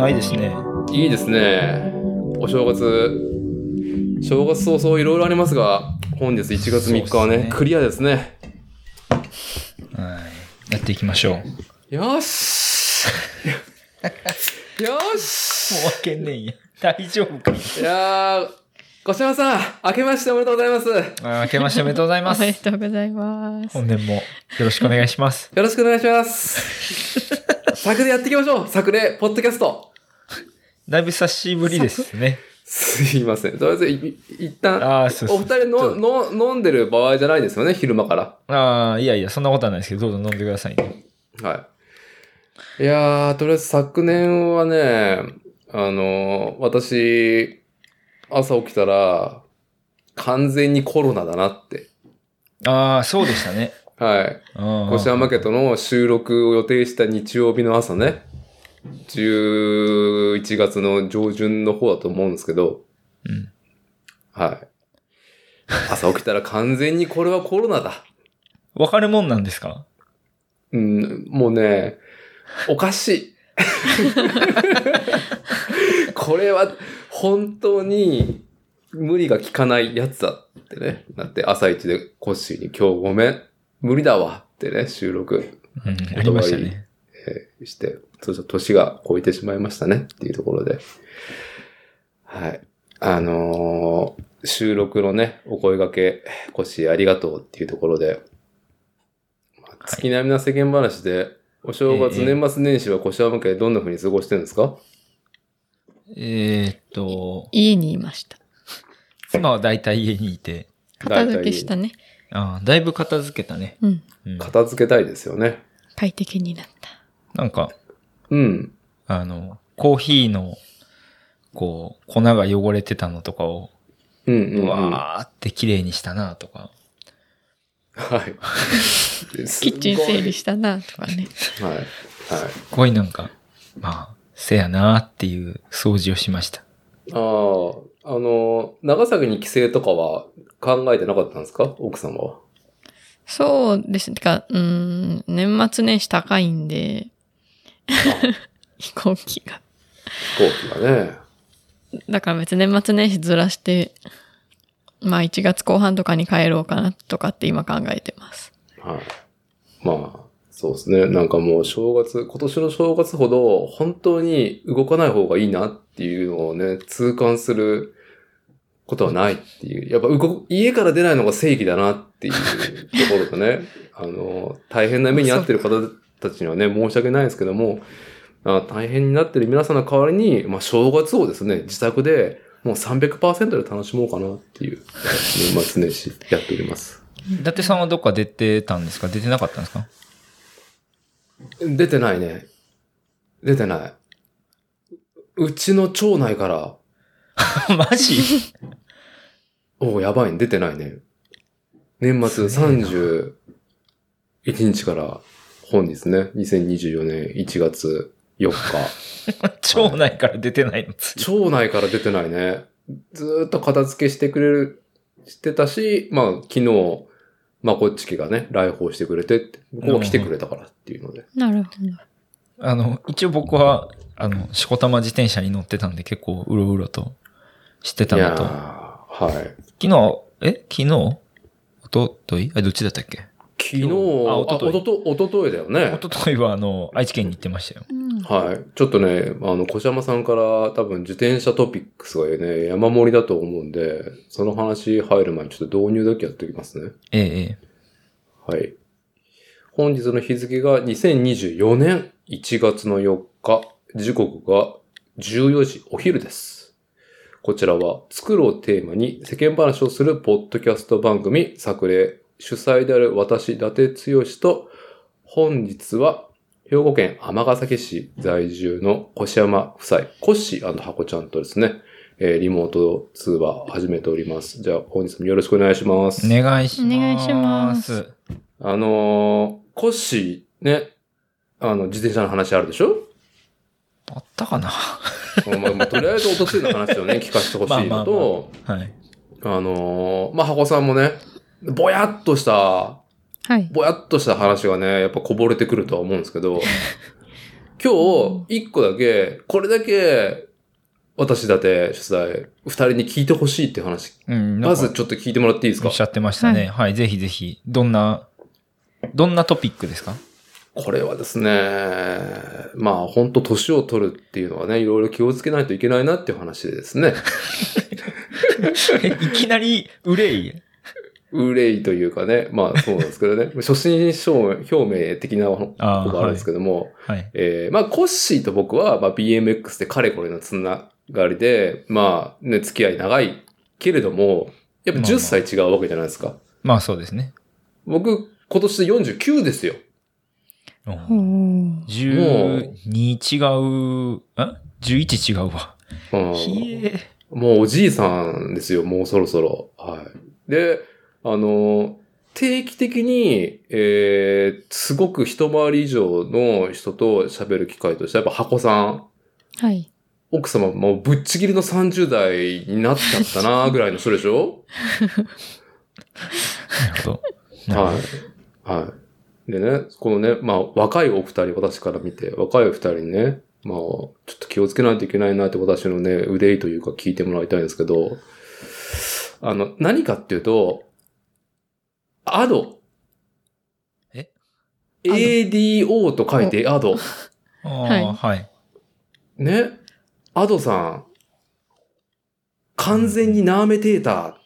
ないですね。いいですね。お正月、正月早々いろいろありますが、本日1月3日はね、ねクリアですね。はい。やっていきましょう。もよーしよーしう開けんねんや。大丈夫か。いやー、小島さん、明けましておめでとうございます。明けましておめでとうございまおめす。でとうございます。本年もよろしくお願いします。ろしくお願いします。作でやっていきましょう。作例、ポッドキャスト。だいぶ久しぶりですね。すいません。とりあえず、い一旦、ああ、そうそう。お二人のの飲んでる場合じゃないですよね、昼間から。ああ、いやいや、そんなことはないですけど、どうぞ飲んでくださいね。はい。いやー、とりあえず昨年はね、あの、私、朝起きたら、完全にコロナだなって。ああ、そうでしたね。はい。あコシアマーケットの収録を予定した日曜日の朝ね、11月の上旬の方だと思うんですけど、うん。はい。朝起きたら完全にこれはコロナだ。わかるもんなんですか？うん、もうね、おかしい。これは本当に無理が効かないやつだってね。だって朝一でコッシーに今日ごめん、無理だわってね、収録うん、ありましたね。えーして、そうそう、年が超えてしまいましたねっていうところで。はい。あのー収録のね、お声掛け、コッシーありがとうっていうところで、まあ月並みな世間話で、お正月、ええ年末年始は小山家どんな風に過ごしてるんですか？えーっと、家にいました。妻はだいたい家にいて、片付けしたね。ああ、だいぶ片付けたね。うん。うん、片付けたいですよね。快適になった。なんか、うん。あの、コーヒーの、こう、粉が汚れてたのとかを、うんうん、うん。はわーって綺麗にしたなとか。い。キッチン整理したな、とかね。た。はい。はい。すごいなんか、まあ、せやなっていう掃除をしました。ああ、あの、長崎に帰省とかは考えてなかったんですか？奥様は。そうですね。てか、うーん、年末年始高いんで、飛行機が。飛行機がね。だから別に年末年始ずらして、まあ1月後半とかに帰ろうかなとかって今考えてます。はい。まあ、そうですね。なんかもう正月、今年の正月ほど本当に動かない方がいいなっていうのをね、痛感することはないっていう。やっぱ動く、家から出ないのが正義だなっていうところとね、あの、大変な目に遭ってる方たちにはね、申し訳ないですけども、あ大変になってる皆さんの代わりに、まあ正月をですね、自宅でもう300%で楽しもうかなっていう、年末年始やっております。伊達さんはどっか出てたんですか？出てなかったんですか？出てないね。出てない。うちの町内から、マジ？おうやばいね、出てないね。年末すげえな31日から本日ね、2024年1月4日。町内から出てないの？つ町内から出てないね。ずーっと片付けしてくれる、してたし、まあ昨日、まこっちきがね、来訪してくれてって、ここ来てくれたからっていうので。なるほど。あの、一応僕は、あの、しこたま自転車に乗ってたんで結構うろうろとしてたいやのと。ーはい。昨日、え？昨日？おとといあ、どっちだったっけ？昨日、ああ、おおとといとと、おとといだよね。おとといはあの、愛知県に行ってましたよ。うん。はい。ちょっとね、あの、小山さんから多分自転車トピックスがね、山盛りだと思うんで、その話入る前にちょっと導入だけやっておきますね。ええ、ええ。はい。本日の日付が2024年1月の4日、時刻が14時お昼です。こちらは、作ろうテーマに世間話をするポッドキャスト番組、作例、主催である私、伊達剛と、本日は、兵庫県尼崎市在住の越山夫妻、コッシーハコちゃんとですね、えーリモート通話を始めております。じゃあ、本日もよろしくお願いします。お願いします。お願いします。あのーコッシーね、あの、自転車の話あるでしょ？あったかな？まあまあ、とりあえずおとついの話をね、聞かせてほしいのと、はい。あのーまあ、箱さんもね、ぼやっとした、はい。ぼやっとした話がね、やっぱこぼれてくるとは思うんですけど、今日、一個だけ、これだけ、私だって主催、二人に聞いてほしいって話。うん。まずちょっと聞いてもらっていいですか？おっしゃってましたね。はい、ぜひぜひ。どんな、どんなトピックですか？これはですね、まあ本当年を取るっていうのはね、いろいろ気をつけないといけないなっていう話でですね。え いきなり、憂い？憂いというかね、まあそうなんですけどね、初心表明的なことあーがあるんですけども、はい。えーまあコッシーと僕は、まあ BMX でかれこれのつながりで、まあね、付き合い長いけれども、やっぱまあまあ10歳違うわけじゃないですか。まあそうですね。僕、今年で49ですよ。うんおー12違う、ん ?11 違うわ。うん。もうおじいさんですよ、もうそろそろ。はい。で、あの、定期的に、えー、すごく一回り以上の人と喋る機会として、やっぱ箱さん、はい。奥様もうぶっちぎりの30代になっちゃったなぐらいの人でしょ？なるほど。はい。はい。でね、このね、まあ、若いお二人、私から見て、若いお二人にね、まあ、ちょっと気をつけないといけないなって私のね、憂いというか聞いてもらいたいんですけど、あの、何かっていうと、アド。え ?ADO と書いてアド。ど。ああ、はい。ね？アドさん、完全にナーメテーターっ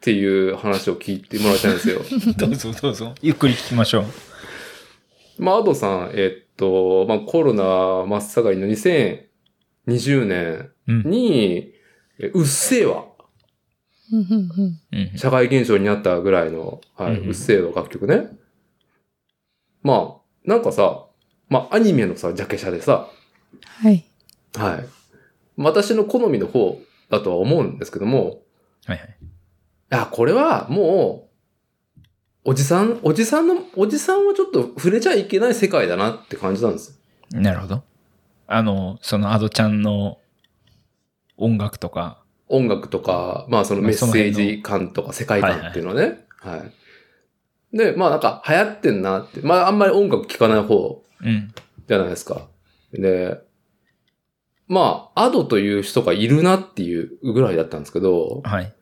ていう話を聞いてもらいたいんですよ。どうぞどうぞ。ゆっくり聞きましょう。まあ、アドさん、えっと、まあ、コロナ真っ盛りの2020年うん。うっせぇわ、社会現象になったぐらいの、はい、うっせぇわ楽曲ね。まあ、なんかさ、まあ、アニメのさ、ジャケ写でさ、はい。はい。私の好みの方だとは思うんですけども、はいはい。あ、これはもう、おじさん、おじさんの、おじさんはちょっと触れちゃいけない世界だなって感じなんです。なるほど。あの、そのアドちゃんの音楽とか、音楽とか、まあそのメッセージ感とか世界観っていうのはね。はい。で、まあなんか流行ってんなって。まああんまり音楽聴かない方うん。じゃないですか。で、まあ、アドという人がいるなっていうぐらいだったんですけど、はい。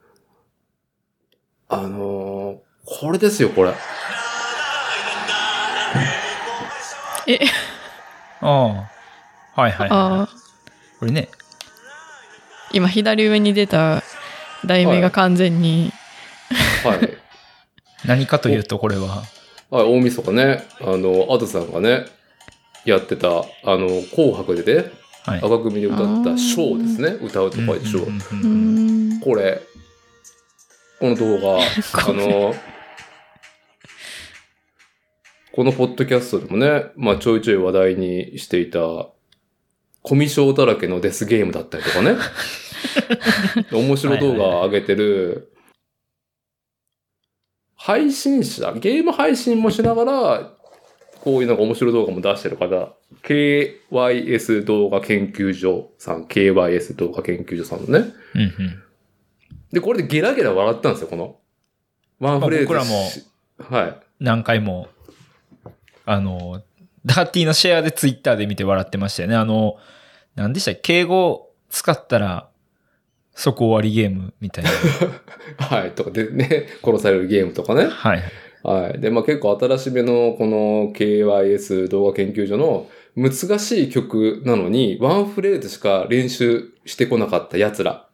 あのーこれですよ、これ。え、ああ。はいはいあはい。あ、これね。今左上に出た題名が完全に、はい。何かというと、これは。はい、大晦日ね、あの、アドさんがね、やってた、あの、紅白でね、はい。赤組で歌ったショーですね。歌うとかでしょ。これ、この動画、あの、このポッドキャストでもね、まあちょいちょい話題にしていた、コミュ障だらけのデスゲームだったりとかね、面白動画を上げてる、配信者、ゲーム配信もしながら、こういうなんか面白い動画も出してる方、KYS 動画研究所さん、KYS 動画研究所さんのね、うんうん。で、これでゲラゲラ笑ったんですよ、この。ワンフレーズ僕らはい。何回も、あの、ダーティーのシェアでツイッターで見て笑ってましたよね。あの、何でしたっけ？敬語使ったら、そこ終わりゲームみたいな。はい。とかでね、殺されるゲームとかね。はい。はい。で、まあ結構新しめのこの KYS 動画研究所の難しい曲なのに、ワンフレーズしか練習してこなかった奴ら。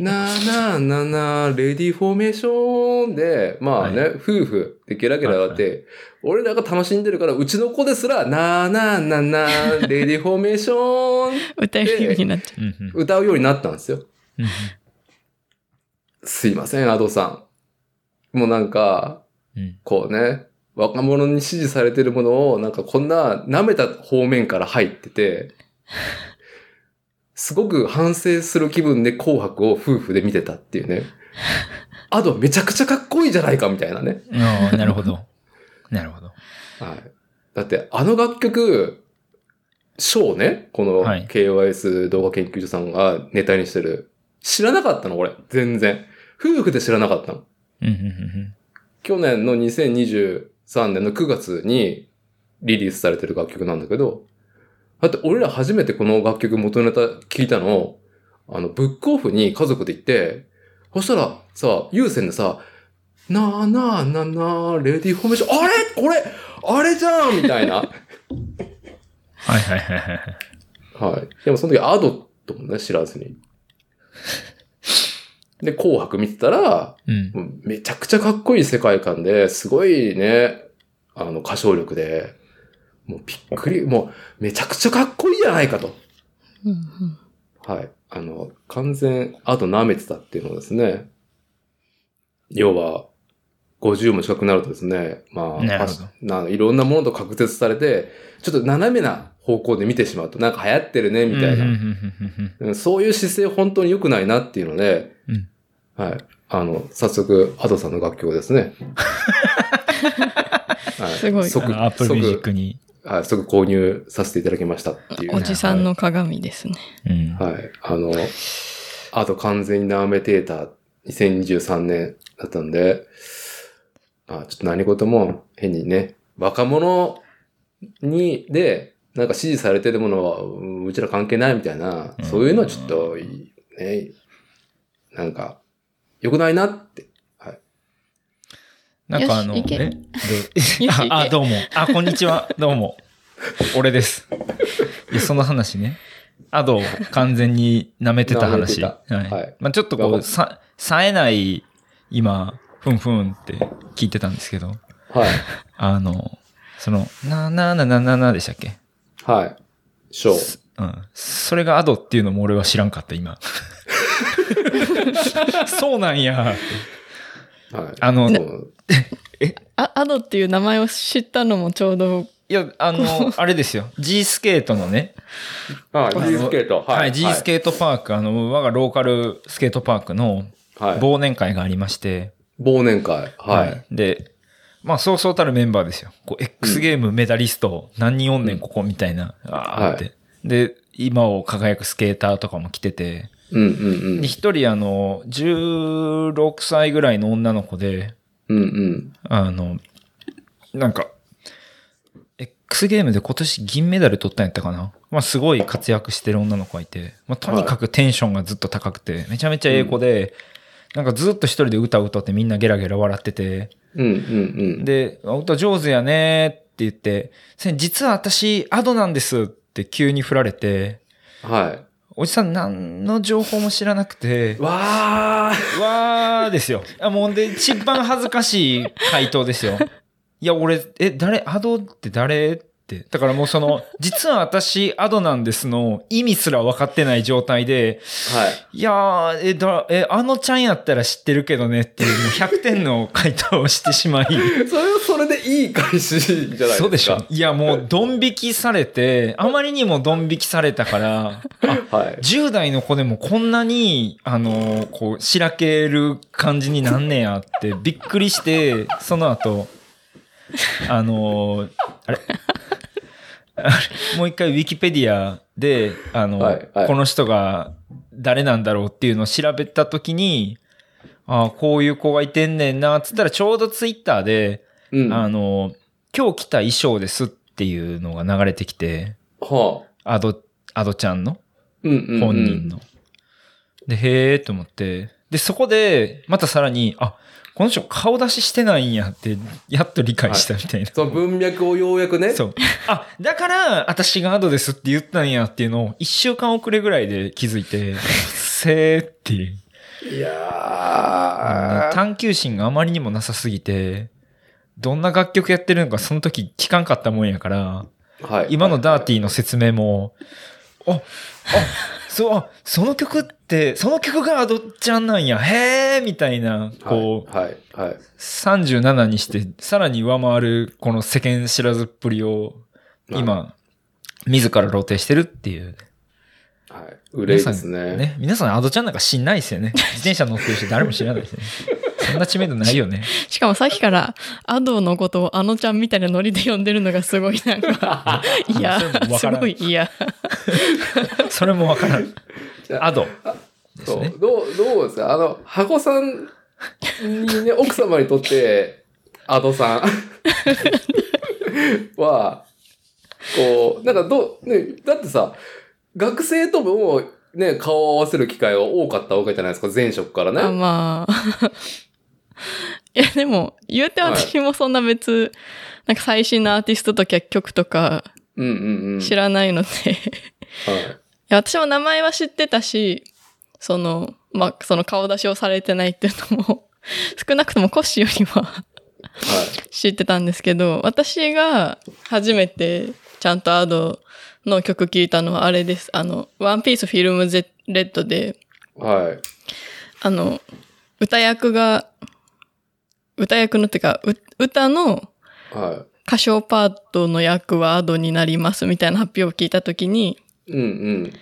なーなーなーなー、レディフォーメーションで、まあね、は夫婦でゲラゲラやって、俺らが楽しんでるから、うちの子ですら、なーなーなーなー、レディフォーメーション、歌えるようになっちゃう。歌うようになったんですよ。うん。すいません、アドさん。もうなんか、うん。こうね、若者に支持されてるものを、なんかこんな舐めた方面から入ってて、すごく反省する気分で紅白を夫婦で見てたっていうね。アドめちゃくちゃかっこいいじゃないかみたいなね。ああ、なるほど。なるほど。はい。だってあの楽曲、ショーね、このはい KOS 動画研究所さんがネタにしてる。知らなかったの俺。全然。夫婦で知らなかったの。去年の2023 2013年の9月にリリースされてる楽曲なんだけど、だって俺ら初めてこの楽曲元ネタ聞いたの、あの、ブックオフに家族で行って、そしたらさ、有線でさ、なあなあなあなあ、レディーフォーメーション、あれ？これ？あれじゃんみたいな。はいはいはいはいはい。はい。でもその時アドともね、知らずに。で、紅白見てたら、うん。めちゃくちゃかっこいい世界観で、すごいね、あの、歌唱力で、もうびっくり、もうめちゃくちゃかっこいいじゃないかと。うんうんはい。あの、完全、あと舐めてたっていうのはですね、要は、50も近くなるとですね、まあ、ないろんなものと確説されて、ちょっと斜めな方向で見てしまうと、なんか流行ってるね、みたいな。そういう姿勢本当に良くないなっていうので、うんはい。あの、早速、アドさんの楽曲をですね。はいすごい即、アップルミュージッ即クに。はい、即購入させていただきましたっていう。おじさんの鑑ですね。うん。はい。あの、あと完全に舐めていた2023年だったんで、あちょっと何事も変にね、若者に、で、なんか支持されてるものは、うちら関係ないみたいな、うんそういうのはちょっと、ね、なんか、良くないなって。はい。なんかあの、よし行けえよしであ、あ、どうも。あ、こんにちは。どうも。俺です。いや、その話ね。アドを完全に舐めてた話。舐めてはい。はいまあちょっとこう、さ、冴えない、今、ふんふんって聞いてたんですけど、はい。あの、その、な、な、な、な、な、なでしたっけ？はい。ショー。うん。それがアドっていうのも俺は知らんかった、今。そうなんや。はい。あの、そう あ、アドっていう名前を知ったのもちょうど、いや、あの、あれですよ。G スケートのね、はい。の G スケート。はい、G スケートパーク、あの、我がローカルスケートパークのはい。忘年会がありまして、忘年会。はい。で、まあ、そうそうたるメンバーですよ。こう、X ゲームメダリスト、何人おんねん、ここ、みたいな、あーって。で、今を輝くスケーターとかも来てて、うんうんで、一人あの、16歳ぐらいの女の子で、うん。うんうん。あの、なんか、X ゲームで今年銀メダル取ったんやったかな？まあすごい活躍してる女の子がいて、まあとにかくテンションがずっと高くて、めちゃめちゃ英語で、なんかずっと一人で歌を歌ってみんなゲラゲラ笑ってて、うんうんうん。で、あ歌上手やねって言って、せ実は私、アドなんですって急に振られて、はい。おじさん何の情報も知らなくて、わー。わーですよ。あ、もうで、一番恥ずかしい回答ですよ。いや、俺、え、誰、アドって誰？だからもうその、実は私、アドなんですの意味すら分かってない状態で、はい。いやー、え、だ、え、あのちゃんやったら知ってるけどねっていう、もう100点の回答をしてしまい。それはそれでいい返しじゃないですか。そうでしょいや、もう、ドン引きされて、あまりにもドン引きされたから、あ、はい。10代の子でもこんなに、あの、こう、しらける感じになんねやって、びっくりして、その後、あの、あれあれ？もう一回ウィキペディアで、あの、はいはいこの人が誰なんだろうっていうのを調べたときに、ああ、こういう子がいてんねんな、つったらちょうどツイッターで、うん。あはの、今日着た衣装ですっていうのが流れてきて、あ。アド、アドちゃんの？うんうんうん。本人の。で、へーと思って。で、そこで、またさらに、あ、この人顔出ししてないんやって、やっと理解したみたいな。その文脈をようやくね。そう。あ、だから、私がアドですって言ったんやっていうのを、一週間遅れぐらいで気づいて、せーっていう。いやー。探求心があまりにもなさすぎて、どんな楽曲やってるのかその時聞かんかったもんやから、はい。今のダーティーの説明も、あ、あ、そう、あその曲って、その曲がアドちゃんなんや、へーみたいな、こう、はい。はい。はい。37にして、さらに上回る、この世間知らずっぷりを、今、自ら露呈してるっていう。はい。憂いです皆さんね。ね。皆さん、アドちゃんなんか知んないですよね。自転車乗ってる人誰も知らないですよね。そんな知名度ないよね。しかもさっきから、アドのことをあのちゃんみたいなノリで呼んでるのがすごいなんか、いやそれもわすからんごい嫌。それもわからん。じゃあアド。ねそう。どう、どうですか？あの、箱さんにね、奥様にとって、アドさん。は、こう、なんかどう、ね、だってさ、学生ともね、顔を合わせる機会は多かったわけじゃないですか、前職からね。あまあ。いや、でも、言うて私もそんな別、なんか最新のアーティストとか曲とか。知らないので、いはい。や私も名前は知ってたし、その、まあ、その顔出しをされてないっていうのも、少なくともコッシーよりははい。知ってたんですけど、私が初めてちゃんとアドの曲聴いたのはあれです。あの、ワンピースフィルムゼレッドで、はい。あの、歌役が、歌役のってか、う歌のは歌唱パートの役はアドになりますみたいな発表を聞いたときに、い。うんうん。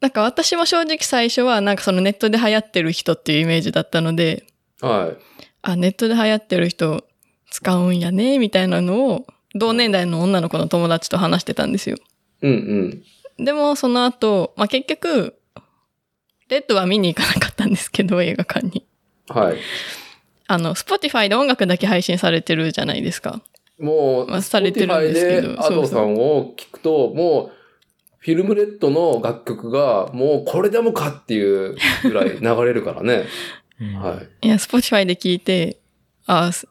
なんか私も正直最初はなんかそのネットで流行ってる人っていうイメージだったので、はい。あ、ネットで流行ってる人使うんやね、みたいなのを同年代の女の子の友達と話してたんですよ。うんうん。でもその後、まあ、結局、レッドは見に行かなかったんですけど、映画館に。はい。あの、スポティファイで音楽だけ配信されてるじゃないですか。もう、まあされてるんですけど Spotify でアドさんを聞くと、もう、フィルムレッドの楽曲が、もうこれでもかっていうぐらい流れるからね。う んはい。いや、スポティファイで聞いて、ああ、す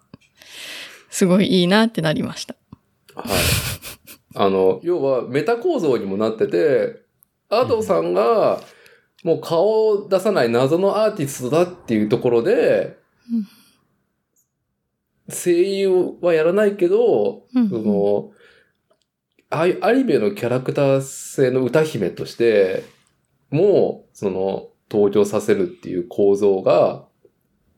すごいいいなってなりました。はい。あの、要はメタ構造にもなってて、アドさんが、もう顔を出さない謎のアーティストだっていうところでうん、声優はやらないけど、うんその、あいアニメのキャラクター性の歌姫として、もう、その、登場させるっていう構造が、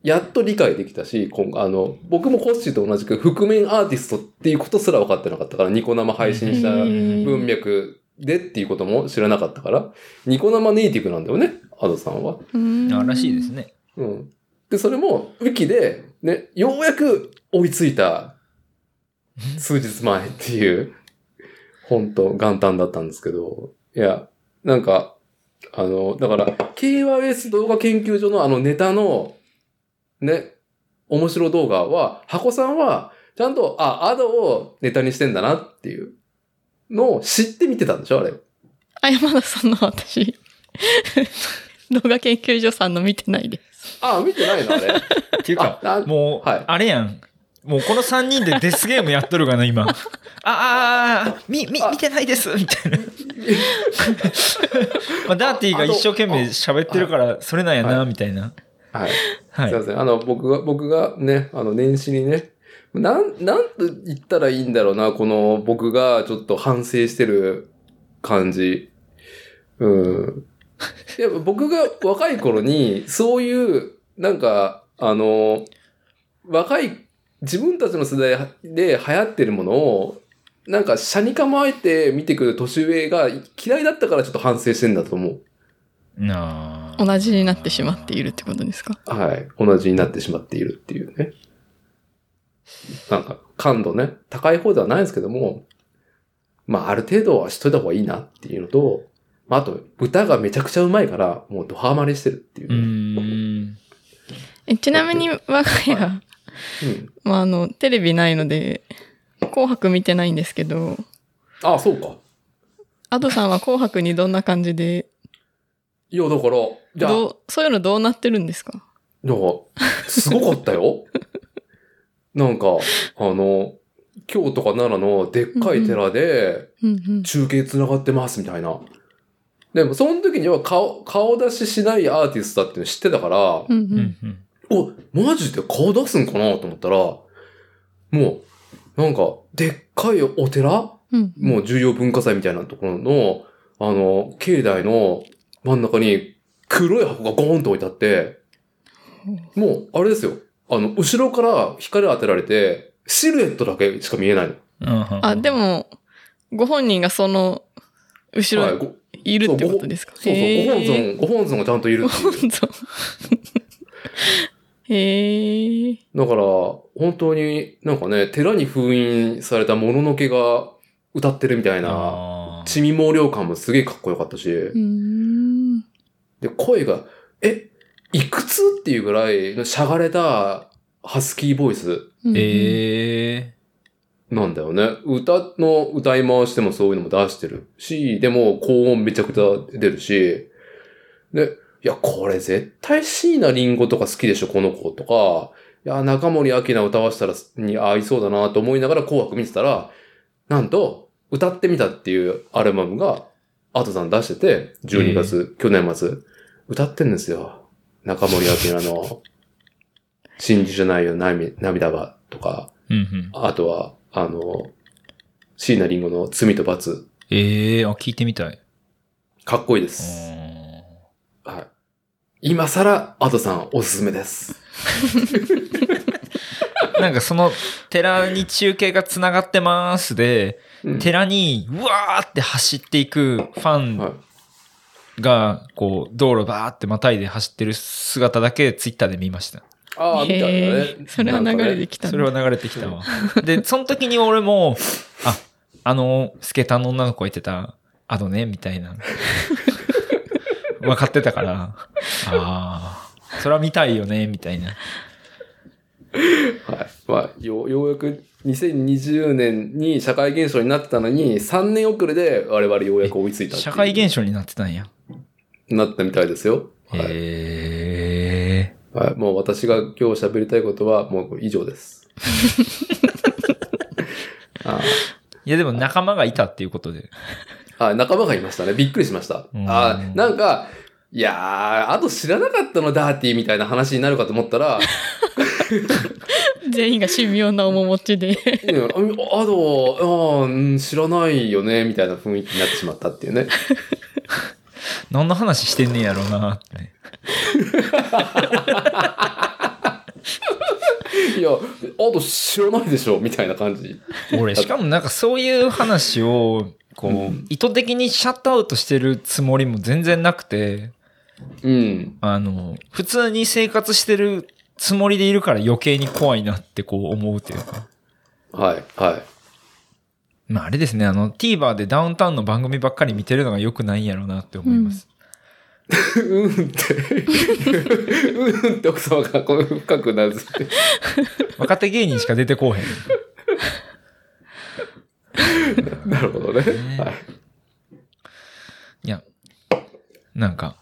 やっと理解できたし、今あの、僕もコッシーと同じく覆面アーティストっていうことすら分かってなかったから、ニコ生配信した文脈でっていうことも知らなかったから、ニコ生ネイティブなんだよね、アドさんは。うんあらしいですね。うん。で、それも、ウィキで、ね、ようやく追いついた、数日前っていう、本当元旦だったんですけど、いや、なんか、あの、だから、KYS 動画研究所のあのネタの、ね、面白動画は、箱さんは、ちゃんと、あ、アドをネタにしてんだなっていうのを知って見てたんでしょあれ。あ、山田さんの私、動画研究所さんの見てないです。あ、見てないのあれ。っていうか、もう、はいあれやん。もうこの3人でデスゲームやっとるかな、今。あ、ああ、み、み、あ見てないですみたいな。まあ、ダーティーが一生懸命喋ってるから、それなんやな、はみたいな。はい。はいすい。ません。あの、僕が、僕がね、あの、年始にね、なん、なんと言ったらいいんだろうな、この、僕がちょっと反省してる感じ。うん。いや、僕が若い頃に、そういう、なんか、あの、若い、自分たちの世代で流行ってるものを、なんか、車に構えて見てくる年上が嫌いだったからちょっと反省してんだと思う。なあ。同じになってしまっているってことですか？はい。同じになってしまっているっていうね。なんか、感度ね、高い方ではないですけども、まあ、ある程度はしといた方がいいなっていうのと、まあ、あと、歌がめちゃくちゃうまいから、もうドハマりしてるっていううね、ーん。えちなみに我が家、うん。まあ、あの、テレビないので、紅白見てないんですけど、ああ、そうか。アドさんは紅白にどんな感じで、いや、だから、じゃあ、そういうのどうなってるんですか？なんか、すごかったよ。なんか、あの、京都か奈良のでっかい寺で。中継繋がってますみたいな。でも、その時には顔、顔出ししないアーティストだって知ってたから、うんうん。お、マジで顔出すんかなと思ったら、もう、なんか、でっかいお寺？うん。もう重要文化財みたいなところの、あの、境内の真ん中に黒い箱がゴーンと置いてあって、もう、あれですよ。あの、後ろから光当てられて、シルエットだけしか見えないの。あ、でも、ご本人がその、後はい、ろごいるってことですか？そうそう、ご本尊、ご本尊がちゃんといるご。本尊。へえ。だから、本当になんかね、寺に封印されたもののけが歌ってるみたいな、地味毛量感もすげえかっこよかったし、うーん。で、声が、え、いくつっていうぐらいのしゃがれた、ハスキーボイスうん。えなんだよね。歌の歌い回してもそういうのも出してるし、でも高音めちゃくちゃ出るし、で、いや、これ絶対椎名林檎とか好きでしょ、この子とか、いや、中森明菜歌わせたらに合いそうだなと思いながら紅白見てたら、なんと、歌ってみたっていうアルバムが、アートさん出してて、12月、去年末、歌ってんですよ。中森明菜の、信じじゃないよ、涙涙が、とか、ー。うんうん。あとは、あの、椎名林檎の罪と罰。ええー、あ、聞いてみたい。かっこいいでうす。んはい。今更、アドさんおすすめです。なんかその寺に中継が繋がってますで、うん寺にうわーって走っていくファはいン。が、こう、道路バーってまたいで走ってる姿だけツイッターで見ました。ああ、みたいなへねー。それは流れてきたそれは流れてきたわ。で、その時に俺も、あ、あの、スケーターの女の子が言ってた、アドね、みたいな。分かってたから、ああ、それは見たいよね、みたいな。はい。まあ、よようやく2020年に社会現象になってたのに、3年遅れで我々ようやく追いついたいう社会現象になってたんや。なったみたいですよ。はい。へえ。はい、もう私が今日喋りたいことはもう以上です。あいや、でも仲間がいたっていうことで。あ、仲間がいましたね。びっくりしました。うんあなんか、いやー、あと知らなかったのダーティーみたいな話になるかと思ったら、全員が神妙な面持ちで。いやああと、あーうん知らないよね、みたいな雰囲気になってしまったっていうね。何の話してんねんやろうなって。いや、あと知らないでしょ、みたいな感じ。俺、しかもなんかそういう話を、こう、うん意図的にシャットアウトしてるつもりも全然なくて、うん。あの、普通に生活してるつもりでいるから余計に怖いなってこう思うというか。はい、はい。まああれですね、あの、TVer でダウンタウンの番組ばっかり見てるのが良くないんやろうなって思います。うんって、うんって奥様がこう深くうなずいて。若手芸人しか出てこうへん。なるほどね。ねはい。いや、なんか、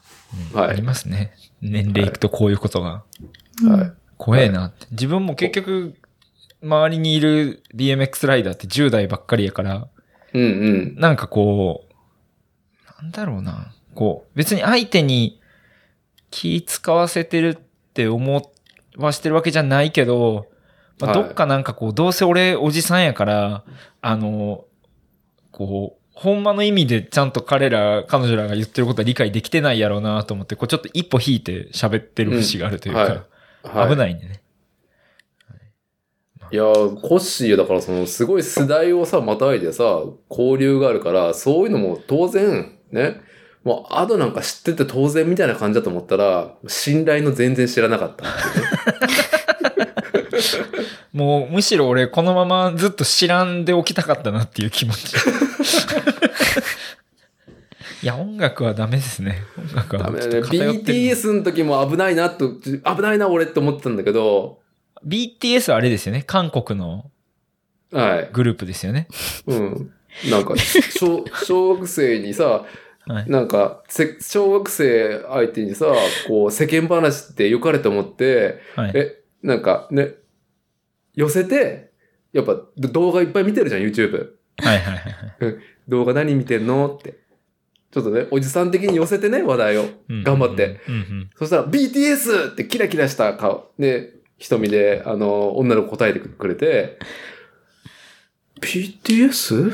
うんはいありますね。年齢いくとこういうことが。はい。怖えなって。自分も結局、周りにいる BMX ライダーって10代ばっかりやから、うんうん。なんかこう、なんだろうな。こう、別に相手に気使わせてるって思わしてるわけじゃないけど、まあ、はいどっかなんかこう、どうせ俺おじさんやから、あの、こう、ほんまの意味でちゃんと彼ら、彼女らが言ってることは理解できてないやろうなと思って、こうちょっと一歩引いて喋ってる節があるというか、うんはい危ないんでね。いやー、コッシーだからその、すごい世代をさ、またいでさ、交流があるから、そういうのも当然、ね、もう、アドなんか知ってて当然みたいな感じだと思ったら、信頼の全然知らなかった。もうむしろ俺このままずっと知らんでおきたかったなっていう気持ち。いや、音楽はダメですね。音楽はダメだね。BTS の時も危ないなと、危ないな俺って思ってたんだけど、BTS はあれですよね。韓国のはい。グループですよね。うん。なんか、小、小学生にさ、はい。なんか、せ小学生相手にさ、こう、世間話って良かれと思って、はい。え、なんかね、寄せて、やっぱど動画いっぱい見てるじゃん、YouTube。はいはいはいはい。動画何見てんのって。ちょっとね、おじさん的に寄せてね、話題を。うん頑張って。。うんうん。そしたら、BTS! ってキラキラした顔。で、瞳で、あの、女の子答えてくれて、BTS?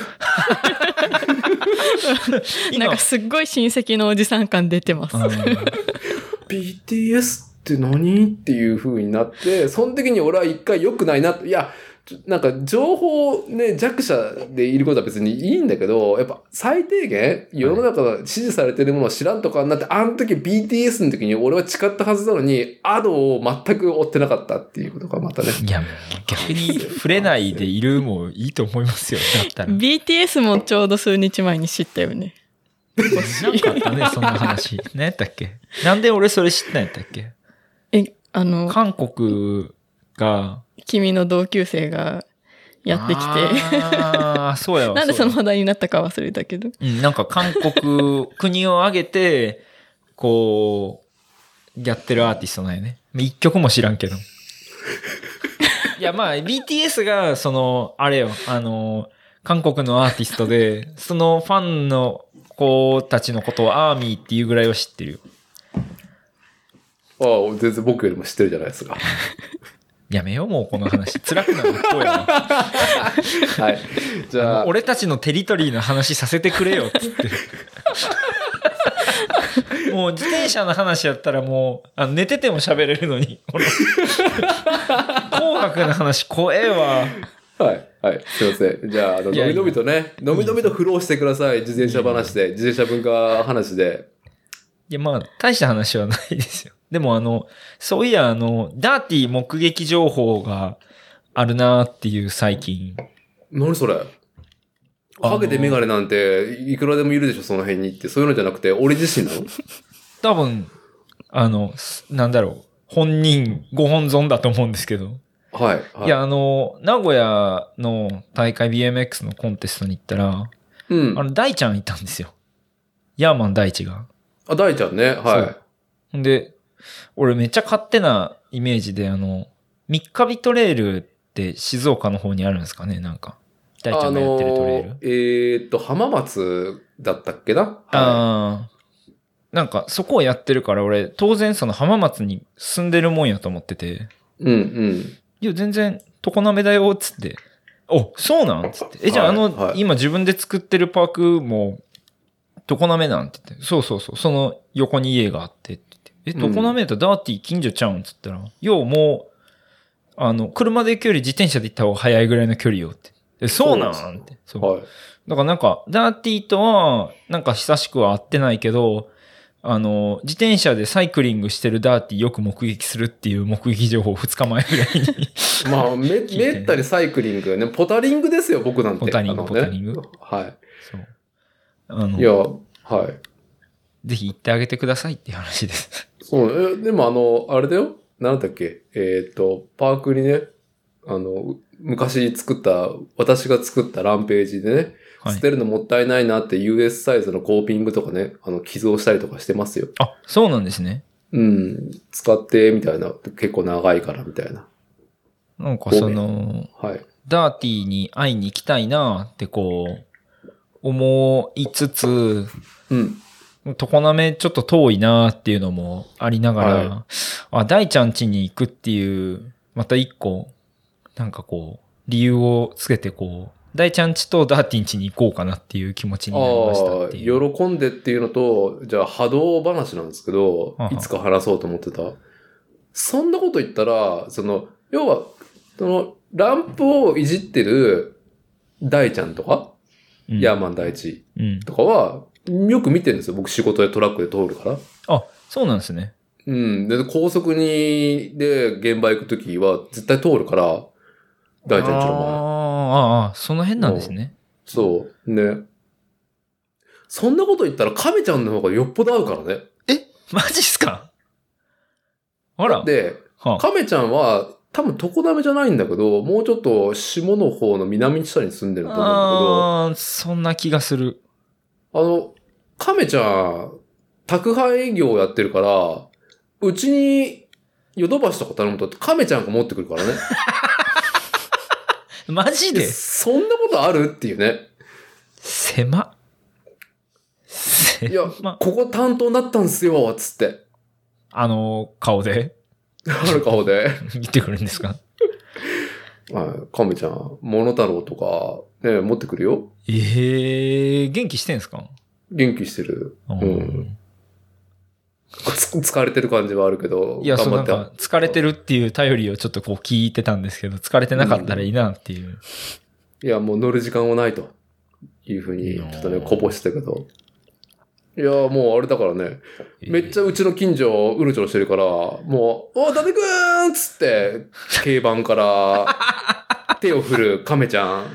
なんかすっごい親戚のおじさん感出てます。うん BTS って何？っていう風になって、その時に俺は一回良くないなって、いや、なんか情報ね、弱者でいることは別にいいんだけど、やっぱ最低限世の中が支持されてるものを知らんとかになって、あの時 BTS の時に俺は誓ったはずなのに、アドを全く追ってなかったっていうことがまたね。いや、逆に触れないでいるもいいと思いますよ。だったら。BTS もちょうど数日前に知ったよね。なんかあったね、そんな話。何やったっけ？なんで俺それ知ったんやったっけ？え、あの、韓国が、君の同級生がやってきて。ああ、そうやわ。なんでその話題になったか忘れたけど。うん、なんか韓国、国を挙げて、こう、やってるアーティストなんよね。一曲も知らんけど。いや、まあ、BTS が、その、あれよ、あの、韓国のアーティストで、そのファンの子たちのことをアーミーっていうぐらいは知ってるよ。ああ、全然僕よりも知ってるじゃないですか。やめよう、もうこの話。辛くなる一方やわ。はい。じゃあ、俺たちのテリトリーの話させてくれよ、つって。もう自転車の話やったらもう、あの寝てても喋れるのに、紅白の話怖えわ。はい。はい。すいません。じゃあ、あの、のびのびとね、のびのびとフローしてください。自転車話で、自転車文化話で。いや、まあ、大した話はないですよ。でもあの、そういや、あの、ダーティー目撃情報があるなっていう最近。何それ？あのハゲてメガネなんて、いくらでもいるでしょ、その辺にって。そういうのじゃなくて、俺自身なの？多分、あの、すなんだろう。本人、ご本尊だと思うんですけど。はい。はいいや、あの、名古屋の大会 BMX のコンテストに行ったら、うん。あの、大ちゃんいたんですよ。ヤーマン大地が。あ、大ちゃんね。はほんで、俺めっちゃ勝手なイメージで、あの、三日日トレイルって静岡の方にあるんですかね、なんか。い。大ちゃんがやってるトレイル。あのーえーっと、浜松だったっけな？はああ。なんか、そこをやってるから、俺、当然その浜松に住んでるもんやと思ってて、い。うんうん。いや、全然、常滑だよ、つって。お、そうなん？つって。え、じゃあ、はいあの、はい今自分で作ってるパークも、常滑なん？って言って。そうそうそう。その横に家があってって。え、うん常滑だとダーティー近所ちゃうん？つったら、ようもう、あの、車で行くより自転車で行った方が早いぐらいの距離よって。え、そうなん？って。そう。はい。だからなんか、ダーティーとは、なんか久しくは会ってないけど、あの、自転車でサイクリングしてるダーティーよく目撃するっていう目撃情報を2日前ぐらいに。まあ、め、めったにサイクリングね。ポタリングですよ、僕なんて。ポタリングあのポタリングはそう。あい。いや、の、はい。ぜひ行ってあげてくださいっていう話です。そう、え、でもあの、あれだよ。なんだっけ。えっ、と、パークにね、あの、昔作った、私が作ったランページでね、はい捨てるのもったいないなって US サイズのコーピングとかね、あの、寄贈したりとかしてますよ。あ、そうなんですね。うん、使って、みたいな。結構長いから、みたいな。なんかその、はい。ダーティーに会いに行きたいなってこう、思いつつ、うん。常滑ちょっと遠いなっていうのもありながら、はあ、大ちゃん家に行くっていう、また一個、なんかこう、理由をつけてこう、大ちゃん家とダーティー家に行こうかなっていう気持ちになりましたっていう。喜んでっていうのと、じゃあ波動話なんですけど、いつか話そうと思ってた。そんなこと言ったら、その、要は、その、ランプをいじってる大ちゃんとか、うんヤーマン大地。とかは、よく見てるんですよ。僕仕事でトラックで通るから。あ、そうなんですね。うん。で、高速に、で、現場行くときは絶対通るから、大ちゃんちの前。あーあー、その辺なんですね。そう。ね。そんなこと言ったら、亀ちゃんの方がよっぽど合うからね。マジっすか？あら。で、はあ亀ちゃんは、多分常滑じゃないんだけど、もうちょっと下の方の南下に住んでると思うんだあーそんな気がする。けど、あの、亀ちゃん、宅配営業をやってるから、うちにヨドバシとか頼むと亀ちゃんが持ってくるからね。マジで？そんなことある？っていうね。狭。狭いや、ここ担当だったんすよ、つって。あの、顔で？ある顔で。言ってくるんですか？はい。亀ちゃん、モノタロウとか、ね、持ってくるよ。ええー、元気してんすか？元気してる。ううん。つ疲れてる感じはあるけど、いや、そうなん頑張ってか、疲れてるっていう頼りをちょっとこう聞いてたんですけど、疲れてなかったらいいなっていう。いや、もう乗る時間はないと。いうふうに、ちょっとね、こぼしてたけど。いや、もうあれだからね、めっちゃうちの近所うろちょろしてるから、もう、お伊達くーんっつって、軽バンから手を振る亀ちゃん。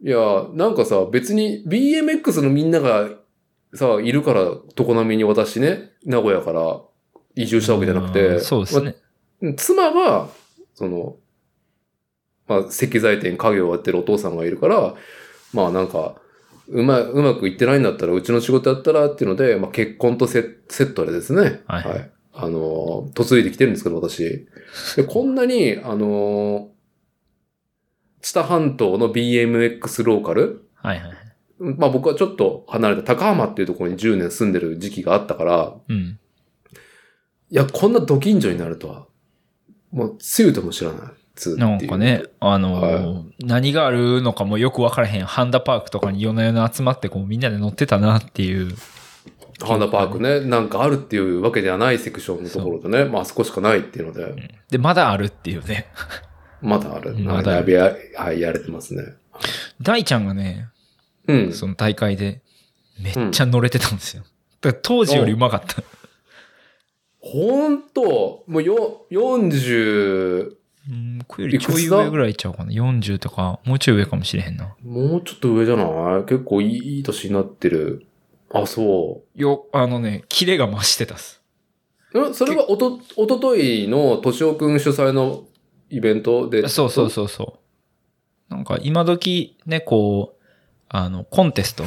いや、なんかさ、別に BMX のみんながさ、いるから、常滑に私ね、名古屋から移住したわけじゃなくうて、んそうですね。妻は、その、まあ、石材店家業をやってるお父さんがいるから、まあなんか、うま、うまくいってないんだったら、うちの仕事やったらっていうので、まあ結婚とセセットでですね。はいあの、嫁いできてるんですけど、私。でこんなに、あの、知多半島の BMX ローカル？はいはい。まあ僕はちょっと離れた高浜っていうところに10年住んでる時期があったから、うん。いや、こんなド近所になるとは、もう、つゆとも知らない。なんかね、あのーは何があるのかもよくわからへん、ハンダパークとかに夜な夜な集まってこうみんなで乗ってたなっていう。ハンダパークね、なんかあるっていうわけではないセクションのところでね、まあそこしかないっていうので、で、まだあるっていうね。まだある。まだやべや、はい、やれてますね。大ちゃんがね、うん。その大会でめっちゃ乗れてたんですよ。だから当時より上手かった。ほんと、もうよ、40、うん、これよりちょい上ぐらいいっちゃうかな。40とか、もうちょい上かもしれへんな。もうちょっと上じゃない？結構いい年になってる。あ、そよ、あのね、キレが増してたっす。う。んそれはおと、おとといのとしおくん主催のイベントで。そうそうそうそう。なんか今時ね、こう、あの、コンテスト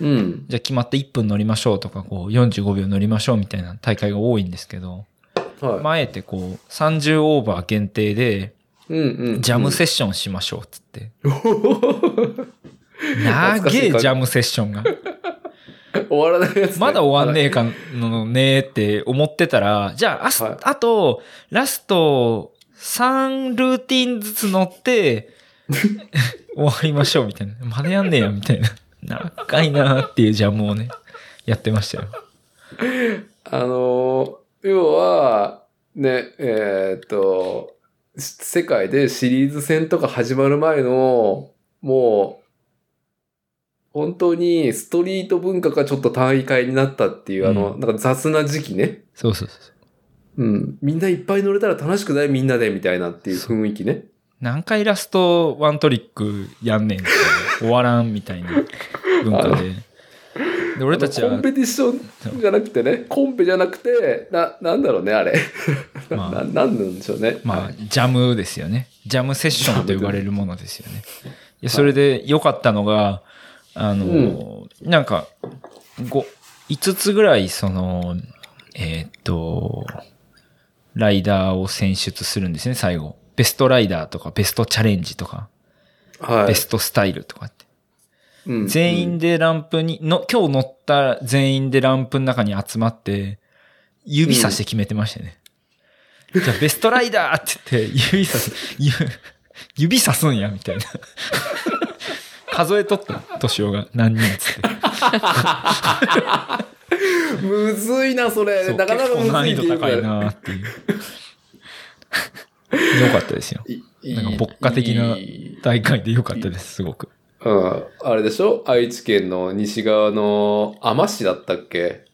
う。うん。じゃあ決まって1分乗りましょうとか、こう45秒乗りましょうみたいな大会が多いんですけど、はい。まああえてこう30オーバー限定でうんうん。ジャムセッションしましょうっつって。懐なげえジャムセッションが。終わらないやつね、まだ終わんねえかのねーって思ってたら、じゃああす、はいあと、ラスト3ルーティンずつ乗って、終わりましょうみたいな。まだやんねえやみたいな。長いなーっていうジャムをね、やってましたよ。あのー要は、ね、えーっと、し世界でシリーズ戦とか始まる前の、もう、本当にストリート文化がちょっと大会になったっていう、あの、うなんか雑な時期ね。そうそうそう。うん。みんないっぱい乗れたら楽しくない？みんなでみたいなっていう雰囲気ね。何回ラストワントリックやんねんって終わらんみたいな 文化で。で、俺たちはコン、ペティションじゃなくてね、コンペじゃなくて、な、なんだろうね、あれ。まあ な、なんなんでしょうね。まあ、ジャムですよね。ジャムセッションと呼ばれるものですよね。いやそれで良かったのが、あの、なんか、5、5つぐらい、その、えーっと、ライダーを選出するんですね、最後。ベストライダーとか、ベストチャレンジとか、はい。ベストスタイルとかって。うん全員でランプに、の、今日乗った全員でランプの中に集まって、指さして決めてましたよね。じゃあ、ベストライダーって言って、指さす、ゆ指さすんや、みたいな。数えとった、年男が何人っつって。むずいな、それ。なかなか難易度高いなっていう。よかったですよ。なんか牧歌的な大会でよかったです、すごく。うん。あれでしょ？愛知県の西側の天市だったっけ？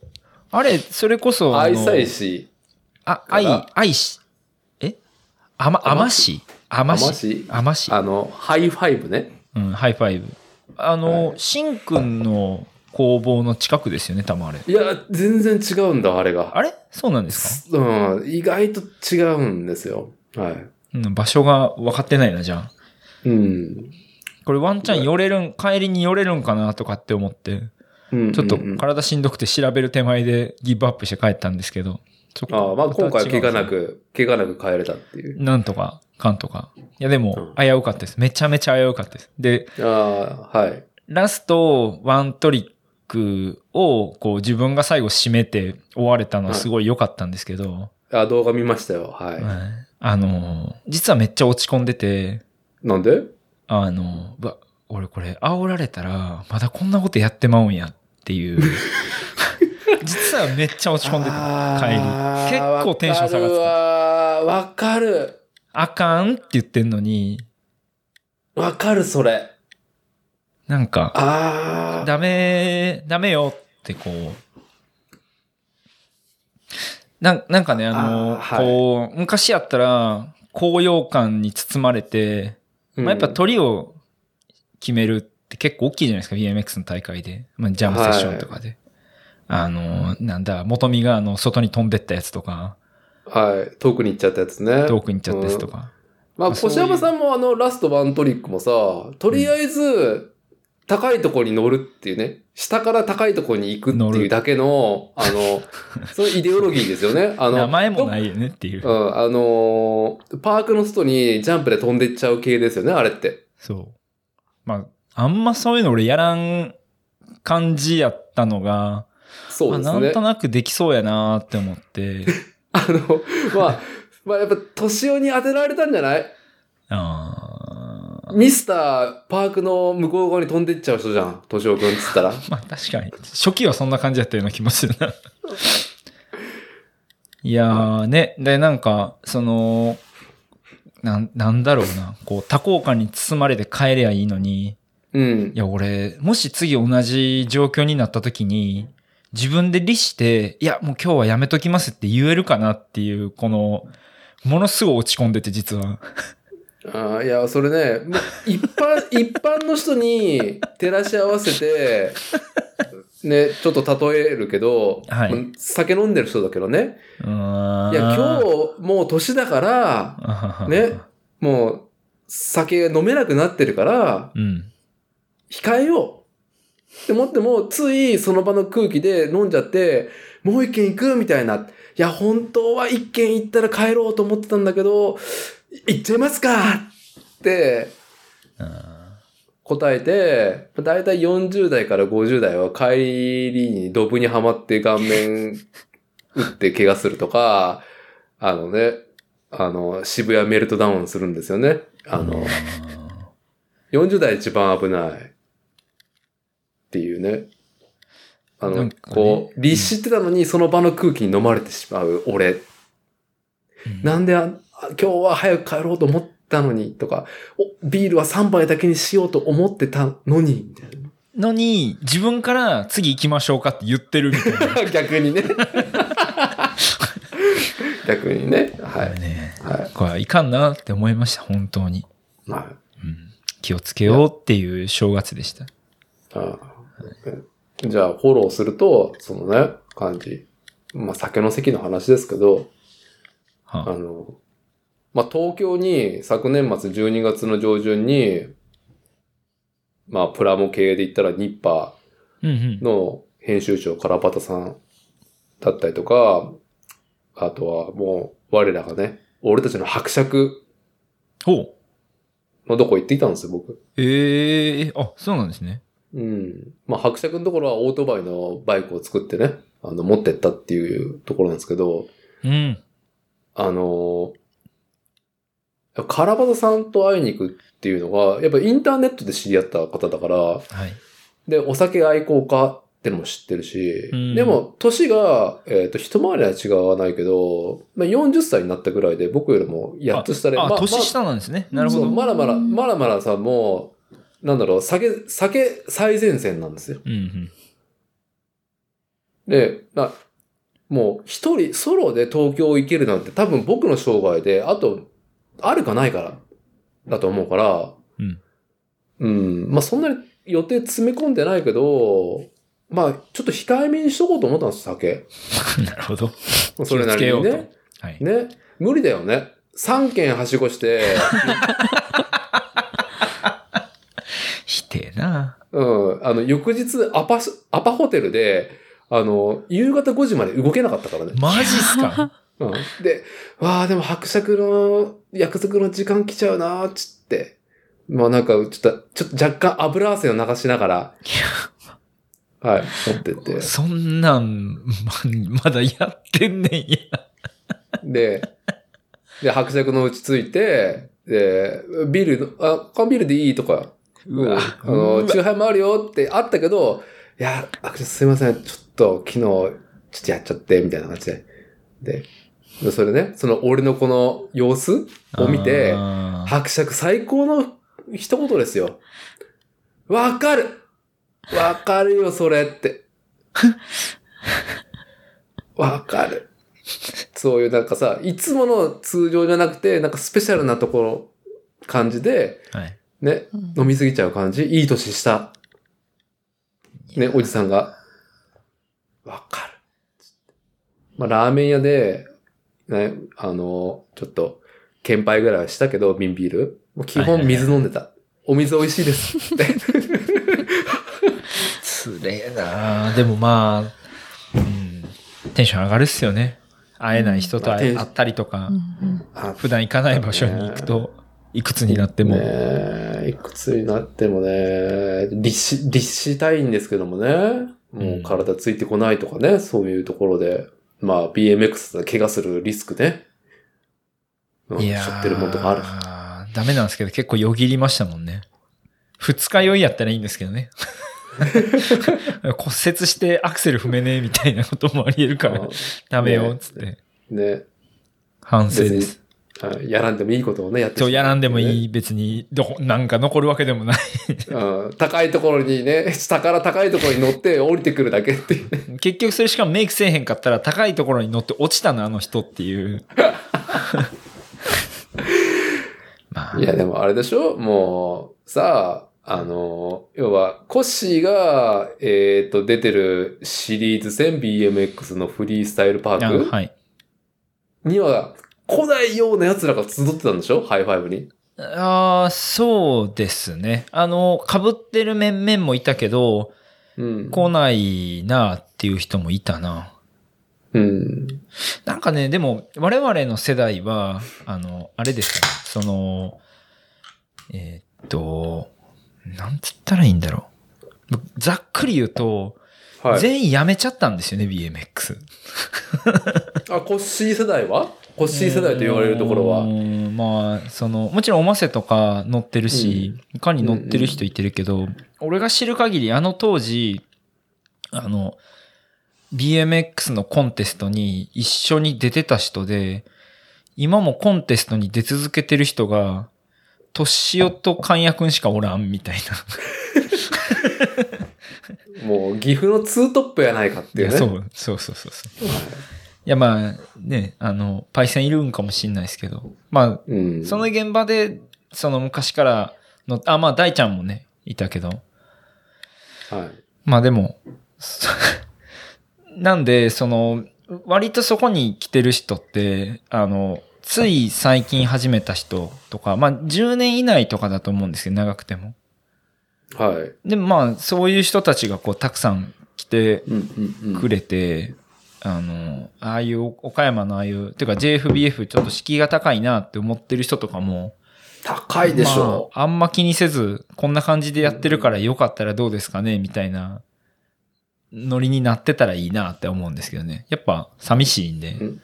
あれ、それこそ、あ愛の西市。あ、愛、愛し、え？あま、甘市甘市天市甘市あの、ハイファイブね。うん、ハイファイブ。あの、はいしんくんの工房の近くですよね、多分あれ。いや、全然違うんだ、あれが。あれ？そうなんですか？うん。意外と違うんですよ。はい。うん、場所が分かってないな、じゃあ。うん。これワンチャン寄れるん、帰りに寄れるんかなとかって思って、うんちょっと体しんどくて調べる手前でギブアップして帰ったんですけど。ああ、まあ今回は怪我な。く、怪我なく帰れたっていう。なんとか、かんとか。いや、でも、危うかったです。めちゃめちゃ危うかったです。で、ああ、はい。ラストワントリックをこう自分が最後締めて終われたのはすごい良かったんですけど、あ動画見ましたよ。はい。はいあの、実はめっちゃ落ち込んでて、なんで？あの、うわ、俺これ煽られたらまだこんなことやってまうんやっていう、実はめっちゃ落ち込んでた帰り。結構テンション下がってた。た。わかるあかんって言ってんのに、わ。わかる、それ。なんか。ダメ、ダメよってこう、なんなんかね、あの、あーはいこう、昔やったら、高揚感に包まれて、まあ、やっぱ鳥を決めるって結構大きいじゃないですか、BMX の大会で。まあ、ジャムセッションとかで。あの、なんだ、元見があの、外に飛んでったやつとか、はい。遠くに行っちゃったやつね。遠くに行っちゃったやつとか。まあ、まあそういう越山さんもあの、ラストワントリックもさ、とりあえず、高いところに乗るっていうね、下から高いところに行くっていうだけの、あの、そのイデオロギーですよね。あの、名前もないよねっていうう。ん、あのーパークの外にジャンプで飛んでっちゃう系ですよね、あれって。そう。まあ、あんまそういうの俺やらん感じやったのが、そうですねあなんと。なくできそうやなーって思って。あの、まあ、まあやっぱ、年男に当てられたんじゃない？あーミスターパークの向こう側に飛んでっちゃう人じゃん、年男くんっつったら。まあ確かに。初期はそんな感じやったような気もするな。いやーね。で、なんか、その、なん、なんだろうな。こう、多幸感に包まれて帰りゃいいのに、うんい。や、俺、もし次同じ状況になった時に、自分で律して、いや、もう今日はやめときますって言えるかなっていう、この、ものすごい落ち込んでて、実は。あーいや、それね、一般、一般の人に照らし合わせて、ね、ちょっと例えるけど、はい酒飲んでる人だけどね。いや、今日もう年だから、日 ね。もう酒飲めなくなってるから、うん。控えようって思っても、ついその場の空気で飲んじゃって、もう一軒行くみたいな。いや、本当は一軒行ったら帰ろうと思ってたんだけど、行っちゃいますかって答えて、だいたい40代から50代は帰りにドブにはまって顔面打って怪我するとか、あのね、あの、渋谷メルトダウンするんですよね。あの、40代一番危ない。っていうね。あの、ねこう、律してたのにその場の空気に飲まれてしまう俺。うんなんでああ今日は早く帰ろうと思ったのにとか、おビールは3杯だけにしようと思ってたのに、みたいのに、自分から次行きましょうかって言ってるみたいな。な。逆にね。逆にね。はい。ねはい。これはいかんなって思いました、本当に。はい。うん気をつけようっていう正月でした。ああじゃあ、フォローすると、そのね、感じ。まあ、酒の席の話ですけど、あはの、まあ、東京に昨年末12月の上旬に、まあ、プラモ系で言ったらニッパー。の編集長カラパタさんだったりとか、あとはもう、我らがね、俺たちの伯爵ほう。のとこ行ってきたんですよ、僕。ええあ、そうなんですね。うん。まあ、伯爵のところはオートバイのバイクを作ってね、あの、持ってったっていうところなんですけど、うん。あのー、カラバタさんと会いに行くっていうのが、やっぱインターネットで知り合った方だから、はい。で、お酒愛好家ってのも知ってるし、うんでも、年が、えっ、と、一回りは違わないけど、まあ、40歳になったぐらいで、僕よりも8つ下で、あ、まあ年下なんですね。なるほど。まだまだ、まだまださ、もう、なんだろう、酒、酒最前線なんですよ。うんうん。で、なもう一人ソロで東京行けるなんて多分僕の生涯で、あと、あるかないから、だと思うから、うん。うん。まあそんなに予定詰め込んでないけど、まあちょっと控えめにしとこうと思ったんです、酒。なるほど。それなりにね。はい。ね。無理だよね。3軒はしごして、ひてえな。うん。あの、翌日アパス、アパホテルで、あの、夕方5時まで動けなかったからね。マジっすか？うん。で、わあ、でも伯爵の約束の時間来ちゃうなーっつって。まあなんか、ちょっと、ちょっと若干油汗を流しながら、はい、持ってって。そんなん、ままだやってんねんや。で、で、伯爵のうち着いて、で、ビール、あ、缶ビールでいいとか、うわあの、チューハイもあるよってあったけど、いや、伯爵すいません、ちょっと昨日、ちょっとやっちゃって、みたいな感じで。で、でそれね、その俺のこの様子を見て、伯爵最高の一言ですよ。わかるわかるよ、それって。わかる。そういうなんかさ、いつもの通常じゃなくて、なんかスペシャルなところ、感じで、はい。ね、うん飲みすぎちゃう感じ。いい年した。ね、おじさんが。わかる。まあ、ラーメン屋で、ね、あの、ちょっと、献杯ぐらいはしたけど、瓶ビール。もう基本水飲んでた。お水美味しいですって。つれえなでもまあ、うん、テンション上がるっすよね。会えない人と会,、ったりとか、うんあ普段行かない場所に行くと、いくつになっても、ねえいくつになってもね、律し、律したいんですけどもね。もう体ついてこないとかね、そういうところで。まあ、BMX で怪我するリスクね。うんいや背負ってるもんとかある。ーダメなんですけど、結構よぎりましたもんね。二日酔いやったらいいんですけどね。骨折してアクセル踏めねえみたいなこともあり得るから、ダメよ、つって。ね。反省です。はいやらんでもいいことをね、やってそう、やらんでもい。いい、別に、ど、なんか残るわけでもない。うん高いところにね、下から高いところに乗って降りてくるだけっていうね。結局それしかもメイクせえへんかったら高いところに乗って落ちたな、あの人っていう。まあ、いや、でもあれでしょもう、さあ、あの、要は、コッシーが、えっ、と、出てるシリーズ戦 BMX のフリースタイルパークはい。には来ないような奴らが集ってたんでしょ？ハイファイブに？ああ、そうですね。あの、被ってる面々もいたけど、うん。来ないなっていう人もいたな。うん。なんかね、でも、我々の世代は、あの、あれですよね。その、えーっと、なんつったらいいんだろう。ざっくり言うと、はい。全員辞めちゃったんですよね、BMX。あ、コッシー世代は？コッシー世代と言われるところはまあ、その、もちろんおませとか乗ってるし、他に乗ってる人いてるけど、俺が知る限り、あの当時、あの、BMX のコンテストに一緒に出てた人で、今もコンテストに出続けてる人が、トシオとカンヤくんしかおらんみたいな。もう、岐阜のツートップやないかっていうね。そう、そうそうそうそう。いやまあね、あの、パイセンいるんかもしんないですけど、まあ、うん。その現場で、その昔からの、あ、まあ大ちゃんもね、いたけど、はい。まあでも、そ なんで、その、割とそこに来てる人って、あの、つい最近始めた人とか、まあ10年以内とかだと思うんですけど、長くても。はい。でもまあ、そういう人たちがこう、たくさん来てうんうんうん。くれて、あの、ああいう岡山のああいう、てか JFBF ちょっと敷居が高いなって思ってる人とかも、高いでしょまあ、あんま気にせず、こんな感じでやってるからよかったらどうですかねみたいな、ノリになってたらいいなって思うんですけどね。やっぱ寂しいんで。うん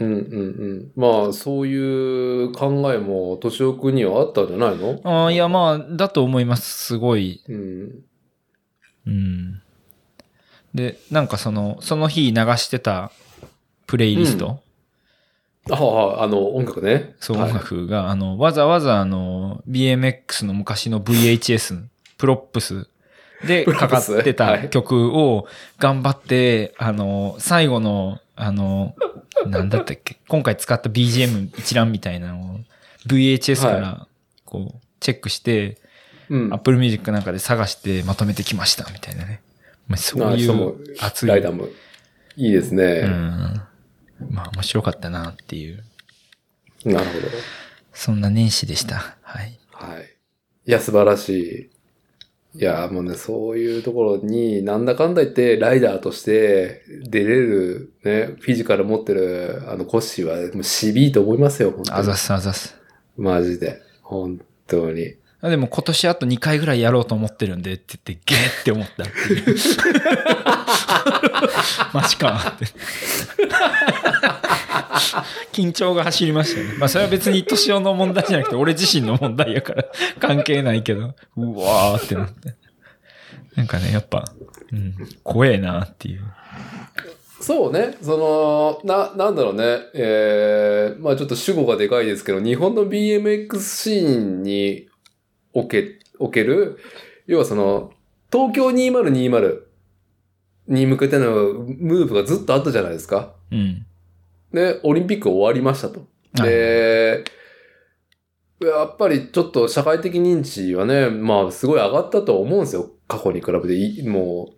うんうんうん。まあ、そういう考えも、としおくんにはあったんじゃないの？ああ、いやまあ、だと思います。すごい。うん。うん。で、なんかその、その日流してたプレイリスト、ああ、あの、音楽ね。そう、はい音楽が、あの、わざわざあの、BMX の昔の VHS、プロップスでかかってはいた曲を頑張って、あの、最後の、あの、なんだったっけ、今回使った BGM 一覧みたいなのを VHS からこう、チェックして、うん。Apple Music なんかで探してまとめてきました、みたいなね。まあ、そういう熱い。ライダーも。いいですね。うん。まあ面白かったなっていう、なるほど。そんな年始でした。はい。はい。いや、素晴らしい。いや、もうね、そういうところに、なんだかんだ言って、ライダーとして出れる、ね、フィジカル持ってる、あの、コッシーは、もう、しびいと思いますよ、本当にあざっ。すあざっす。マジで。本当に。あでも今年あと2回ぐらいやろうと思ってるんでって言って、ゲーって思ったっていう。マジかって。緊張が走りましたね。まあそれは別に年男の問題じゃなくて、俺自身の問題やから関係ないけど、うわーってなって。なんかね、やっぱ、うん、怖えなっていう。そうね、その、な、なんだろうね、えー、まあちょっと主語がでかいですけど、日本の BMX シーンにおけ、おける、要はその、東京2020に向けてのムーブがずっとあったじゃないですか。うん。で、オリンピック終わりましたと。で、やっぱりちょっと社会的認知はね、まあすごい上がったと思うんですよ。過去に比べてい、もう、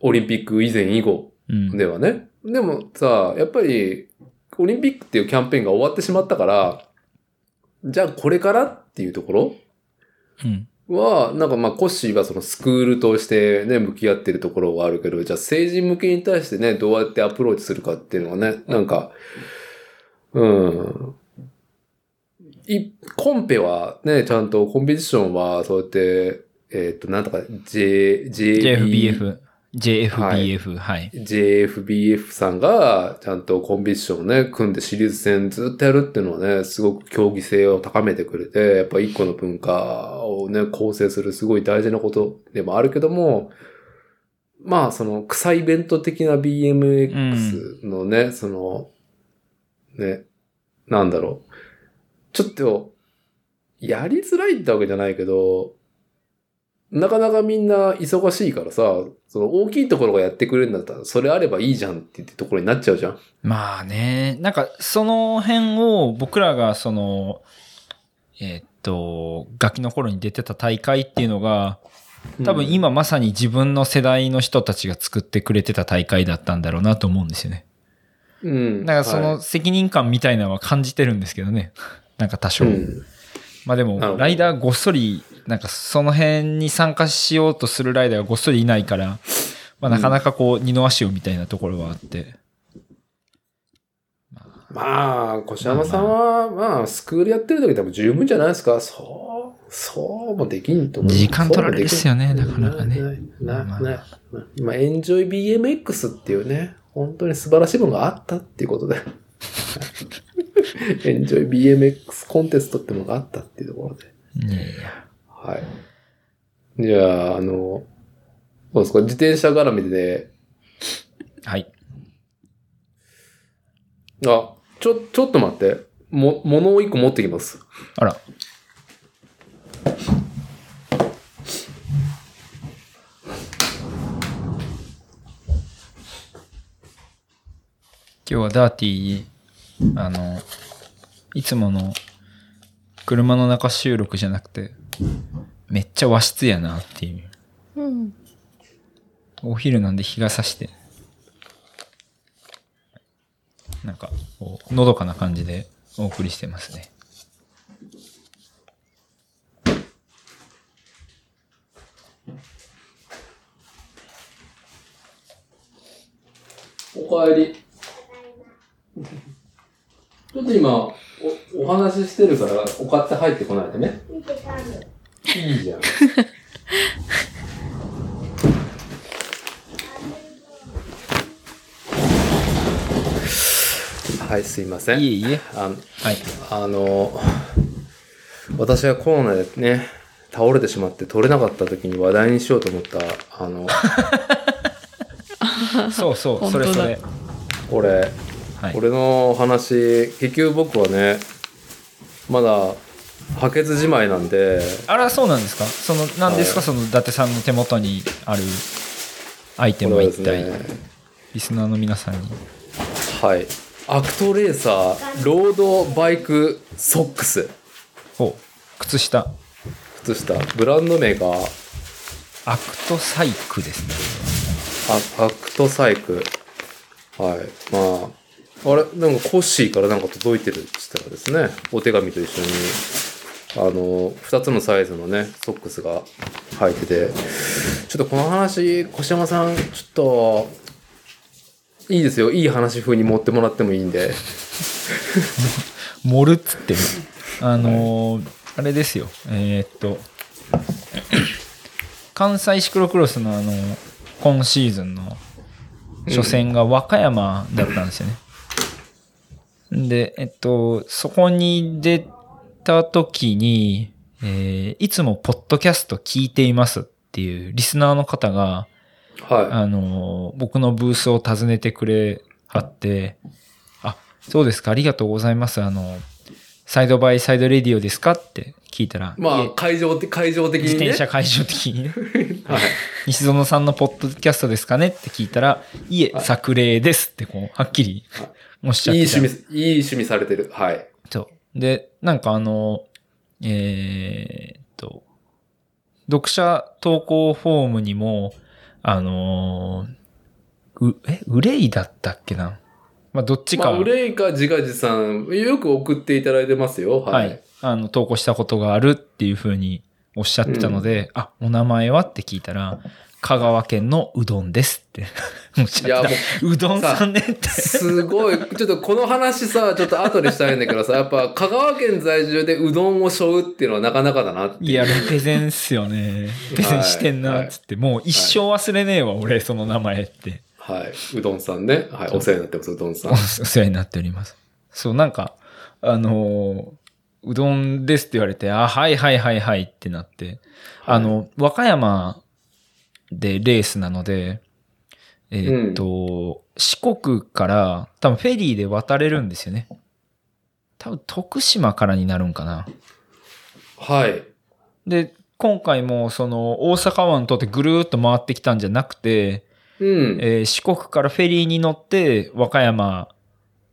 オリンピック以前以後うん。ではね。でもさ、やっぱり、オリンピックっていうキャンペーンが終わってしまったから、じゃあこれからっていうところうん。は、なんかまあコッシーはそのスクールとしてね、向き合ってるところがあるけど、じゃあ成人向けに対してね、どうやってアプローチするかっていうのはね、なんか、うん。い、コンペはね、ちゃんとコンペティションはそうやって、えっ、と、なんとか J、JB JFBF。はい。JFBF さんがちゃんとコンペティションをね、組んでシリーズ戦ずっとやるっていうのはね、すごく競技性を高めてくれて、やっぱ一個の文化をね、構成するすごい大事なことでもあるけども、まあ、その草イベント的な BMX のね、その、ね、なんだろう。ちょっと、やりづらいってわけじゃないけど、なかなかみんな忙しいからさ、その大きいところがやってくれるんだったら、それあればいいじゃんって言ってところになっちゃうじゃん。まあね、なんかその辺を僕らがその、えーっと、ガキの頃に出てた大会っていうのが、多分今まさに自分の世代の人たちが作ってくれてた大会だったんだろうなと思うんですよね。うん。だからそはの責任感みたいなのは感じてるんですけどね。なんか多少。いうんまあでも、ライダーごっそり、なんかその辺に参加しようとするライダーがごっそりいないから、まあなかなかこう二の足をみたいなところはあって。まあ、越山さんは、まあ、スクールやってる時でも十分じゃないですか。そう、そうもできんと思う。時間取られるっすよねなかなかねな、まあな、な、まあ、エンジョイ BMX っていうね、本当に素晴らしいものがあったっていうことで。エンジョイ BMX コンテストってものがあったっていうところで。いやいや。はい。じゃあ、あの、そうですか、自転車絡みで、はい。あ、ちょ、ちょっと待って。も、物を一個持ってきます。あら。今日はダーティー、あの、いつもの車の中収録じゃなくて、めっちゃ和室やなっていう。うん。お昼なんで日が差して、なんか、こうのどかな感じでお送りしてますね。おかえり。ちょっと今、お、お話ししてるから、お買って入ってこないでね。いいじゃん。はい、すいません。いえいえ。あの、はい。あの、私がコロナでね、倒れてしまって取れなかった時に話題にしようと思った、あの、そうそう、それそれ。これ、はい。俺の話、結局僕はね、まだ、白血自前なんで、あら、そうなんですか？その、何ですか、はいその、伊達さんの手元にあるアイテムは一体、ね、リスナーの皆さんに。はい。アクトレーサー、ロードバイクソックス。ほう。靴下。靴下。ブランド名が、アクトサイクですね。アアクトサイク。はい。まあ、あれなんかコッシーからなんか届いてるって言ったらですね、お手紙と一緒に、あの、二つのサイズのね、ソックスが入ってて、ちょっとこの話、越山さん、ちょっと、いいですよ。いい話風に持ってもらってもいいんで。盛るっつって。あのーあれですよ。えーっと、関西シクロクロスのあの、今シーズンの初戦が和歌山だったんですよね。で、えっと、そこに出た時に、えーいつもポッドキャスト聞いていますっていうリスナーの方が、はあの、僕のブースを訪ねてくれはって、あ、そうですか、ありがとうございます。あの、サイドバイサイドレディオですかって聞いたら、い。まあ会場的、会場的にね。自転車会場的にね、はい。西園さんのポッドキャストですかねって聞いたら、いえ、作例ですってこう、はっきりおっしゃっいいてた。趣味、いい趣味されてる。はい。そう。で、なんかあの、えーっと、読者投稿フォームにも、あのーう、え、憂いだったっけな？まあ、どっちか、まあ、憂いか自画自賛、よく送っていただいてますよ。は。はいい。あの、投稿したことがあるっていうふうにおっしゃってたので、あ、お名前は？って聞いたら、香川県のうどんですって おっしいや、もゃってた。うどんさんねってう、。すごい。ちょっとこの話さ、ちょっと後でしたいんだけどさ、やっぱ香川県在住でうどんを背負うっていうのはなかなかだなっていう。いや、レペゼンっすよね。レペゼンしてんな、つって。もう一生忘れねえわ、俺、その名前って。はい。うどんさんね。はい。お世話になってます、うどんさんお。世話になっております。そう、なんか、あのーうどんですって言われて、あ、はいはいはいはいってなって、あの、和歌山でレースなので、えーっと、四国から多分フェリーで渡れるんですよね。多分徳島からになるんかな。はい。で、今回もその大阪湾通ってぐるーっと回ってきたんじゃなくて、うん。えー四国からフェリーに乗って和歌山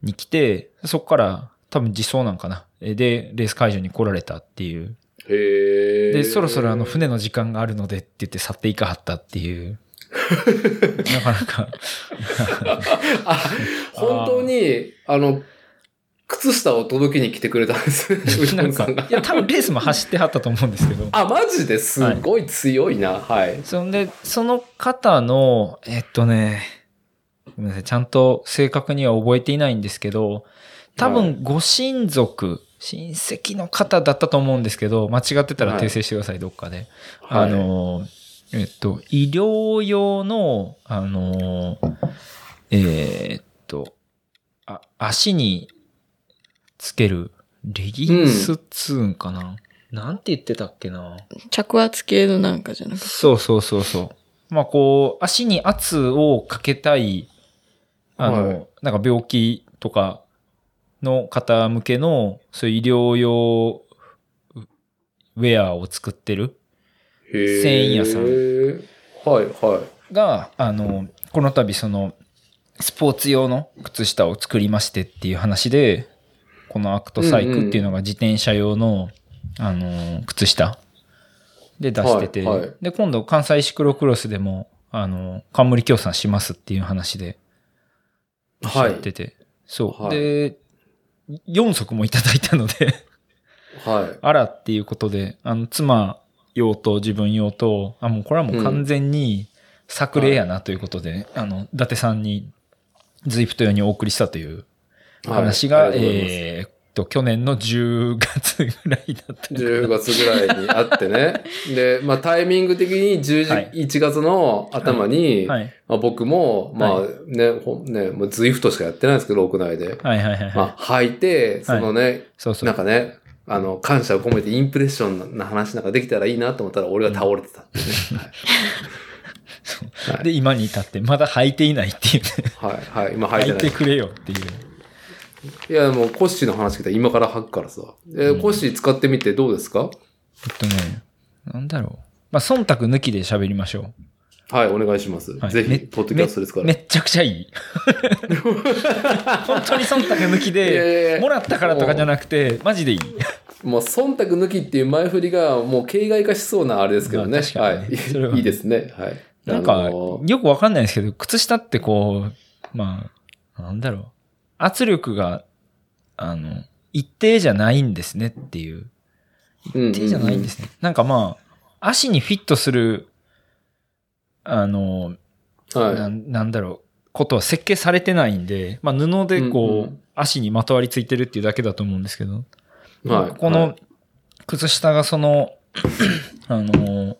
に来て、そこから多分自走なんかな。えーで、レース会場に来られたっていう。へえ。で、そろそろあの船の時間があるのでって言って去っていかはったっていう。なかなか。あ、本当に、あの、靴下を届けに来てくれたんですなんか、い。や、多分レースも走ってはったと思うんですけど。あ、マジですごい強いな。はい。そんで、その方の、えっとね、ごめんなさい、ちゃんと正確には覚えていないんですけど、多はい分ご親族、親戚の方だったと思うんですけど、間違ってたら訂正してください、どっかで。あはい、の、えっと、医療用の、あの、えーっと、あ、足につけるレギンスっつうんかな、なんて言ってたっけな？着圧系のなんかじゃなくて？そうそうそうそう。まあこう、足に圧をかけたい、あの、はいなんか病気とかの方向けの、そういう医療用ウウェアを作ってる繊維屋さん。はい、はが、あの、この度その、スポーツ用の靴下を作りましてっていう話で、このアクトサイクっていうのが自転車用の、あの、靴下。で出してて、はいはい。で、今度関西シクロクロスでも、あの、冠協賛しますっていう話で、い。はいやっ。てて、そう。はい。で、4足もいただいたので、はい。あらっていうことで、あの、妻用と自分用と、あ、もうこれはもう完全に作例やなということで、あの、伊達さんに、ズイプト用にお送りしたという話が、はいえーっと、去年の10月ぐらいだったのかな10月ぐらいにあってね。で、まあタイミング的に10はい1月の頭に、はい。まあ、僕も、まあはね、ほんね、もうズイフトしかやってないんですけど、屋内で。はいはいはいはい。まあ履いて、そのね、そうそう。なんかね、あの、感謝を込めてインプレッションな話なんかできたらいいなと思ったら、俺が倒れてたってね。はいで、今に至って、まだ履いていないっていうね。はい、はい、今履いてない履いて。くれよっていう。いや、もうコッシーの話聞いたら今から履くからさ。えーコッシー使ってみてどうですか？えっとね、なんだろう。まあ、忖度抜きで喋りましょはい、お願いします。う。はいぜひ、めポッドキャストですから。めめっちゃくちゃいい。本当に忖度抜きで、やもらったからとかじゃなくて、マジでいい。もう、忖度抜きっていう前振りが、もう、形骸化しそうなあれですけどね。まあねはい。いいですね。はい。なんか、よくわかんないですけど、靴下ってこう、まあ、なんだろう。圧力が、あの、一定じゃないんですねっていう。うん一定じゃないんですね。なんかまあ、足にフィットする、あの、なはんなんだろう、ことは設計されてないんで、まあ布でこう、うんうん足にまとわりついてるっていうだけだと思うんですけど、い。はい。この靴下がその、あの、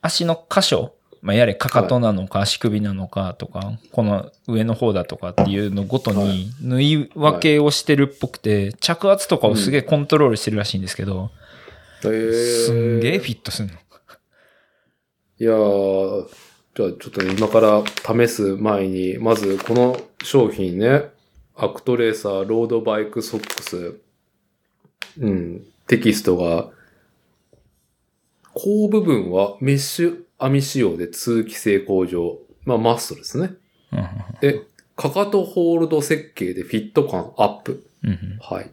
足の箇所、まあ、やれかかとなのか足首なのかとか、この上の方だとかっていうのごとに縫い分けをしてるっぽくて、着圧とかをすげえコントロールしてるらしいんですけど、すんげえフィットすんの。いやー、じゃあちょっとね今から試す前に、まずこの商品ね、アクトレーサーロードバイクソックス、うん、テキストが、後部分はメッシュ網仕様で通気性向上。まあマストですね。で、かかとホールド設計でフィット感アップ。はい。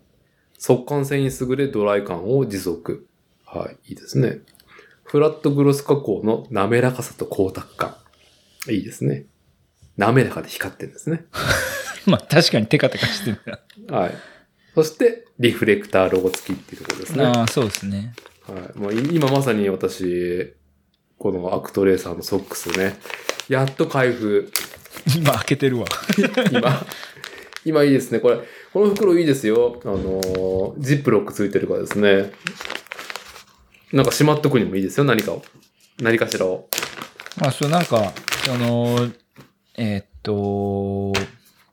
速乾性に優れドライ感を持続。はい。いいですね。フラットグロス加工の滑らかさと光沢感。いいですね。滑らかで光ってるんですね。まあ確かにテカテカしてるな。はい。そして、リフレクターロゴ付きっていうところですね。ああ、そうですね。はい。もうい今まさに私、このアクトレーサーのソックスね、やっと開封。今開けてるわ。今、今いいですね。これ、この袋いいですよ。あのー、ジップロックついてるからですね。なんかしまっとくにもいいですよ、何かを。何かしらを。まあ、そう、なんか、その、えーっと、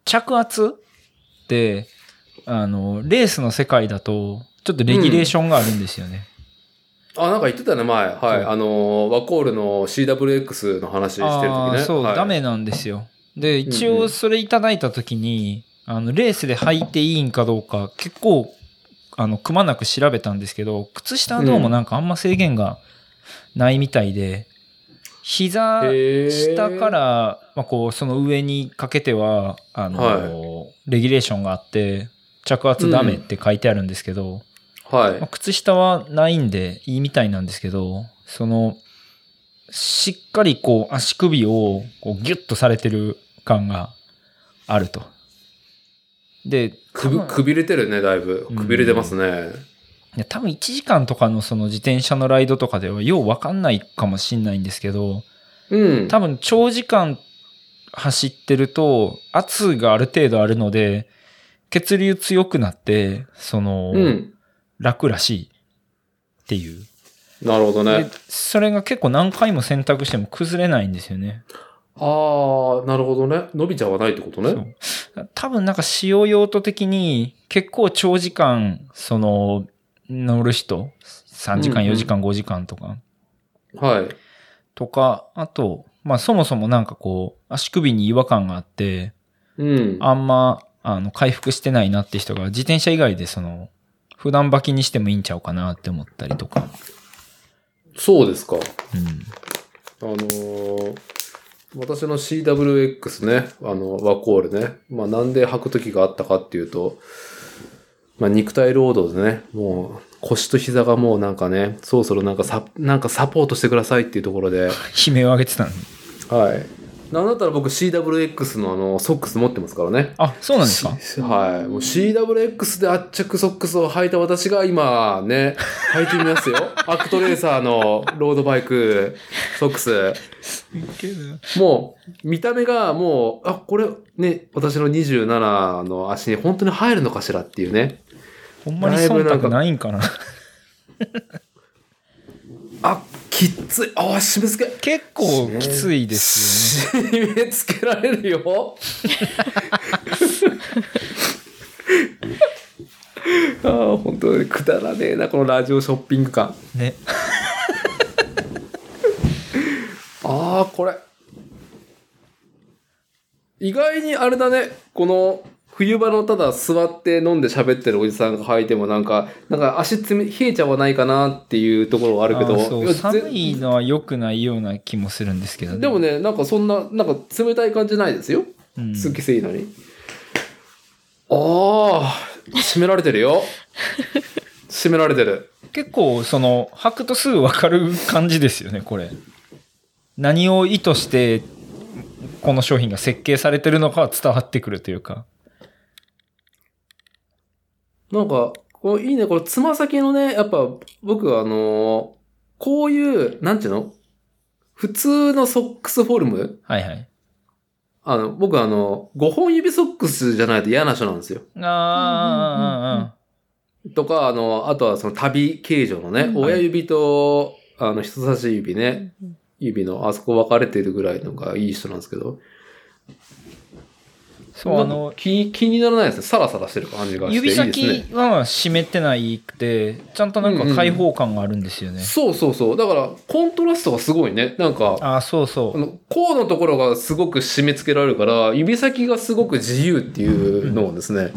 着圧って、あの、レースの世界だと、ちょっとレギュレーションがあるんですよね。あ、なんか言ってたね、前。はい。あのー、ワコールの CWX の話してる時ね。そう、はいダメなんですよ。で、一うんうん応それいただいた時に、あの、レースで履いていいんかどうか、結構、あの、くまなく調べたんですけど、靴下はどうもなんかあんま制限がないみたいで、膝へー下から、まあ、こう、その上にかけては、あの、はレギュレーションがあって、着圧ダメって書いてあるんですけど、はいまあ、。靴下はないんでいいみたいなんですけど、その、しっかりこう足首をこうギュッとされてる感があると。で、くび、くびれてるね、だいぶ。くびれてますね。いや多分1時間とかのその自転車のライドとかではようわかんないかもしんないんですけど、うん。多分長時間走ってると圧がある程度あるので、血流強くなって、その、うん。楽らしいっていう。なるほどでね。それが結構何回も選択しても崩れないんですよね。ああ、なるほどね。伸びちゃわないってことね。多分なんか使用用途的に結構長時間、その、乗る人、3時間、うんうん4時間、5時間とか、はい。とか、あと、まあそもそもなんかこう、足首に違和感があって、うん。あんま、あの、回復してないなって人が自転車以外でその、普段履きにしてもいいんちゃうかなって思ったりとか。そうですか。うん。あのー私の CWX ね、あの、ワコールね。まあなんで履く時があったかっていうと、まあ肉体労働でね、もう腰と膝がもうなんかね、そろそろなんかサ、なんかサポートしてくださいっていうところで、悲鳴を上げてたのに。はい。なんだったら僕 CWX のあの、ソックス持ってますからね。あ、そうなんですか？しはい。もう CWX で圧着ソックスを履いた私が今ね、履いてみますよ。アクトレーサーのロードバイクソックス。もう、見た目がもう、あ、これね、私の27の足に本当に入るのかしらっていうね。ほんまに忖度ないんかな。あ、きっつい。あ、締め付け。結構きついですよね。締め付けられるよ。ああ、本当にくだらねえな、このラジオショッピング感。ね。ああ、これ。意外にあれだね、この冬場のただ座って飲んで喋ってるおじさんが履いてもなんか、なんか足つめ冷えちゃわないかなっていうところはあるけど、寒ぜいのは良くないような気もするんですけどね。でもね、なんかそんな、なんか冷たい感じないですよ？うん、通気性いいのに。ああ、締められてるよ。締められてる。結構、その、履くとすぐ分かる感じですよね、これ。何を意図して、この商品が設計されてるのかは伝わってくるというか。なんか、こういいね、これつま先のね、やっぱ僕はあのーこういう、なんていうの？普通のソックスフォルム？はいはい。あの、僕はあの、5本指ソックスじゃないと嫌な人なんですよ。あとか、あの、あとはその旅形状のね、うん。親指と、あの、人差し指ね、指のあそこ分かれてるぐらいのがいい人なんですけど、そう、あのか、気気にならないですね。サラサラしてる感じがしていい指。先は締めてないくて、ちゃんとなんか開放感があるんですよね。そうそうそう。だから、コントラストがすごいね。なんか、ああ、そうそう。あの、甲のところがすごく締め付けられるから、指先がすごく自由っていうのをですね、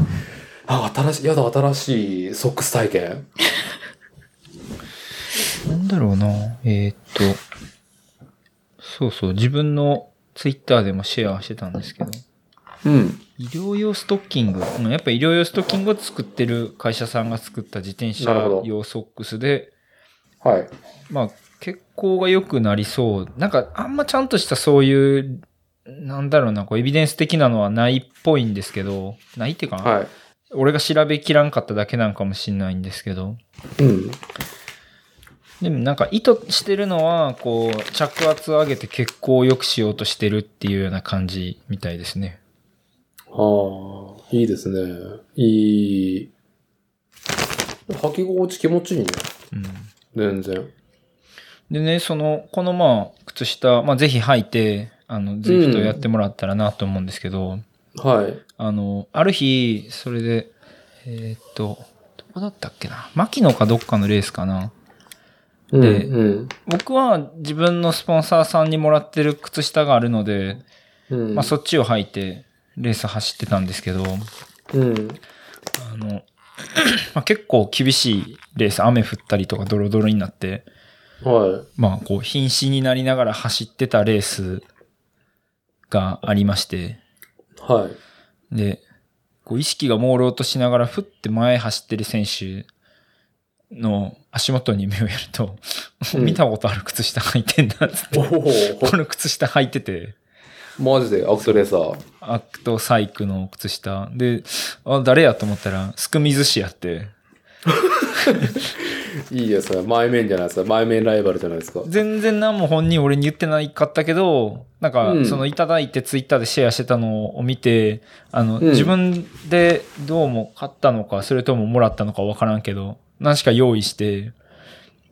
あ、新しい、やだ、新しいソックス体験。なんだろうな。えーっと、そうそう、自分のツイッターでもシェアしてたんですけど、うん。医療用ストッキング。うんやっぱ医療用ストッキングを作ってる会社さんが作った自転車用ソックスで、はい。まあ、血行が良くなりそう。なんか、あんまちゃんとしたそういうなんだろうな、こう、エビデンス的なのはないっぽいんですけど、ないっていうかな、はい。俺が調べきらんかっただけなんかもしんないんですけど、うん。でもなんか意図してるのは、こう、着圧を上げて血行を良くしようとしてるっていうような感じみたいですね。ああ、いいですね。いい。履き心地気持ちいいね。うん。全然。でね、その、このまあ、靴下、まあぜひ履いて、あの、ズイフトやってもらったらなと思うんですけど、はい。あの、ある日、それで、えーっと、どこだったっけな？牧野かどっかのレースかな？うん、でうん。僕は自分のスポンサーさんにもらってる靴下があるので、うん。まあそっちを履いてレース走ってたんですけど、うん。あの、まあ、結構厳しいレース、雨降ったりとかドロドロになって、はまあこう瀕死になりながら走ってたレースがありまして、い。はい。で、こう意識が朦朧としながらふって前走ってる選手の足元に目をやると、うん 見たことある靴下履いてんだっつって、この靴下履いてて、マジでアクトレーサー。アクトサイクの靴下。で、あ、誰やと思ったら、スクミズ氏やって、いいですね。前面じゃないですか。前面ライバルじゃないですか。全然何も本人俺に言ってないかったけど、なんかう、んそのいただいてツイッターでシェアしてたのを見て、あの、うん自分でどうも買ったのか、それとももらったのかわからんけど、何しか用意して、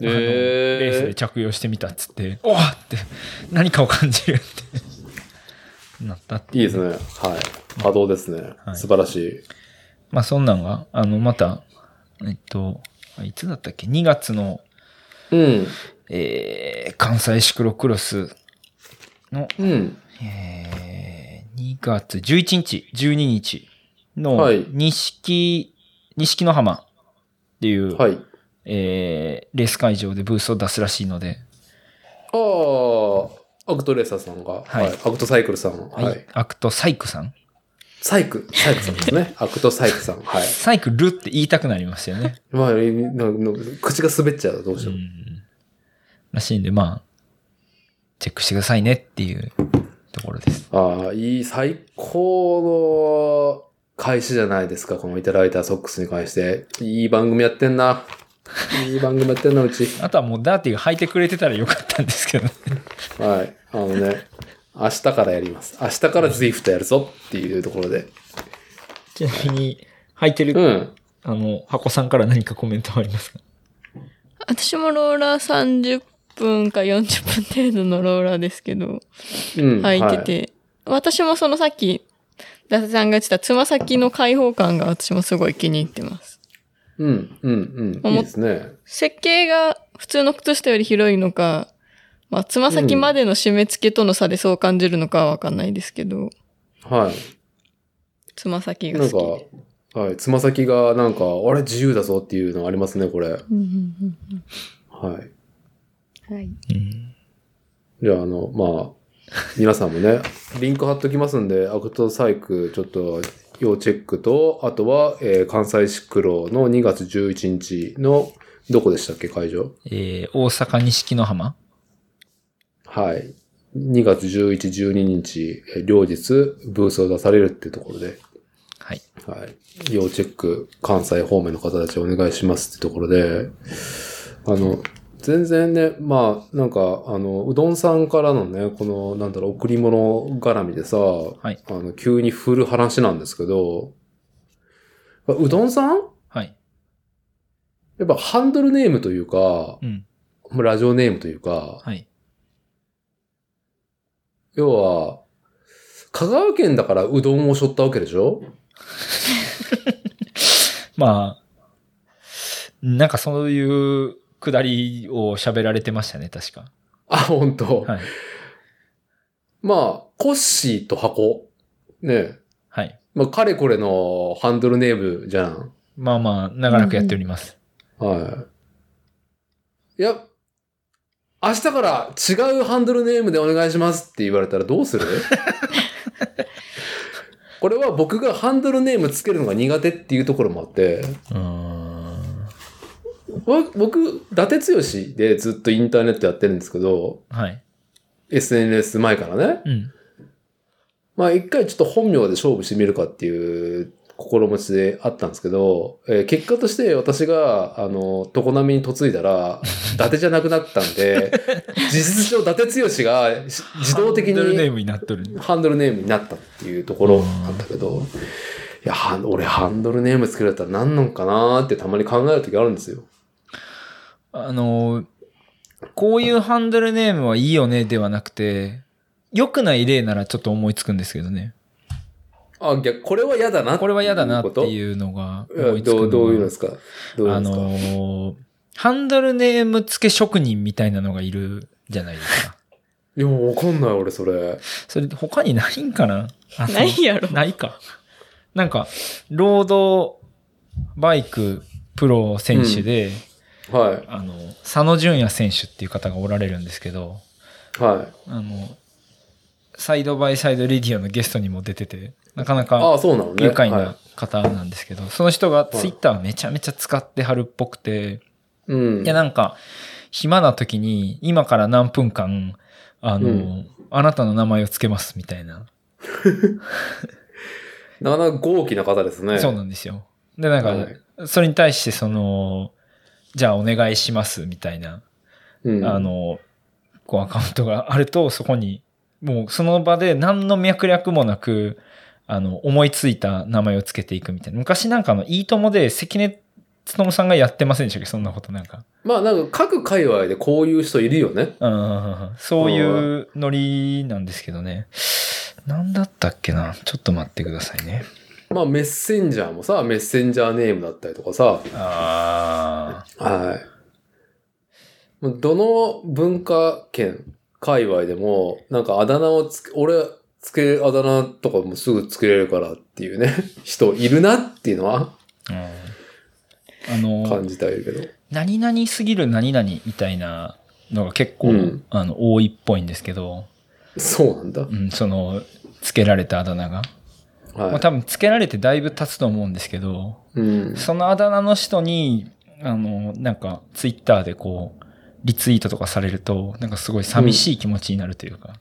あのへーレースで着用してみたっつって、おわって何かを感じるってなったっていいですね。はい。波動ですね。はい素晴らしい。まあそんなんが、あの、また、えっと、いつだったっけ ?2 月の、うん。えー、関西シクロクロスの、うん。えー、2月11日、12日のはい、錦、錦の浜っていう、はい。えー、レース会場でブースを出すらしいので、ああ、アクトレーサーさんが。はいはい。アクトサイクルさん。はいはい。アクトサイクさん？サイク、サイクさんですね。アクトサイクさん。はい。サイクルって言いたくなりましたよね。まあ、なな口が滑っちゃう、どうしても。ん。らしいんで、まあ、チェックしてくださいねっていうところです。ああ、いい、最高の開始じゃないですか、このいただいたソックスに関して。いい番組やってんな。いい番組やってんな、うち。あとはもうダーティが履いてくれてたらよかったんですけどね。はい。あのね、明日からやります。明日からズイフトやるぞっていうところで。ちなみに、履いてる、うん。あの、箱さんから何かコメントはありますか？私もローラー30分か40分程度のローラーですけど、うん。履いてて、私もそのさっき、ダサさんが言ってたつま先の開放感が私もすごい気に入ってます。はい。うん、うん、うん。いいですね。設計が普通の靴下より広いのか、まあ、つま先までの締め付けとの差でそう感じるのかはわかんないですけど、はい。つま先がなん好きか、はい。つま先がなんか、あれ自由だぞっていうのありますね、これ。で。うんうんはい。うんはい。うん。じゃあ、あの、まあ、皆さんもね、リンク貼っときますんで、アクトサイク、ちょっと、要チェックと、あとは、えー関西シクロの2月11日の、どこでしたっけ、会場？えー、大阪錦の浜はい。2月11、12日、えー両日、ブースを出されるっていうところで、はい。はい。要チェック、関西方面の方たちお願いしますってところで、あの、全然ね、まあ、なんか、あの、うどんさんからのね、この、なんだろう、贈り物絡みでさ、はい。あの、急に振る話なんですけど、うどんさん？はい。やっぱハンドルネームというかう、ん。ラジオネームというか、はい。要は、香川県だからうどんを背負ったわけでしょ？まあ、なんかそういうくだりを喋られてましたね、確か。あ、本当、はい。まあ、コッシーと箱。ねはい。まあ、かれこれのハンドルネームじゃん。まあまあ、長らくやっております。はい。いや、明日から違うハンドルネームでお願いしますって言われたらどうする？これは僕がハンドルネームつけるのが苦手っていうところもあって、うーん。わ僕、伊達剛でずっとインターネットやってるんですけど、はい。SNS 前からね。うん。まあ一回ちょっと本名で勝負してみるかっていう心持ちであったんですけど、えー結果として私が、あの、常滑に嫁いだら、伊達じゃなくなったんで、事実上伊達剛がし自動的にハンドルネームになっとる。ハンドルネームになったっていうところなんだけど、いや、は俺ハンドルネーム作れたら何なんかなーってたまに考える時あるんですよ。あの、こういうハンドルネームはいいよねではなくて、良くない例ならちょっと思いつくんですけどね。あ、逆、これは嫌だなこれは嫌だなってういうのが思いつくのがどう、どういうのですか？どういうあのですか、のーハンドルネーム付け職人みたいなのがいるじゃないですか。いや、わかんない俺それ。それ他にないんかな？あのないやろ。ないか。なんか、ロードバイクプロ選手で、はい。あの、佐野純也選手っていう方がおられるんですけど、はい。あの、サイドバイサイドレディオのゲストにも出てて、なかなあかあ、そうなのね。愉快はな方なんですけど、その人がツイッターめちゃめちゃ使ってはるっぽくて、い。うん。いやなんか、暇な時に今から何分間、あの、うんあなたの名前を付けますみたいな。なかなか豪気な方ですね。そうなんですよ。で、なんか、はいそれに対してその、じゃあお願いしますみたいな、うん。あの、こうアカウントがあると、そこに、もうその場で何の脈略もなく、あの、思いついた名前をつけていくみたいな。昔なんかあの、いいともで関根勤さんがやってませんでしたっけ？そんなことなんか。まあなんか各界隈でこういう人いるよね。うんそういうノリなんですけどね。なんだったっけな？ちょっと待ってくださいね。まあメッセンジャーもさ、メッセンジャーネームだったりとかさ。あはい。もうどの文化圏、界隈でも、なんかあだ名をつけ、俺、つけ、あだ名とかもすぐつけれるからっていうね、人いるなっていうのはあ。うん、あの、感じたいるけど。何々すぎる何々みたいなのが結構、うんあの、多いっぽいんですけど、そうなんだ。うん、その、つけられたあだ名が。はい。まあ多分つけられてだいぶ経つと思うんですけど、うん。そのあだ名の人に、あの、なんか、ツイッターでこう、リツイートとかされると、なんかすごい寂しい気持ちになるというか。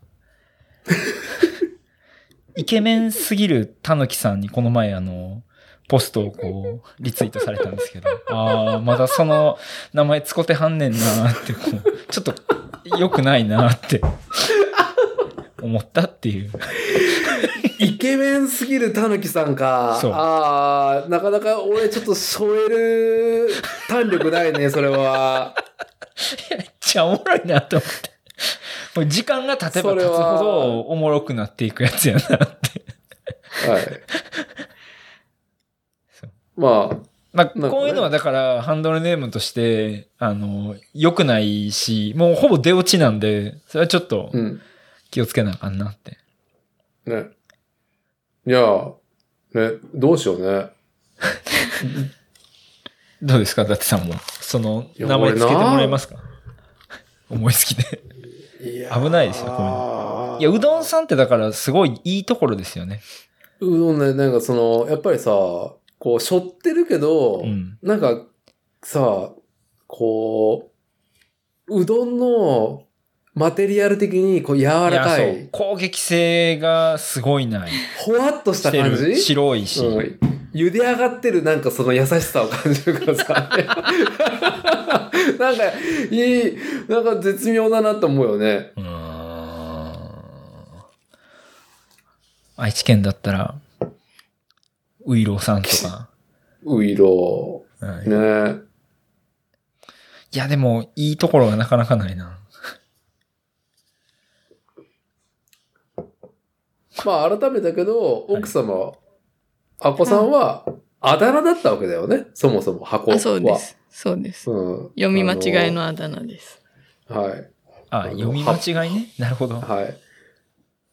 イケメンすぎるたぬきさんにこの前あの、ポストをこう、リツイートされたんですけど、ああ、まだその名前使ってはんねんなーって、こう、ちょっと良くないなーって、思ったっていう。イケメンすぎるたぬきさんか。そうああ、なかなか俺ちょっと添える弾力ないね、それは。めっちゃおもろいなと思って。もう時間が経てば経つほどおもろくなっていくやつやなって。はいそう。まあ、まあ、こういうのはだからハンドルネームとして、あの、良くないし、もうほぼ出落ちなんで、それはちょっとうん。気をつけなあかんなって。ね。いや、ね、どうしようね。どうですか？だってさんも。その、名前つけてもらえますか？思いつきで。危ないですよこいや、うどんさんってだからすごいいいところですよね。うどんね、なんかその、やっぱりさ、こう、しょってるけど、うん。なんか、さ、こう、うどんのマテリアル的にこう柔らかやい、攻撃性がすごいない。ほわっとしたして感じる。白いし。うん茹で上がってるなんかその優しさを感じるからさ。なんか、いい、なんか絶妙だなと思うよね。うーん愛知県だったら、ウイローさんとか。ういろはいね。いや、でも、いいところがなかなかないな。まあ改めたけど、奥様、あこさんは、あだ名だったわけだよね。そもそも箱は。あ、そうです。そうです。うん。読み間違いのあだ名です。はい。あ、読み間違いね。なるほど。はい。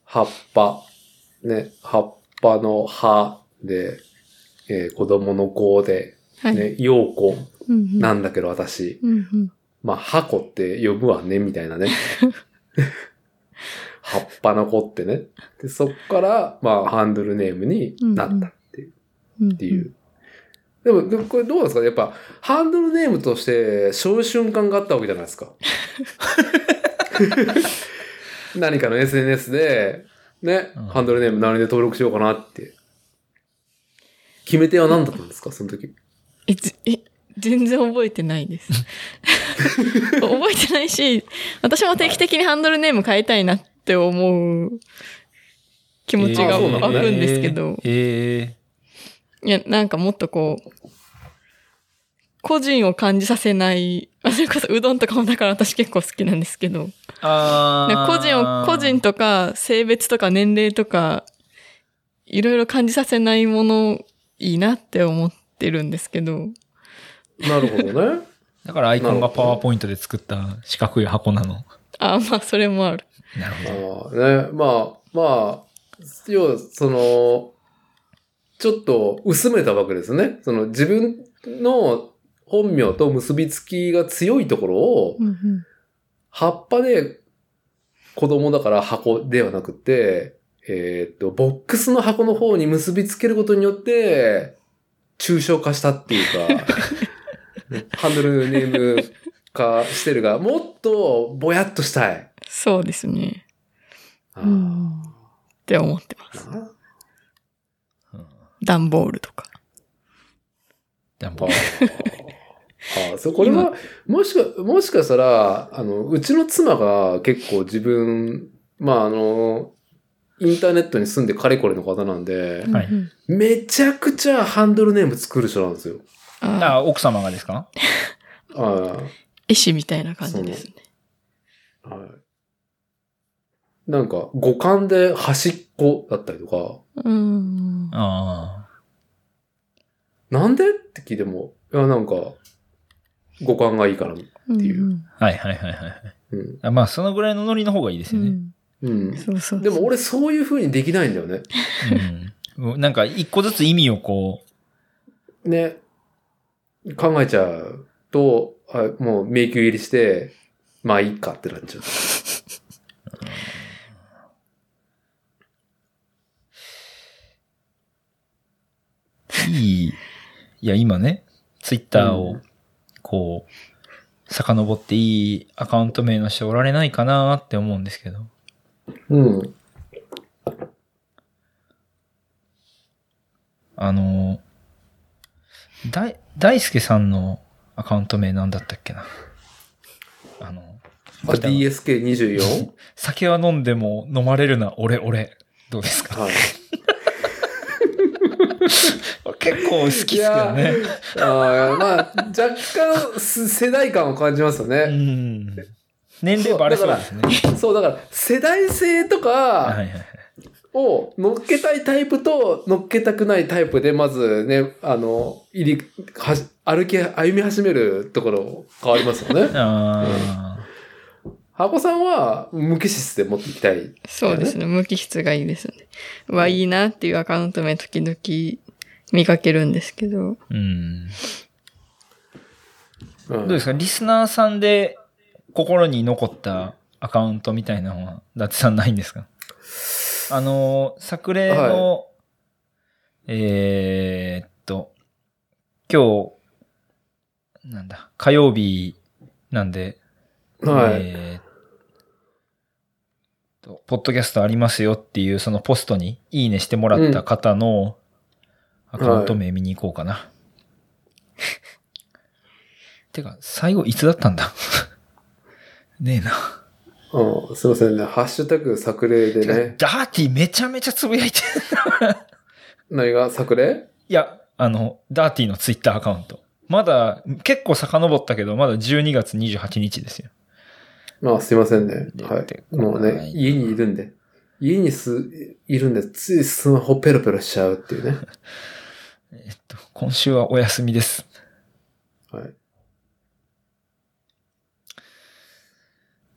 葉っぱ。ね。葉っぱの葉で、えー子供の子で、はい。ね、陽子うんうんなんだけど私、うんうんまあ、箱って呼ぶわね、みたいなね。葉っぱの子ってね。で、そっから、まあ、ハンドルネームになったっていう。うんっていう。でも、でもこれどうなんですか？やっぱ、ハンドルネームとして、そういう瞬間があったわけじゃないですか。何かの SNS で、ね、うんハンドルネーム何で登録しようかなって。決め手は何だったんですか、その時。え、全然覚えてないです。覚えてないし、私も定期的にハンドルネーム変えたいなって思う気持ちが湧くんですけど、えいや、なんかもっとこう、個人を感じさせない、あ それこそうどんとかもだから私結構好きなんですけど、ー、あ個人を、個人とか性別とか年齢とか、いろいろ感じさせないものいいなって思ってるんですけど、なるほどね。だからアイコンがパワーポイントで作った四角い箱なの。あ、まあそれもある。なるほど。ああね、まあ、まあ、要は、その、ちょっと薄めたわけですね。その自分の本名と結びつきが強いところを、うんうん葉っぱで子供だから箱ではなくて、えーっと、ボックスの箱の方に結びつけることによって、抽象化したっていうか、ハンドルネーム化してるが、もっとぼやっとしたい。そうですね。って思ってます。段ボールとか。でもあーあー、そう、これは、もしか、もしかしたら、あの、うちの妻が結構自分、まあ、あの、インターネットに住んでかれこれの方なんで、はいめちゃくちゃハンドルネーム作る人なんですよ。ああ、奥様がですか？あ絵師みたいな感じですね。あ、はい。なんか、五感で端っこだったりとか、うん。あなんで？って聞いても、いや、なんか、五感がいいから。っていうあ。はいはいはいはいはいうん。あ。まあ、そのぐらいのノリの方がいいですよね。うん。そうそう。でも俺そういう風にできないんだよね。うん。なんか、一個ずつ意味をこね。考えちゃうと、あもう迷宮入りして、まあいいかってなっちゃう。いい。いや、今ね、ツイッターをうん、こう、遡っていいアカウント名の人おられないかなって思うんですけど。うん。あの、だい、大輔さんのアカウント名なんだったっけな。あの、あ、DSK24? 酒は飲んでも飲まれるな、俺、俺。どうですか？はい。結構好きですけどね。ああ、まあ、若干す世代感を感じますようね。ん。年齢バレそうですね。そう、だから、世代性とか。を乗っけたいタイプと乗っけたくないタイプで、まずね、あの、入り、はし歩き、歩み始めるところ変わりますよね。あ箱さんは無機質で持っていきたい。そうですね。無機質がいいですね。うわ、いいなっていうアカウント名時々見かけるんですけど。ーうん。うんどうですか？リスナーさんで心に残ったアカウントみたいなのは、伊達さんないんですか？あの、作例の、えーっと、今日、なんだ、火曜日なんで、はい。えーポッドキャストありますよっていうそのポストにいいねしてもらった方のアカウント名見に行こうかな。てか、最後いつだったんだ？ねえな。うん、すいませんね。ハッシュタグ作例でね。ダーティーめちゃめちゃつぶやいてる。何が作例？いや、あの、ダーティーのツイッターアカウント。まだ、結構遡ったけど、まだ12月28日ですよ。まあ、すいませんね。はい。もうね、家にいるんで。家にす、いるんで、ついスマホペロペロしちゃうっていうね。えっと、今週はお休みです。はい。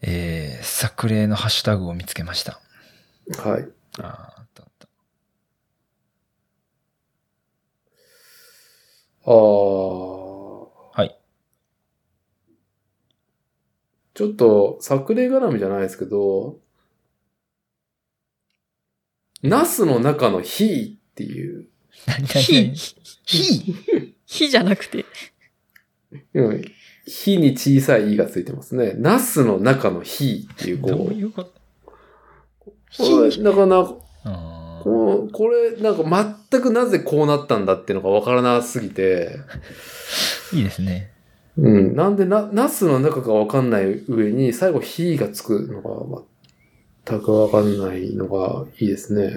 えー、作例のハッシュタグを見つけました。はい。あーあったあった。あー。はい。ちょっと、作例絡みじゃないですけど、ナスの中の火っていう、火火火じゃなくて。うん。火に小さい「い」がついてますね。ナスの中の火っていう、どうこいうこと？う、これ、なかなか、ここれ、なんか全くなぜこうなったんだっていうのがわからなすぎて、いいですね。うん。なんでな、ナスの中がわかんない上に、最後、火がつくのが全くわかんないのがいいですね。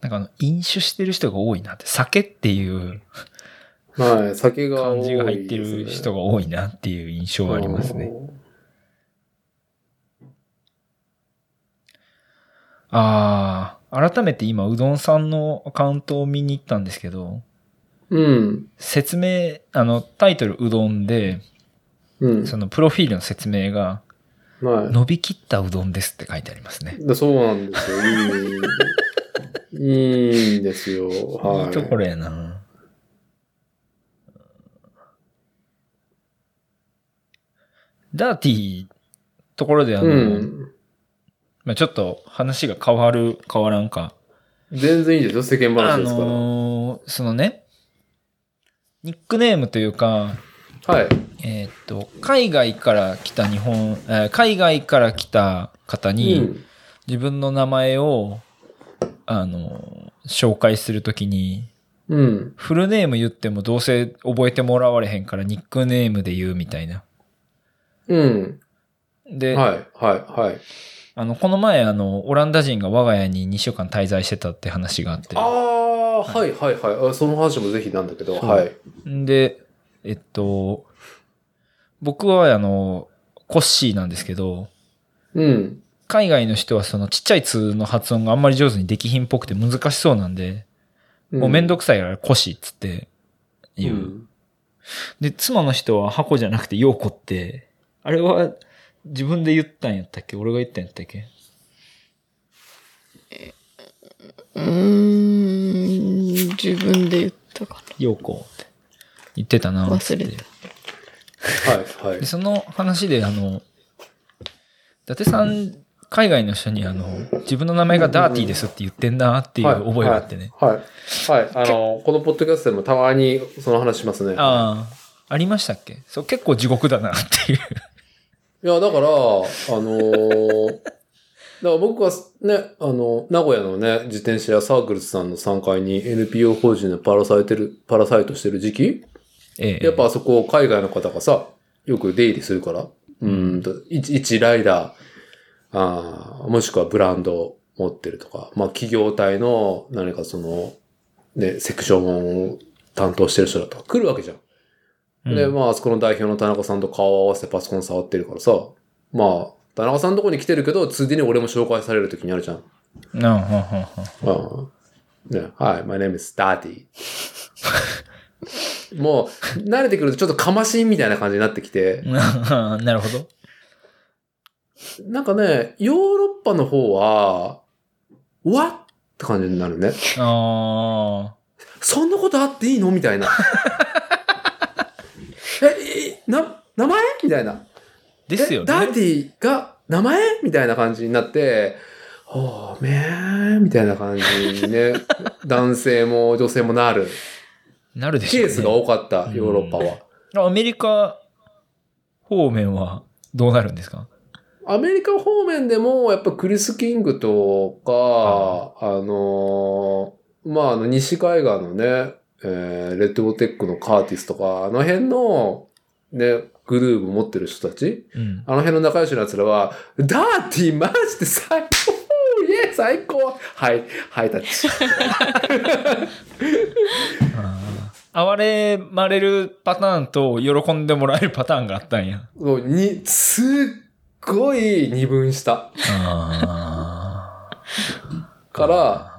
なんかあの、飲酒してる人が多いなって、酒っていうはい。酒がね。漢字が入ってる人が多いなっていう印象はありますね。ああ、改めて今、うどんさんのアカウントを見に行ったんですけど、うん。説明、あの、タイトルうどんで、うん。そのプロフィールの説明が、は伸びきったうどんですって書いてありますね。そうなんですよ。いい。いいんですよ。はい。いいところやな。ダーティーところであの、うん。まあちょっと話が変わる、変わらんか。全然いいですよ。世間あ話ですから。のーそのね、ニックネームというか、はい。えーっと、海外から来た日本、えー海外から来た方に、うん。自分の名前を、あの、紹介するときに、うん。フルネーム言ってもどうせ覚えてもらわれへんからニックネームで言うみたいな。うん。で、はい。はい。はい。あの、この前、あの、オランダ人が我が家に2週間滞在してたって話があってあ。あ、はい。はい。はい。あその話もぜひなんだけど、はい。んで、えっと、僕はあの、コッシーなんですけど、うん。海外の人はそのちっちゃい「つ」の発音があんまり上手にできひんっぽくて難しそうなんで、もうめんどくさいからコシっつって言う。うんで、妻の人は箱じゃなくてヨーコって、あれは自分で言ったんやったっけ？俺が言ったんやったっけ？うーん、自分で言ったかヨーコって言ってたなて忘れた。はい。はいで、。その話であの、伊達さん、海外の人にあの、自分の名前がダーティーですって言ってんなっていう覚えがあってね。はい。はい。はいあの、このポッドキャストでもたまにその話しますね。ああ、ありましたっけ？そう、結構地獄だなっていう。いや、だから、あのー だから僕はね、あの、名古屋のね、自転車屋サークルズさんの3階に NPO 法人でパラサイてる、パラサイトしてる時期ええ。やっぱあそこ海外の方がさ、よく出入りするから、うーんと、一一ライダー、あーもしくはブランド持ってるとか、まあ企業体の何かその、ね、セクションを担当してる人だとか来るわけじゃん。うんで、まあ、あそこの代表の田中さんと顔を合わせてパソコン触ってるからさ、まあ、田中さんのとこに来てるけど、ついでに俺も紹介される時にあるじゃん。なあ、はんはんはんうん。ね、はい、my name is Daddy. もう、慣れてくるとちょっとかましいみたいな感じになってきて、なるほど。なんかね、ヨーロッパの方は、わって感じになるね。あそんなことあっていいの？みたいな。え、えな、名前？みたいな。あ。ですよえダーね。ティーが名前？みたいな感じになって、ほうめーみたいな感じにね、男性も女性もなる。なるでしょう、ね。ケースが多かった、ヨーロッパは。アメリカ方面はどうなるんですか？アメリカ方面でも、やっぱクリス・キングとか、あのーまあ、あの、西海岸のね、えーレッドボテックのカーティスとか、あの辺の、ね、グルーブ持ってる人たちうん。あの辺の仲良しの奴らは、ダーティーマジで最高イエー最高はい、ハイタッチ。哀れまれるパターンと喜んでもらえるパターンがあったんや。もうに、すっごい二分したあから、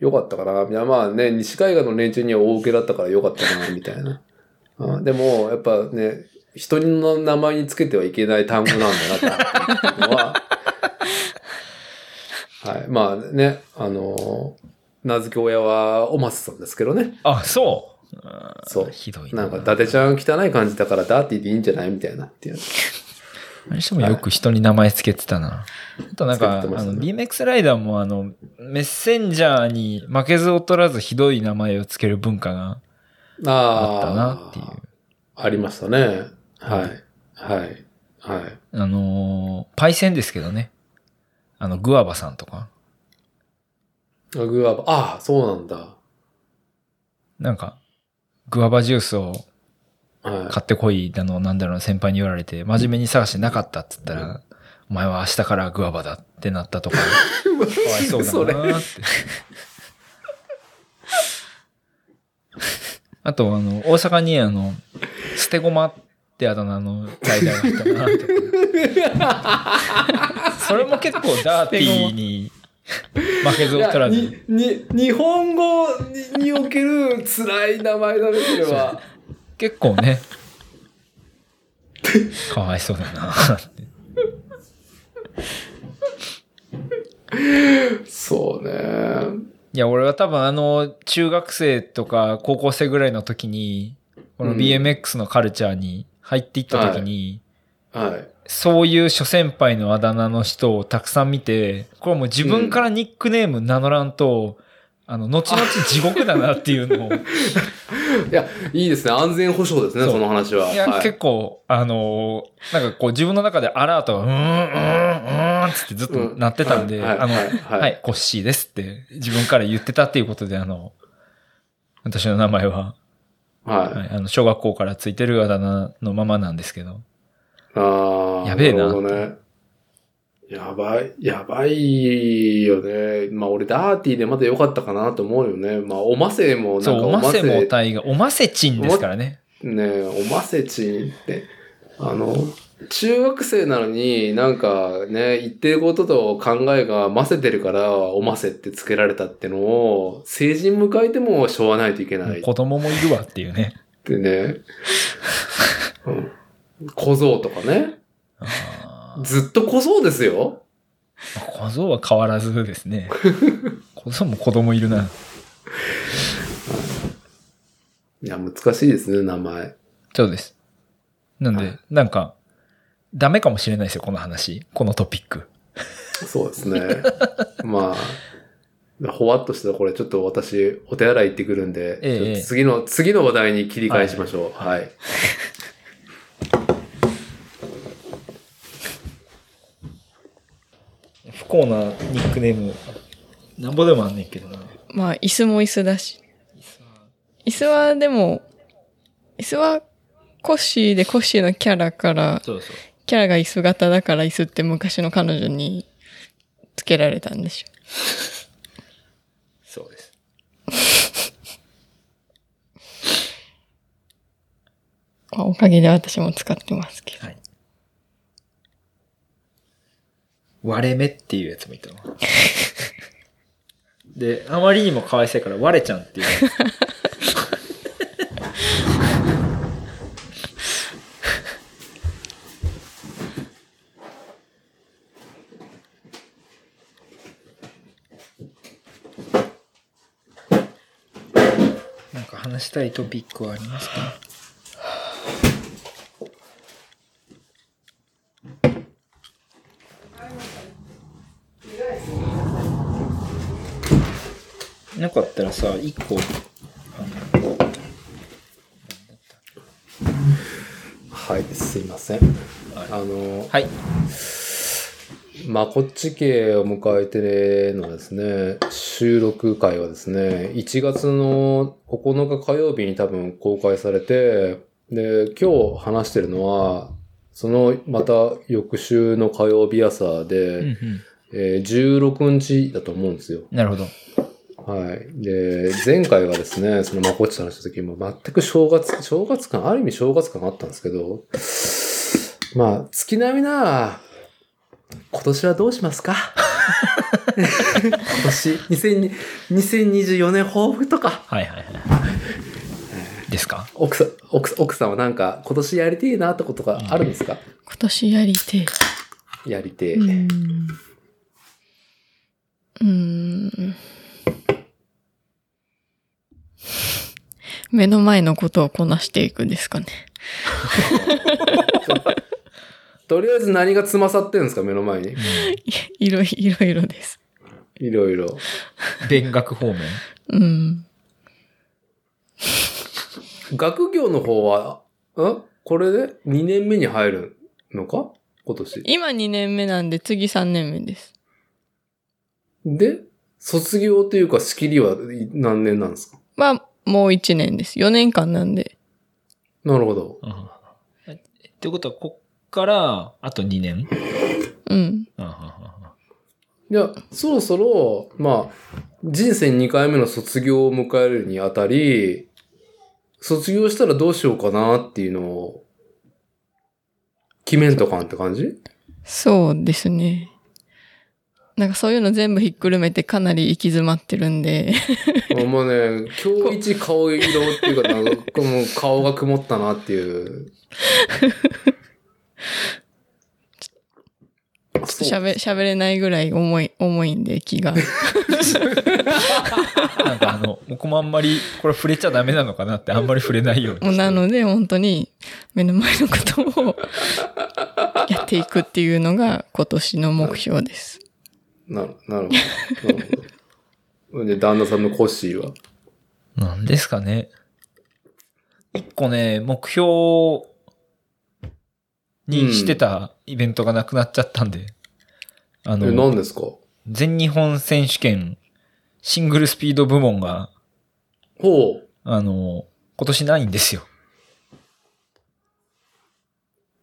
うん、よかったかな。いやまあね、西海岸の連中には大受けだったからよかったな、みたいな。うん、でも、やっぱね、人の名前につけてはいけない単語なんだなっていうのは、はい。まあね、あの名付け親はお松さんですけどね。あ、そう。あーそうひどいなんか、伊達ちゃん汚い感じだからダーティーでいいんじゃない？みたいなっていう。あれしてもよく人に名前つけてたな。あとなんか、ねあの、BMX ライダーもあの、メッセンジャーに負けず劣らずひどい名前をつける文化がああったなっていう。ありましたね。はい。はい。はい。あのーパイセンですけどね。あの、グアバさんとか。あグアバ、ああ、そうなんだ。なんか、グアバジュースをはい。買ってこいだの、なんだろう、先輩に言われて、真面目に探してなかったっつったら、お前は明日からグアバだってなったとか、かわいそうだなーって。あと、あの、大阪にあの、捨て駒ってあだ名のライダーがいたなとか。それも結構ダーティーに負けず劣らず。に、に、日本語ににおける辛い名前だね、それは。結構ね、かわいそうだなって。そうね。いや、俺は多分あの、中学生とか高校生ぐらいの時に、このうん BMX のカルチャーに入っていった時に、はい。そういう諸先輩のあだ名の人をたくさん見て、これはもう自分からニックネーム名乗らんと、あの、後々地獄だなっていうのを、いや、いいですね。安全保障ですね、その話は。いや、はい結構、あのーなんかこう自分の中でアラートが、うーん、うーん、うーんつってずっと鳴ってたんで、うんはいあの、ははいい、はいコッシーですって自分から言ってたっていうことで、あの、私の名前は、は。はいい、あの、小学校からついてるあだ名のままなんですけど、ああ。やべえなるほどね。やばい、やばいよね。まあ俺ダーティーでまだ良かったかなと思うよね。まあおませもなんかそう、おませもねたいが、おませちんですからね。おませちんって、あの、中学生なのになんかね、言ってることと考えがませてるから、おませってつけられたってのを、成人迎えてもしょうがないといけないっ子供もいるわっていうね。てね。うん小僧とかね。ずっと小僧ですよ。小僧は変わらずですね。小僧も子供いるな。いや、難しいですね、名前。そうです。なんで、はいなんか、ダメかもしれないですよ、この話。このトピック。そうですね。まあ、ほわっとしたらこれちょっと私、お手洗い行ってくるんで、ええ次の、次の話題に切り返しましょう。はい。不幸なニックネーム、なんぼでもあんねんけどな。まあ、椅子も椅子だし。椅子はでも、椅子はコッシーでコッシーのキャラから、そうそう。キャラが椅子型だから椅子って昔の彼女につけられたんでしょ。そうです。まあおかげで私も使ってますけど。はい。割れ目っていうやつもいたわ。で、あまりにも可愛さいから割れちゃんっていう。なんか話したいトピックはありますか？なかったらさ、一個、はい、すいません。はいあの、はい。まあ、こっち系を迎えてのですね、収録会はですね、1月の9日火曜日に多分公開されて、で、今日話してるのは、そのまた翌週の火曜日朝で、うんうん。えー16日だと思うんですよ。なるほど。はい。で、前回はですね、そのまこっちと話した時も全く正月、正月感、ある意味正月感があったんですけど、まあ、月並みな、今年はどうしますか？今年、2000 2024年抱負とか、はいはいはい。ですか？奥さん、奥さん奥さんはなんか、今年やりてえなってことがあるんですか、今年やりてえ。やりてえ。うーん。うーん。目の前のことをこなしていくですかね。とりあえず何がつまさってんですか、目の前に？いろいろいろです。いろいろ。勉学方面？うん。学業の方は、ん？これで2年目に入るのか？今年。今2年目なんで次3年目です。で、卒業というか仕切りはい何年なんですか？は、もう1年です。4年間なんで。なるほど。うんってことは、こっから、あと2年？うん。いや、そろそろ、まあ、人生2回目の卒業を迎えるにあたり、卒業したらどうしようかなっていうのを、決めんとかんって感じ？そうですね。なんかそういうの全部ひっくるめてかなり行き詰まってるんで。あもうね、今日一顔色っていうか、なんかもう顔が曇ったなっていう。ちょっと喋、喋れないぐらい重い、重いんで気が。なんかあの、僕もあんまり、これ触れちゃダメなのかなってあんまり触れないように。もうなので本当に目の前のことをやっていくっていうのが今年の目標です。な、なるほど。なるほど。で、旦那さんのコッシーは？なんですかね。一個ね、目標にしてたイベントがなくなっちゃったんで、あえ、の、何ですか？全日本選手権シングルスピード部門が、ほう。あの、今年ないんですよ。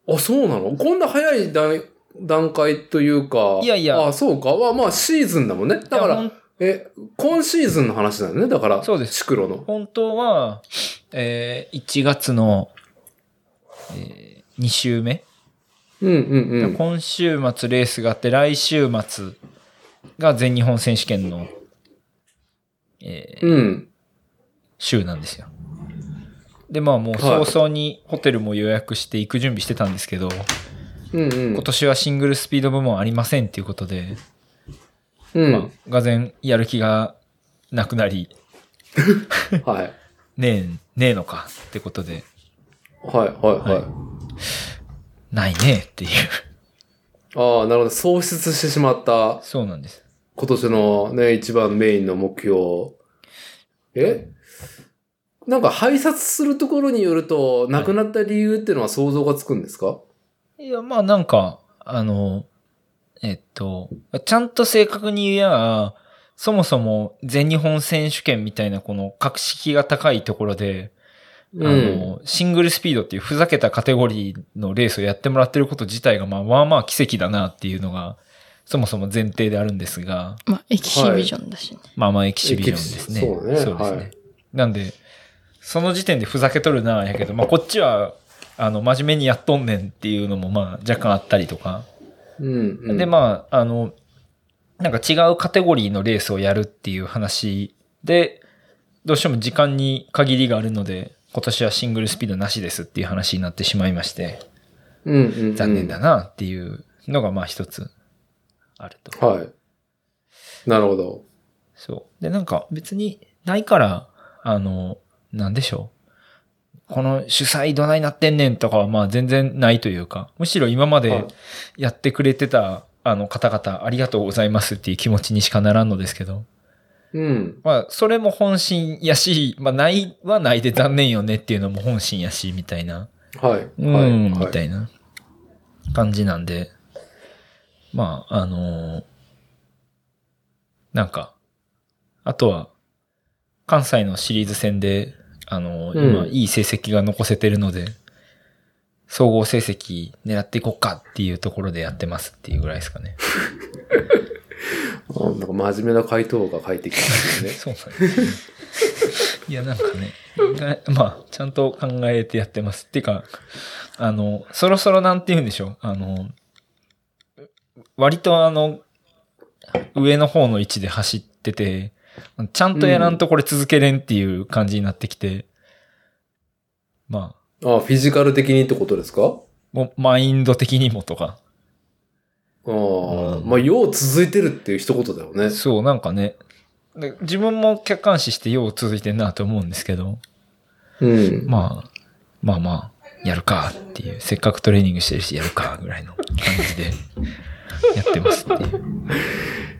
あ、そうなの？こんな早い段段階というか。いやいやあ、そうか。まあ、まあ、シーズンだもんね。だから、え、今シーズンの話だよね。だから、そうですシクロの。本当は、えー1月の、え2週目、うんうんうん。今週末レースがあって、来週末が全日本選手権の、えーうん。週なんですよ。で、まあもうはい早々にホテルも予約して行く準備してたんですけど、うんうん今。年はシングルスピード部門ありませんっていうことで、うん。まあ、がぜやる気がなくなり、はい。ねえ、ねえのかってことで、はい、はい、はい。ないねっていう。ああ、なるほど。喪失してしまったそうなんです。今年のね、一番メインの目標。え？なんか拝察するところによると、亡くなった理由っていうのは想像がつくんですか、いや、まあなんか、あの、えっと、ちゃんと正確に言えば、そもそも全日本選手権みたいなこの格式が高いところで、あの、シングルスピードっていうふざけたカテゴリーのレースをやってもらってること自体が、まあまあまあ奇跡だなっていうのが、そもそも前提であるんですが、まあ、エキシビジョンだしね。まあまあエキシビジョンですね。エキシそうねですね。はいなんで、その時点でふざけとるなやけど、まあこっちは、あの、真面目にやっとんねんっていうのもまあ若干あったりとか。うん、うん。で、まあ、あの、なんか違うカテゴリーのレースをやるっていう話で、どうしても時間に限りがあるので、今年はシングルスピードなしですっていう話になってしまいまして、うん、うんうん。残念だなっていうのがまあ一つあると。はい。なるほど。そう。で、なんか別にないから、あの、なんでしょう。この主催どないなってんねんとかはまあ全然ないというか、むしろ今まではいやってくれてたあの方々ありがとうございますっていう気持ちにしかならんのですけど、うん。まあそれも本心やし、まあないはないで残念よねっていうのも本心やし、みたいな。はい。うん、はい。みはいたいな感じなんで、まあ、あのーなんか、あとは、関西のシリーズ戦で、あのーうん今、いい成績が残せてるので、総合成績狙っていこうかっていうところでやってますっていうぐらいですかね。あ なんか真面目な回答が返ってきたんですね。そうなんですね。いや、なんかね、まあ、ちゃんと考えてやってます。っていうか、あの、そろそろなんて言うんでしょう。あの、割とあの、上の方の位置で走ってて、ちゃんとやらんとこれ続けれんっていう感じになってきて、まあ、あフィジカル的にってことですか？もうマインド的にもとか、ああ、うん。まあ、よう続いてるっていう一言だよね。そう、なんかね、で自分も客観視してよう続いてんなと思うんですけど、うん。まあ、まあまあ、やるかっていう、せっかくトレーニングしてるし、やるかぐらいの感じで やってますっていう。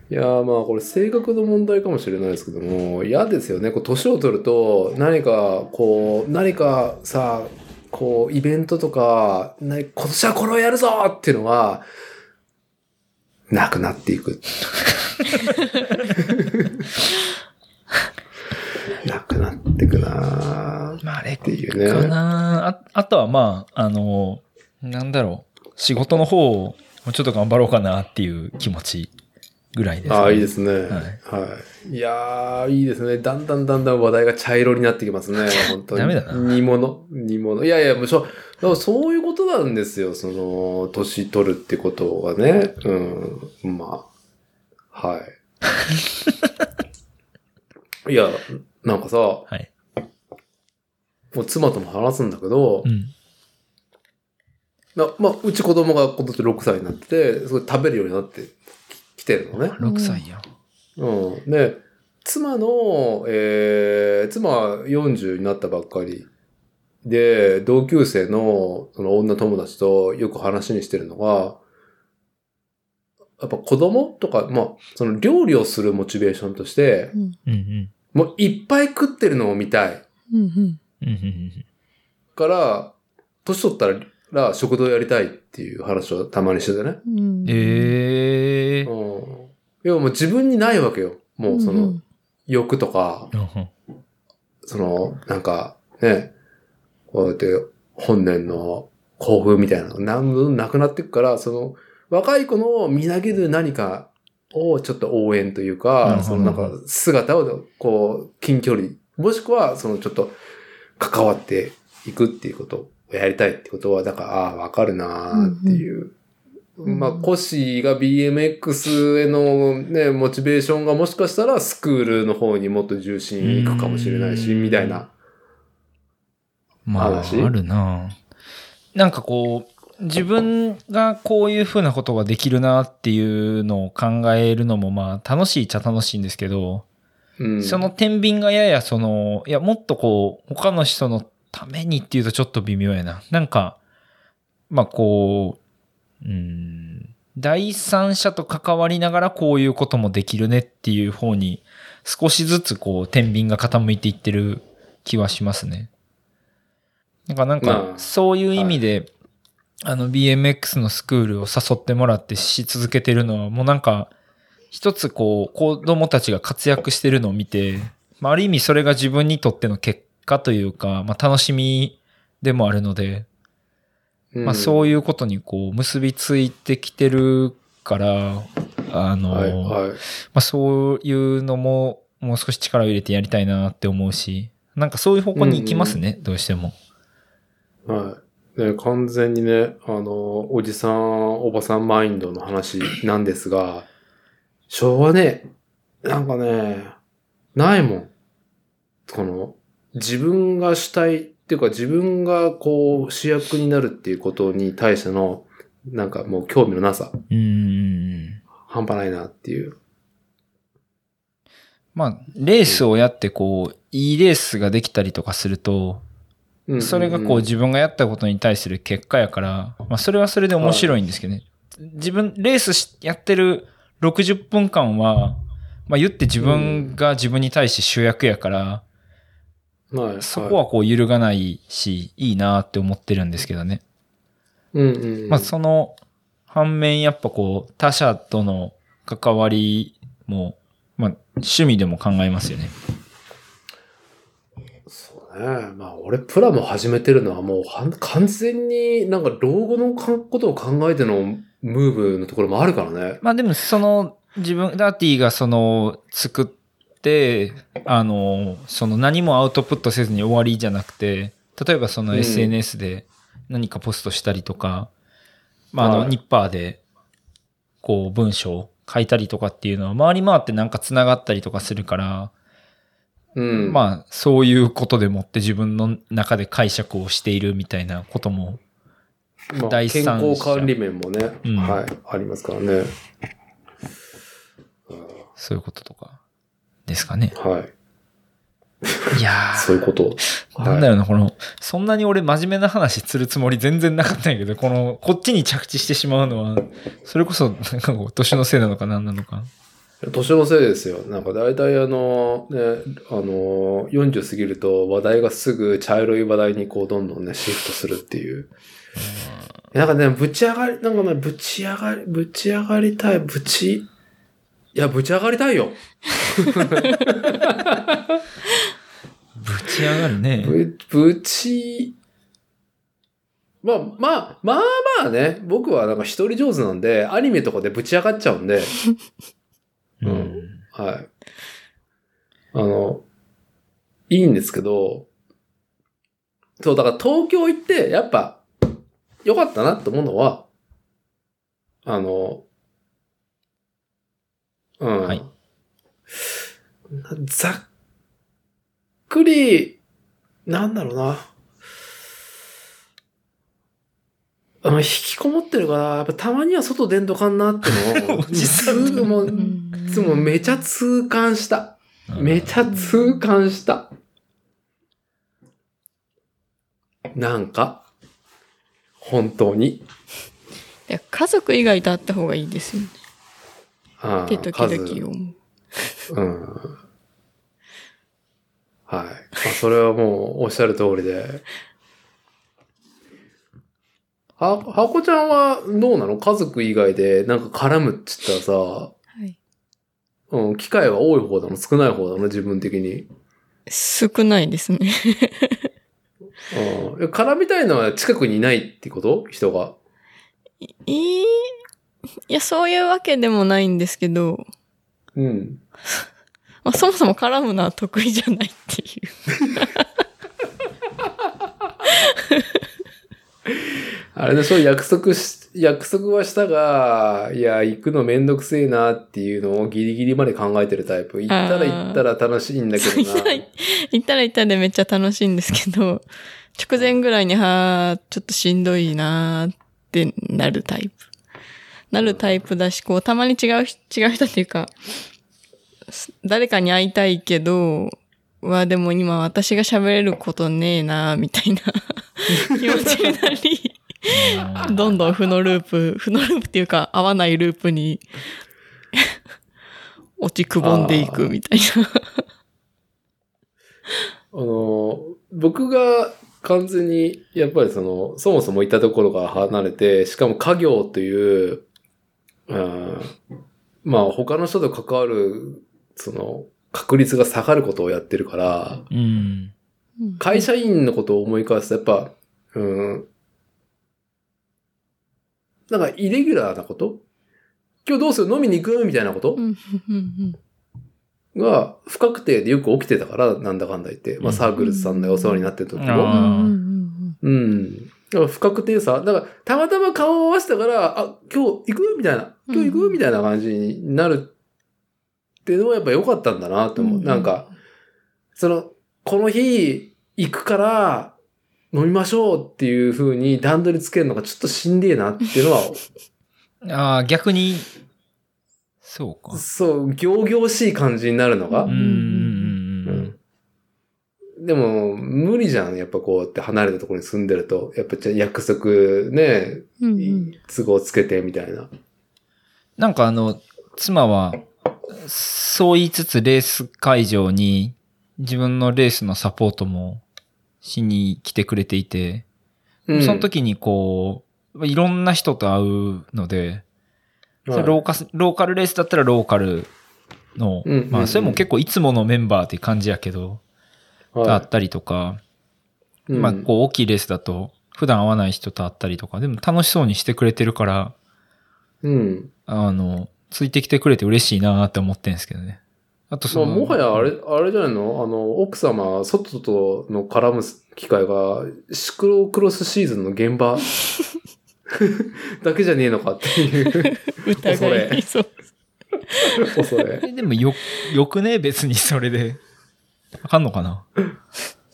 いやーまあこれ性格の問題かもしれないですけども、嫌ですよね。こう年を取ると何かこう、何かさ、こうイベントとか、な今年はこれをやるぞっていうのが、なくなっていく。なくなっていくなーまあ、あれっていうね。かなああとはまあ、あの、なんだろう。仕事の方をもうちょっと頑張ろうかなっていう気持ちぐらいです、ね。ああ、いいですね。はいはい。いやー、いいですね。だんだんだんだん話題が茶色になってきますね。本当に。ダメだな煮物。煮物。いやいや、もうしょ、でもそういうことなんですよ。その、年取るってことがね。うん。まあ。はい。いや、なんかさ、もはい。う妻とも話すんだけどう、ん。なまあ、うち子供が今年6歳になってて、すごい食べるようになってきてるのね。6歳や。うん。で、妻の、えー、妻は40になったばっかりで、同級生のその女友達とよく話にしてるのが、やっぱ子供とか、まあ、その料理をするモチベーションとして、うんうんうん。もういっぱい食ってるのを見たいうんうんうんうんうんから、年取ったら食堂やりたいっていう話をたまにしててね。うんええー。うん。いやもう自分にないわけよ。もうその欲とか、うんうんその、なんか、ね、こうやって本年の興奮みたいなのが何分なくなっていくから、その、若い子のみなぎる何かをちょっと応援というか、そのなんか姿をこう、近距離、もしくはそのちょっと関わっていくっていうことをやりたいってことは、だから、ああ、わかるなーっていう。うんまあ、コッシーが BMX へのね、モチベーションがもしかしたらスクールの方にもっと重心いくかもしれないし、うんみたいな。まあ、話？あるななんかこう、自分がこういうふうなことができるなっていうのを考えるのもまあ楽しいっちゃ楽しいんですけど、うん。その天秤がややその、いやもっとこう、他の人のためにっていうとちょっと微妙やな。なんか、まあこう、うん、第三者と関わりながらこういうこともできるねっていう方に少しずつこう天秤が傾いていってる気はしますね。なんかなんまかあそういう意味で、あの BMX のスクールを誘ってもらってし続けてるのはもうなんか一つこう子供たちが活躍してるのを見て、まあ、ある意味それが自分にとっての結果というか、まあ、楽しみでもあるので、まあ、そういいうことにこう結びついてきてるから、あの、はい、はい。まあ、そういうのももう少し力を入れてやりたいなって思うし、なんかそういう方向に行きますね、どうしても。はい。ね、完全にね、あの、おじさん、おばさんマインドの話なんですが、昭和ね、なんかね、ないもん。この、自分が主体っていうか自分がこう主役になるっていうことに対しての、なんかもう興味のなさ、うーん。半端ないなっていう。まあ、レースをやってこう、いいレースができたりとかすると、うんそれがこう自分がやったことに対する結果やから、まあそれはそれで面白いんですけどね。自分、レースしやってる60分間は、まあ言って自分が自分に対して主役やから、はい、そこはこう揺るがないし、いいなって思ってるんですけどね。うんうんうん。まあその反面やっぱこう他者との関わりも、まあ趣味でも考えますよね。そうね。まあ、俺、プラモ始めてるのはもうはん、完全になんか老後のかことを考えてのムーブのところもあるからね。まあでもその自分、ダーティがその作って、あの、その何もアウトプットせずに終わりじゃなくて、例えばそのうん。SNS で何かポストしたりとか、まああの、はい。ニッパーでこう文章を書いたりとかっていうのは回り回ってなんか繋がったりとかするから、うん。まあそういうことでもって自分の中で解釈をしているみたいなことも、まあ第健康管理面もね、うん。はい、ありますからね。そういうこととかですかね。はい。いやそういうこと。ー、なんだろうな、この、そんなに俺真面目な話するつもり全然なかったんやけど、この、こっちに着地してしまうのは、それこそ、なんかこう、年のせいなのか何なのか。年のせいですよ。なんか大体あの、ね、あの、40過ぎると話題がすぐ茶色い話題にこうどんどんね、シフトするっていう。なんかね、ぶち上がり、なんかね、ぶち上がり、ぶち上がりたい、ぶち、いや、ぶち上がりたいよ。ぶち上がるね。ぶ、ぶち、まあ、まあ、まあまあね、僕はなんか一人上手なんで、アニメとかでぶち上がっちゃうんで、ううんん。はい。あの、いいんですけど、そう、だから東京行って、やっぱ、良かったなって思うのは、あの、うん。はいざっくり、なんだろうな。あの、引きこもってるから、やっぱたまには外出んとかんなっての を、すぐもう、もめちゃ痛感した。めちゃ痛感した。なんか、本当に。いや家族以外と会った方がいいですよね。あって時々思う。うん。はい。まあ、それはもうおっしゃる通りで。は、はこちゃんはどうなの？家族以外でなんか絡むって言ったらさ、はい。うん、機会は多い方なの？少ない方なの？自分的に。少ないですね。うん。絡みたいのは近くにいないってこと？人が。いい、いや、そういうわけでもないんですけど、うん。まあ、そもそも絡むのは得意じゃないっていう。あれでしょ約束し、約束はしたが、いや、行くのめんどくせえなっていうのをギリギリまで考えてるタイプ。行ったら行ったら楽しいんだけど行ったらな。行ったら行ったでめっちゃ楽しいんですけど、直前ぐらいに、はー、ちょっとしんどいなーってなるタイプ。なるタイプだし、こう、たまに違う、違う人っていうか、す誰かに会いたいけど、は、でも今私が喋れることねえなーみたいな 気持ちになり、どんどん負のループ、負のループっていうか、合わないループに 落ちくぼんでいくみたいな。あの、僕が完全に、やっぱりその、そもそもいたところから離れて、しかも家業という、うん、まあ他の人と関わる、その、確率が下がることをやってるから、うん。会社員のことを思い返すと、やっぱ、うん、なんかイレギュラーなこと？今日どうする？飲みに行く？みたいなこと？が不確定でよく起きてたから、なんだかんだ言って。まあサークルズさんでお世話になってる時あも。ーうん不確定さ。だから、たまたま顔を合わせたから、あ、今日行く？みたいな。今日行く？みたいな感じになるっていうのはやっぱ良かったんだなと思う。うんなんか、その、この日行くから飲みましょうっていう風に段取りつけるのがちょっとしんでえなっていうのは、ああ、逆に、そうか。そう、行々しい感じになるのがうん。でも、無理じゃん。やっぱこうやって離れたところに住んでると。やっぱじゃあ約束ね、うんうん都合つけてみたいな。なんかあの、妻は、そう言いつつレース会場に自分のレースのサポートもしに来てくれていて、うんその時にこう、いろんな人と会うので、それローカスローカルレースだったらローカルの、うんうんうんまあそれも結構いつものメンバーって感じやけど、はいだったりとか、うんまあこう大きいレースだと普段会わない人と会ったりとか、でも楽しそうにしてくれてるから、うん。あの、ついてきてくれて嬉しいなって思ってんですけどね。あとそまあ、の、もはやあれ、あれじゃないの？あの、奥様、外との絡む機会が、シクロクロスシーズンの現場 だけじゃねえのかっていう疑いそう。恐れ。えでもよ、よくね？別にそれで。あかんのかな？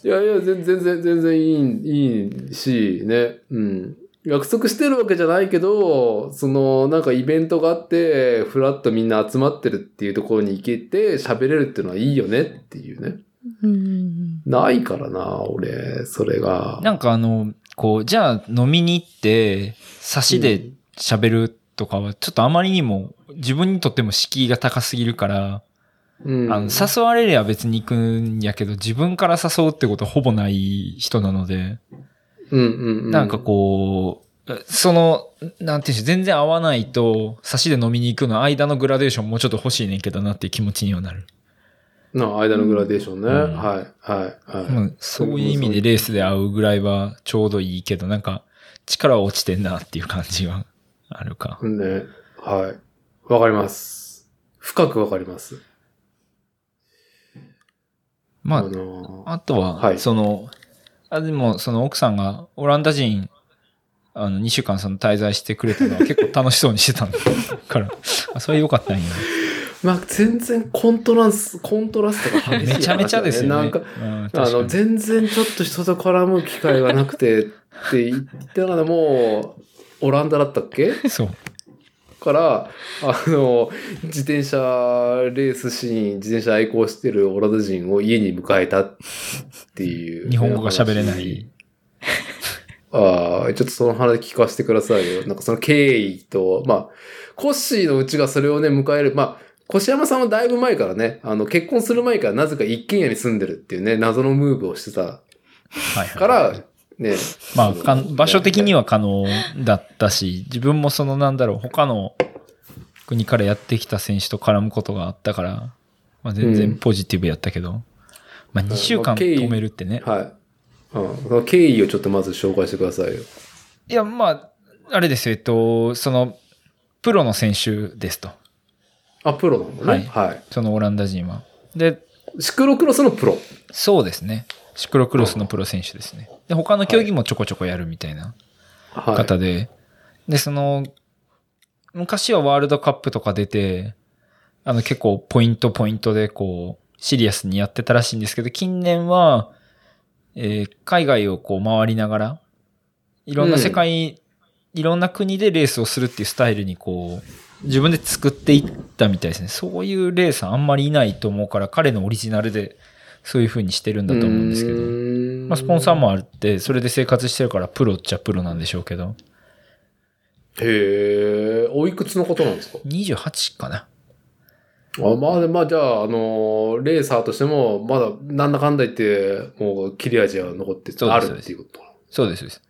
いやいや、全然、全然、全然いい、いいし、ね。うん。約束してるわけじゃないけど、その、なんかイベントがあって、ふらっとみんな集まってるっていうところに行けて喋れるっていうのはいいよねっていうね。うん。ないからな、俺、それが。なんかあの、こう、じゃあ飲みに行って、差しで喋るとかは、ちょっとあまりにも自分にとっても敷居が高すぎるから、うん、あの、誘われりゃ別に行くんやけど、自分から誘うってことはほぼない人なので、うんうんうん。なんかこう、その、なんていうん全然合わないと、差しで飲みに行くの間のグラデーションもうちょっと欲しいねんけどなっていう気持ちにはなる。な、間のグラデーションね。うんはい、はい、はい。まあそういう意味でレースで会うぐらいはちょうどいいけど、なんか力は落ちてんなっていう感じはあるか。ね。はい。わかります。深くわかります。まあ、のあとは、はいその、あ、でも、その奥さんがオランダ人、あの、2週間その滞在してくれたのは 結構楽しそうにしてたんだから、あそれ良かったんや。まあ、全然コントラス、コントラストが激しいね、めちゃめちゃですよね。なんか、うんあの、全然ちょっと人と絡む機会がなくてって言ったからもう、オランダだったっけ？そう。から、あの、自転車レースシーン、自転車愛好してるオランダ人を家に迎えたっていう。日本語が喋れない。ああ、ちょっとその話聞かせてくださいよ。なんかその経緯と、まあ、コッシーのうちがそれをね、迎える。まあ、越山さんはだいぶ前からね、あの、結婚する前からなぜか一軒家に住んでるっていうね、謎のムーブをしてたはいはいから、ね。まあ、かん場所的には。は可能だったし、自分もそのなんだろう、他の国からやってきた選手と絡むことがあったから、まあ、全然ポジティブやったけど、まあ2週間止めるってね。はい。うん。その経緯をちょっとまず紹介してくださいよ。いや、まあ、あれですよ、えっと、その、プロの選手ですと。あ、プロなのね。はい。そのオランダ人は。で、シクロクロスのプロ。そうですね。シクロクロスのプロ選手ですね。で、他の競技もちょこちょこやるみたいなはい。方で、で、その、昔はワールドカップとか出て、あの結構ポイントポイントでこう、シリアスにやってたらしいんですけど、近年は、えー海外をこう回りながら、いろんな世界、いろんな国でレースをするっていうスタイルにこう、自分で作っていったみたいですね。そういうレースあんまりいないと思うから、彼のオリジナルでそういう風にしてるんだと思うんですけど。どまあ、スポンサーもあって、それで生活してるからプロっちゃプロなんでしょうけど。へえ、おいくつのことなんですか？28かな。あまあ、まあ、じゃあ、あのーレーサーとしても、まだ、なんだかんだ言って、もう、切れ味は残ってあるっていうこと？そうですそうです。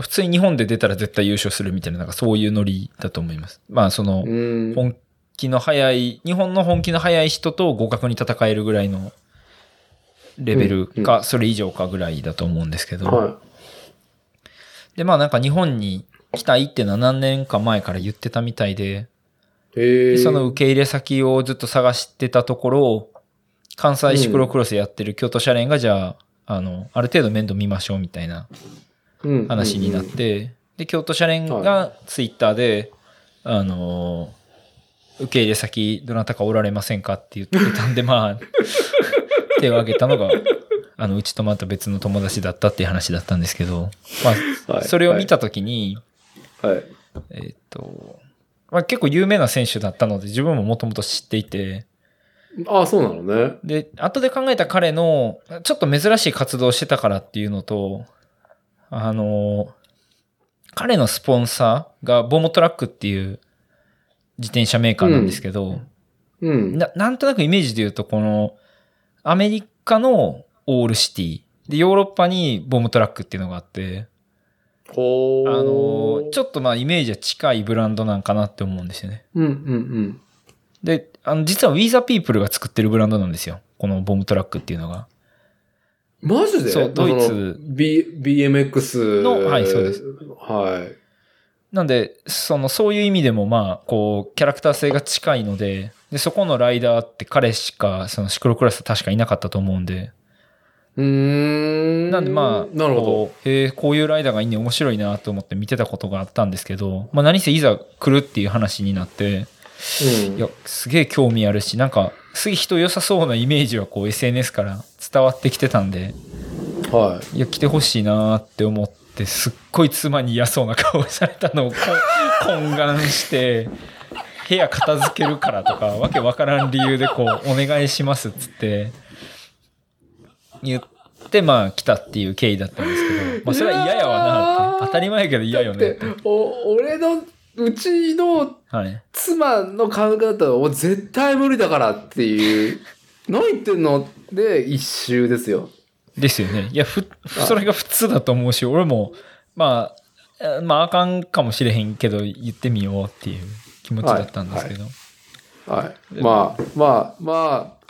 普通に日本で出たら絶対優勝するみたいな、なんかそういうノリだと思います。まあ、その、うん。本気の速い、日本の本気の速い人と互角に戦えるぐらいのレベルうんか、それ以上かぐらいだと思うんですけど。はで、まあなんか日本に来たいっていうのは何年か前から言ってたみたいで、その受け入れ先をずっと探してたところ、関西シクロクロスやってる京都社連がじゃあ、あの、ある程度面倒見ましょうみたいなうん。話になっ。て、で、京都社連がツイッターで、あの、受け入れ先どなたかおられませんかって言ってたんで、まあ、手を挙げたのが、あの、うちとまた別の友達だったっていう話だったんですけど、まあ、はいそれを見たときに、はい。はい。えーっと、まあ、結構有名な選手だったので、自分ももともと知っていて、ああ、そうなのね。で、後で考えた彼の、ちょっと珍しい活動をしてたからっていうのと、あの、彼のスポンサーがボモトラックっていう自転車メーカーなんですけど、うん。ななんとなくイメージで言うと、この、アメリカのオールシティ、で、ヨーロッパにボムトラックっていうのがあって、ほあーの、ちょっとまあイメージは近いブランドなんかなって思うんですよね。うんうんうん。で、あの、実は We the People が作ってるブランドなんですよ。このボムトラックっていうのが。マジで？そうドイツ B、BMX のはいそうです。はい。なんで、その、そういう意味でもまあ、こう、キャラクター性が近いので、で、そこのライダーって彼しか、そのシクロクラス確かいなかったと思うんで、うーん。なんでまあ、なるほこうへえ、こういうライダーがいいね、面白いなと思って見てたことがあったんですけど、まあ何せいざ来るっていう話になって、ど。うん。いや、すげえ興味あるし、なんか、すげえ人良さそうなイメージはこう SNS から伝わってきてたんで、はい。いや、来てほしいなって思って、すっごい妻に嫌そうな顔をされたのをこ懇願して、部屋片付けるからとか、わけわからん理由でこう、お願いしますっつって、言って、まあ来たっていう経緯だったんですけど、まあそれは嫌やわなって。当たり前やけど嫌よねって。お、俺の、うちのはい。妻の考えだったら、お絶対無理だからっていう、何言ってんので、一周ですよ。ですよね。いや、ふ、それが普通だと思うし、俺も、まあ、えまああかんかもしれへんけど言ってみようっていう気持ちだったんですけど。はい。まあ、まあ、まあ、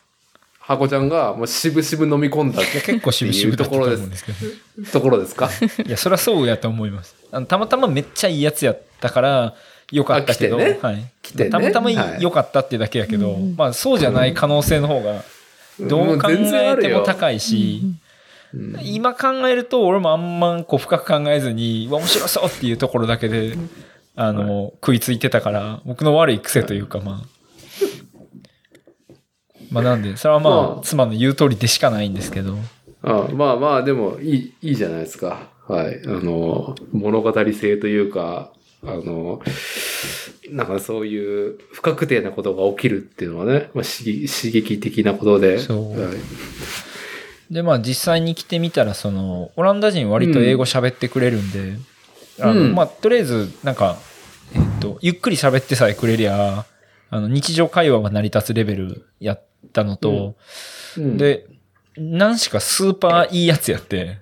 ハコちゃんがもう渋々飲み込んだいや結構渋々だったと思うんですけど。ところですか？いや、そりゃそうやと思います。あのたまたまめっちゃいいやつやったから、よかったけど、ねはい。来てねたまたまはい良かったっていうだけやけど、うんまあそうじゃない可能性の方が、どう考えても高いし、うん今考えると俺もあんまこう深く考えずに、面白そうっていうところだけで、あの、食いついてたから、僕の悪い癖というかまあ。まあなんで、それはままああ、妻の言う通りでしかないんですけど。あまあまあ、でも、いい、いいじゃないですか。はい。あの、物語性というか、あの、なんかそういう不確定なことが起きるっていうのはね、まあ、刺激刺激的なことで。そうはいで、まあ実際に来てみたら、その、オランダ人割と英語喋ってくれるんで、あの、うんまあとりあえず、なんか、えっと、ゆっくり喋ってさえくれりゃ、あの、日常会話が成り立つレベルやったのと、うん、で、何しかスーパーいいやつやって、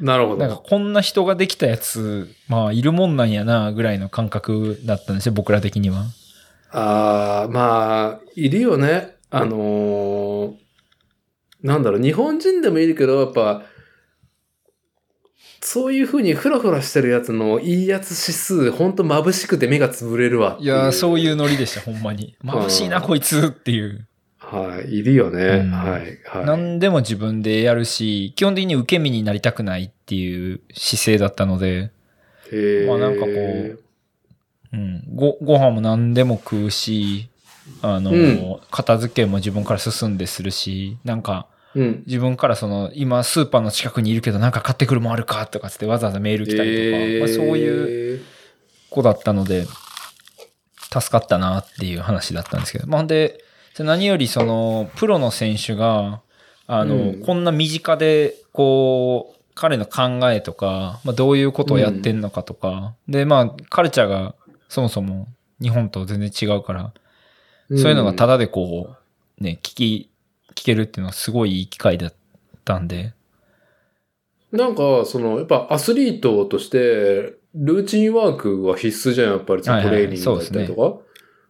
なるほなんかど。こんな人ができたやつ、まあいるもんなんやな、ぐらいの感覚だったんですよ、僕ら的には。ああ、まあ、いるよね。あのーなんだろう、日本人でもいるけど、やっぱ、そういう風にフラフラしてるやつのいいやつ指数、ほんと眩しくて目が潰れるわっていやー、そうう。いうノリでした、ほんまに。眩しいな、うんこいつっていう。はい、いるよね。うんはい、はい。何でも自分でやるし、基本的に受け身になりたくないっていう姿勢だったので、まあなんかこううん、ご、ご飯も何でも食うし、あの、うん片付けも自分から進んでするし、なんか、うん。自分からその、今スーパーの近くにいるけどなんか買ってくるもんあるかとかつってわざわざメール来たりとか、えー。まあ、そういう子だったので、助かったなっていう話だったんですけど。まあ、で、何よりその、プロの選手が、あの、うん。こんな身近で、こう、彼の考えとか、まあ、どういうことをやってんのかとか、で、まあ、カルチャーがそもそも日本と全然違うから、そういうのがただでこう、ね、聞き、聞けるっていうのはすごいいい機会だったんで、なんか、その、やっぱアスリートとして、ルーチンワークは必須じゃん、やっぱり、トはいはいレーニングだったりとか。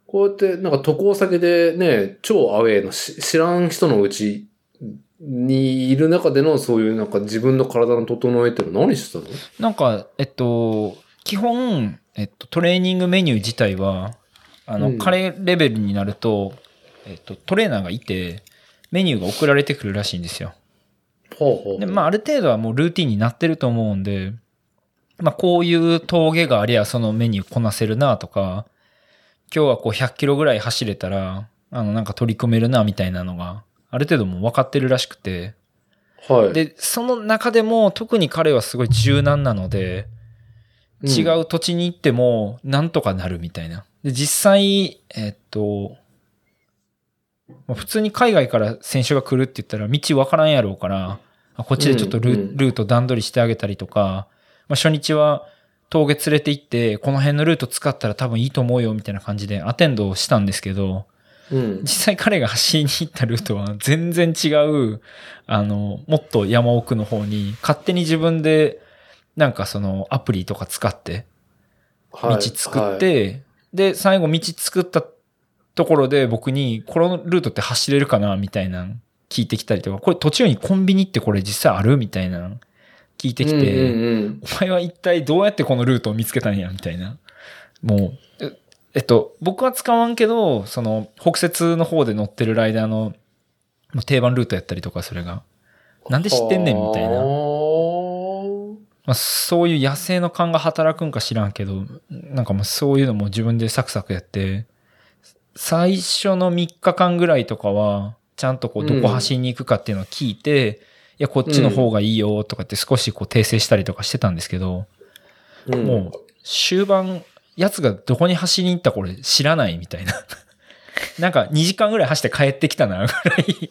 こうやって、なんか渡航先でね、超アウェイのし知らん人のうちにいる中でのそういうなんか自分の体の整えってのは何してたの？なんか、えっと、基本、えっと、トレーニングメニュー自体は、あの、うん。彼レベルになると、えっと、トレーナーがいて、メニューが送られてくるらしいんですよ。ほうほう。で、まあ、ある程度はもうルーティンになってると思うんで、まあ、こういう峠がありゃそのメニューこなせるなとか、今日はこう100キロぐらい走れたら、あの、なんか取り組めるなみたいなのが、ある程度もう分かってるらしくて、はい。で、その中でも特に彼はすごい柔軟なので、うん違う土地に行ってもなんとかなるみたいな。で、実際、えっと、まあ普通に海外から選手が来るって言ったら道わからんやろうから、あこっちでちょっとル,、うんうんルート段取りしてあげたりとか、まあ、初日は峠連れて行って、この辺のルート使ったら多分いいと思うよみたいな感じでアテンドをしたんですけど、うん実。際彼が走りに行ったルートは全然違う、あの、もっと山奥の方に勝手に自分でなんかそのアプリとか使って道はい作って、で、最後道作ったところで僕にこのルートって走れるかなみたいなの聞いてきたりとか、これ途中にコンビニってこれ実際あるみたいなの聞いてきて、うんうんうんお前は一体どうやってこのルートを見つけたんやみたいな。もう、ええっと、僕は使わんけど、その、北節の方で乗ってるライダーの定番ルートやったりとか、それが。なんで知ってんねんみたいな。はまあ、そういう野生の勘が働くんか知らんけど、なんかもうそういうのも自分でサクサクやって、最初の3日間ぐらいとかは、ちゃんとこう、どこ走りに行くかっていうのを聞いて、いや、こっちの方がいいよとかって少しこう訂正したりとかしてたんですけど、あうんもう終盤、やつがどこに走りに行ったか俺知らないみたいな。なんか2時間ぐらい走って帰ってきたな、ぐらい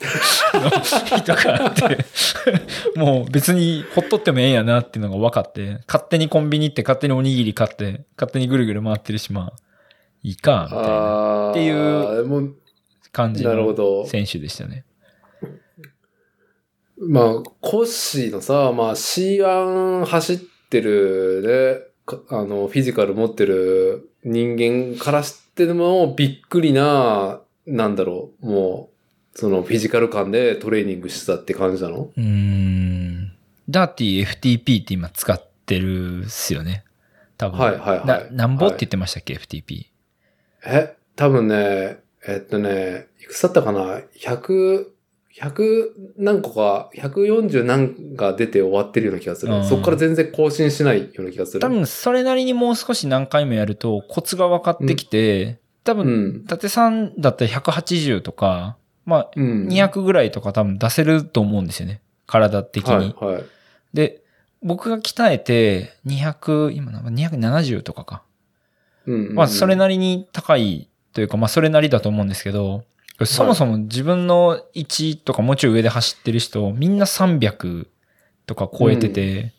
の人があって、もう別にほっとってもええんやなっていうのが分かって、勝手にコンビニ行って勝手におにぎり買って、勝手にぐるぐる回ってるし、まあ、いいか、みたいなっていう感じのど。選手でしたね。まあ、コッシーのさ、まあ C1 走ってるね、かあの、フィジカル持ってる人間からしてもびっくりな、なんだろう、もう、そのフィジカル感でトレーニングしてたって感じなの？うーん。ダーティー FTP って今使ってるっすよね。多分。はいはいはいななんぼって言ってましたっけ、FTP。え、多分ね、えっとね、いくつだったかな ?100、100何個か、140何が出て終わってるような気がする。うんそっから全然更新しないような気がする。多分それなりにもう少し何回もやるとコツが分かってきて、多う分、ん。伊達さんだったら180とか、まあ、うん。200ぐらいとか多分出せると思うんですよね。体的に。はい、はい。で、僕が鍛えて200、今の270とかか。うん、うん。まあ、それなりに高いというか、まあ、それなりだと思うんですけど、そもそも自分の1とかもうちょい上で走ってる人、みんな300とか超えてて、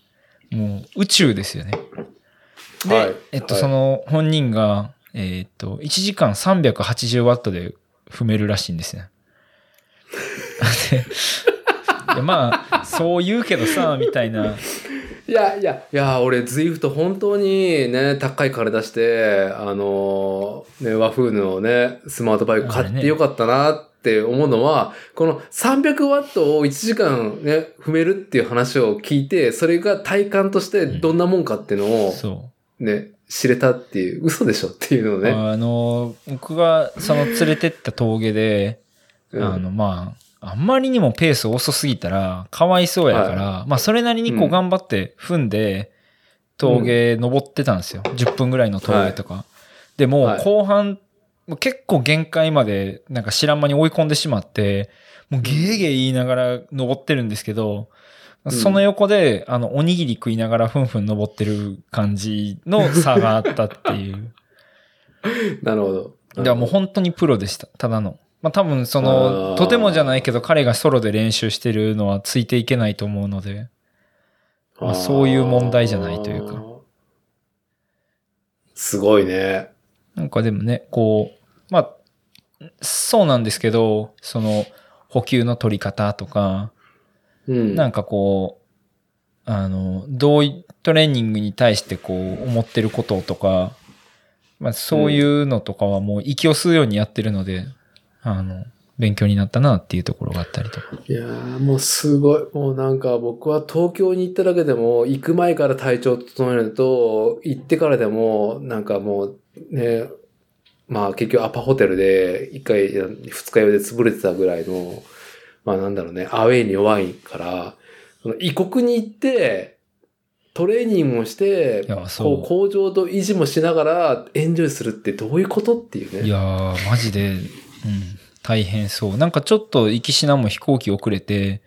もう宇宙ですよね。で、はいえっと、はいその本人が、えっと、1時間380ワットで踏めるらしいんですね。ででまあ、そう言うけどさ、みたいな。いやいや、いや、俺、ズイフト本当にね、高い金出して、あのね、和風のね、スマートバイク買ってよかったなって思うのは、この300ワットを1時間ね、踏めるっていう話を聞いて、それが体感としてどんなもんかっていうのをそう。ね、知れたっていう、嘘でしょっていうのをね。あの、僕がその連れてった峠で、うんあの、まあ、あんまりにもペース遅すぎたら、かわいそうやから、まあ、それなりにこううん頑張って踏んで、峠登ってたんですよ。10分ぐらいの峠とか。でもはい、後半、もう結構限界まで、なんか知らん間に追い込んでしまって、もうゲーゲー言いながら登ってるんですけど、んその横で、あの、おにぎり食いながらふんふん登ってる感じの差があったっていう。なるほど。だからもう本当にプロでした。ただの。まあ多分そあの、ーとてもじゃないけど彼がソロで練習してるのはついていけないと思うので。まあそういう問題じゃないというか。すごいね。なんかでもね、こう、まあ、そうなんですけど、その、補給の取り方とか、うん。なんかこう、あの、どういトレーニングに対してこう思ってることとか、まあそういうのとかはもう息を吸うようにやってるので、あの、勉強になったなっていうところがあったりとか。いやーもうすごい。もうなんか僕は東京に行っただけでも、行く前から体調整えると、行ってからでも、なんかもうね、まあ結局アパホテルで一回、二日酔いで潰れてたぐらいの、まあなんだろうね、アウェイに弱いから、その異国に行って、トレーニングもしてこう向上と維持もしながらエンジョイするってどういうことっていうね。いやー、マジで、うん、大変そう。なんかちょっと行きしなも飛行機遅れて、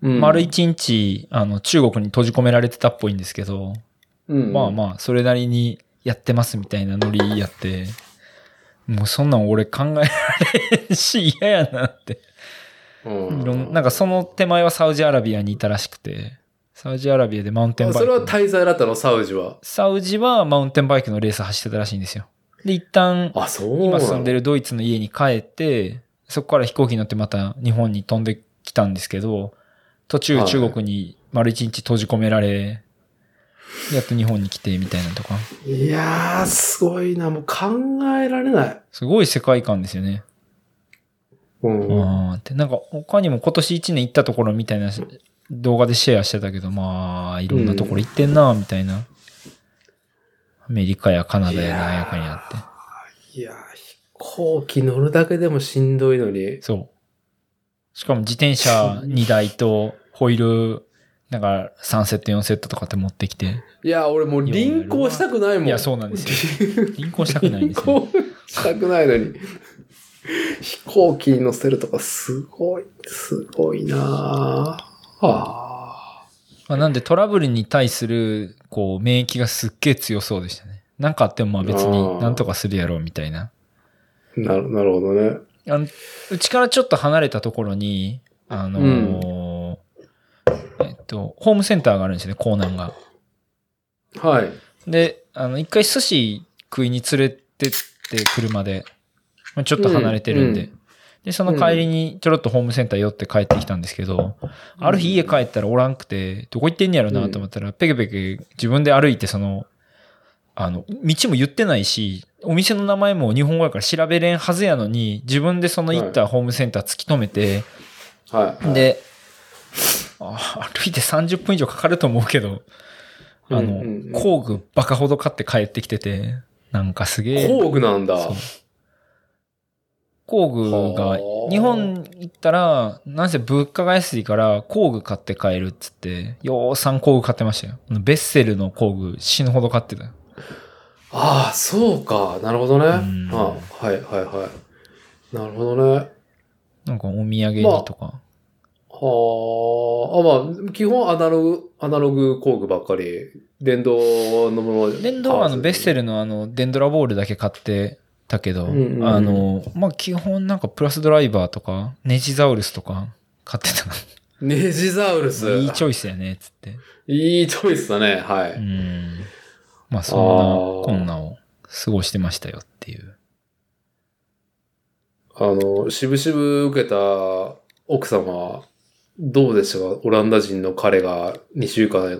うん丸一日、あの、中国に閉じ込められてたっぽいんですけど、うんまあまあ、それなりにやってますみたいなノリやって、もうそんなん俺考えられへんし 嫌やなって。うんいろんなんかその手前はサウジアラビアにいたらしくて、サウジアラビアでマウンテンバイク。それは滞在だったの、サウジは？サウジはマウンテンバイクのレース走ってたらしいんですよ。で、一旦、今住んでるドイツの家に帰って、そこから飛行機に乗ってまた日本に飛んできたんですけど、途中はい中国に丸一日閉じ込められ、やっと日本に来てみたいなのとか。いやー、すごいな。もう考えられない。すごい世界観ですよね。うん。あーって、なんか他にも今年1年行ったところみたいな動画でシェアしてたけど、まあ、いろんなところ行ってんな、みたいな。アメリカやカナダやなんやかんやって。いや行機乗るだけでもしんどいのに。そう。しかも自転車2台とホイール、なんか3セット4セットとかって持ってきて。いや、俺もう輪行したくないもん。いやそうなんですよ。輪行したくないんですよ。輪行したくないのに。飛行機に乗せるとかすごい、すごいなぁ。あまあ、なんでトラブルに対する、こう、免疫がすっげえ強そうでしたね。なんかあってもまあ別になんとかするやろうみたいな。ーななるほどね。あのうちからちょっと離れたところに、あのーえっと、ホームセンターがあるんですよね、江南が。はい。で、あの、一回寿司食いに連れてって、車で。まあちょっと離れてるんで。うんで、その帰りにちょろっとホームセンター寄って帰ってきたんですけど、ある日家帰ったらおらんくて、どこ行ってんねやろなと思ったら、ペケペケ自分で歩いてその、あの、道も言ってないし、お店の名前も日本語やから調べれんはずやのに、自分でその行ったホームセンター突き止めて、はい。で、あ歩いて30分以上かかると思うけど、あの、うんうんうん工具バカほど買って帰ってきてて、なんかすげえ。工具なんだ。工具がはあ、日本行ったら、なんせ物価が安いから工具買って帰るっつって、ようさん工具買ってましたよ。ベッセルの工具死ぬほど買ってた。ああ、そうか。なるほどね。あんはいはいはい。なるほどね。なんかお土産にとか。はあ、あ、まあ、基本アナログ、アナログ工具ばっかり。電動のもの。電動はあのベッセル。ルのあのデンドラボールだけ買ってたけど、うんうんうんあの、まあ、基本なんかプラスドライバーとか、ネジザウルスとか買ってた。ネジザウルス。いいチョイスやね、つって。いいチョイスだね。はうい。ん。まあ、そんなこんなを過ごしてましたよっていう。あの、渋々受けた奥様、どうでしたか？オランダ人の彼が2週間。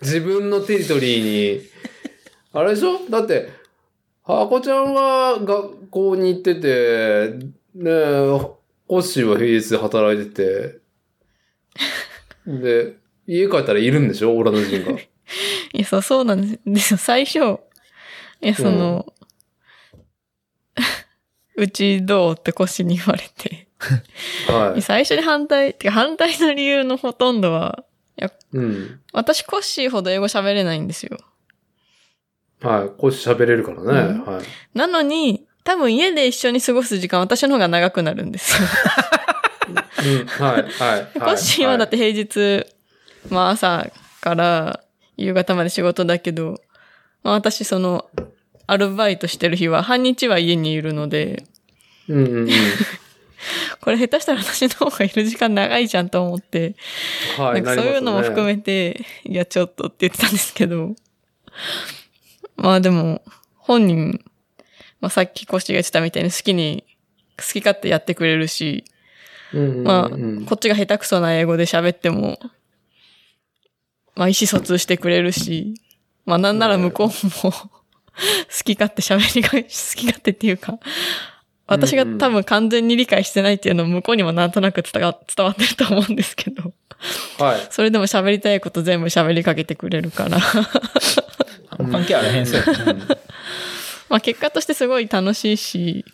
自分のテリトリーに、あれでしょ？だって、ハコちゃんは学校に行ってて、ねえ、コッシーは平日で働いてて、で、家帰ったらいるんでしょ？オランダ人が。いや、そう、そうなんですよ。最初、いや、その、うちどうって腰に言われて。はい。最初に反対、てか反対の理由のほとんどは、うん。私コッシーほど英語喋れないんですよ。はい。コッシー喋れるからね。うんはい。なのに、多分家で一緒に過ごす時間私の方が長くなるんですよ。うん。はい。はい。コッシーはだって平日、まあ朝から夕方まで仕事だけど、まあ私その、アルバイトしてる日は半日は家にいるので、うんうんうん。これ下手したら私の方がいる時間長いじゃんと思って、はい。なんかそういうのも含め。めて、いやちょっとって言ってたんですけど、まあでも、本人、まあさっきコッシーが言ってたみたいに好きに、好き勝手やってくれるし、うんうんうんまあ、こっちが下手くそな英語で喋っても、まあ、意思疎通してくれるし、まあ、なんなら向こうも、好き勝手喋りが、好き勝手っていうか、私が多分完全に理解してないっていうのを向こうにもなんとなく伝わ伝わってると思うんですけど、はい。それでも喋りたいこと全部喋りかけてくれるから、関係あらへんそうやまあ結果としてすごい楽しいし、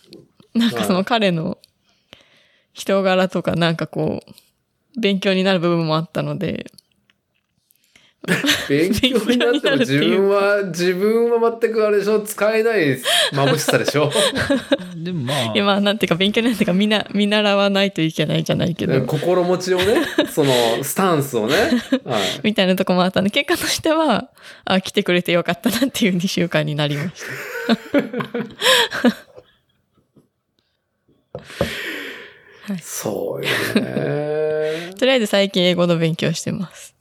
なんかその彼の人柄とかなんかこう、勉強になる部分もあったので、勉強になっても自分は、自分は全くあれでしょ使えない眩しさでしょ でもまあいや、まあ、なんていうか、勉強なんていうか、みな、見習わないといけないじゃないけど、心持ちをね、その、スタンスをね。はい。みたいなとこもあったんで、結果としては、あ、来てくれてよかったなっていう2週間になりました。そうよね。とりあえず最近英語の勉強してます。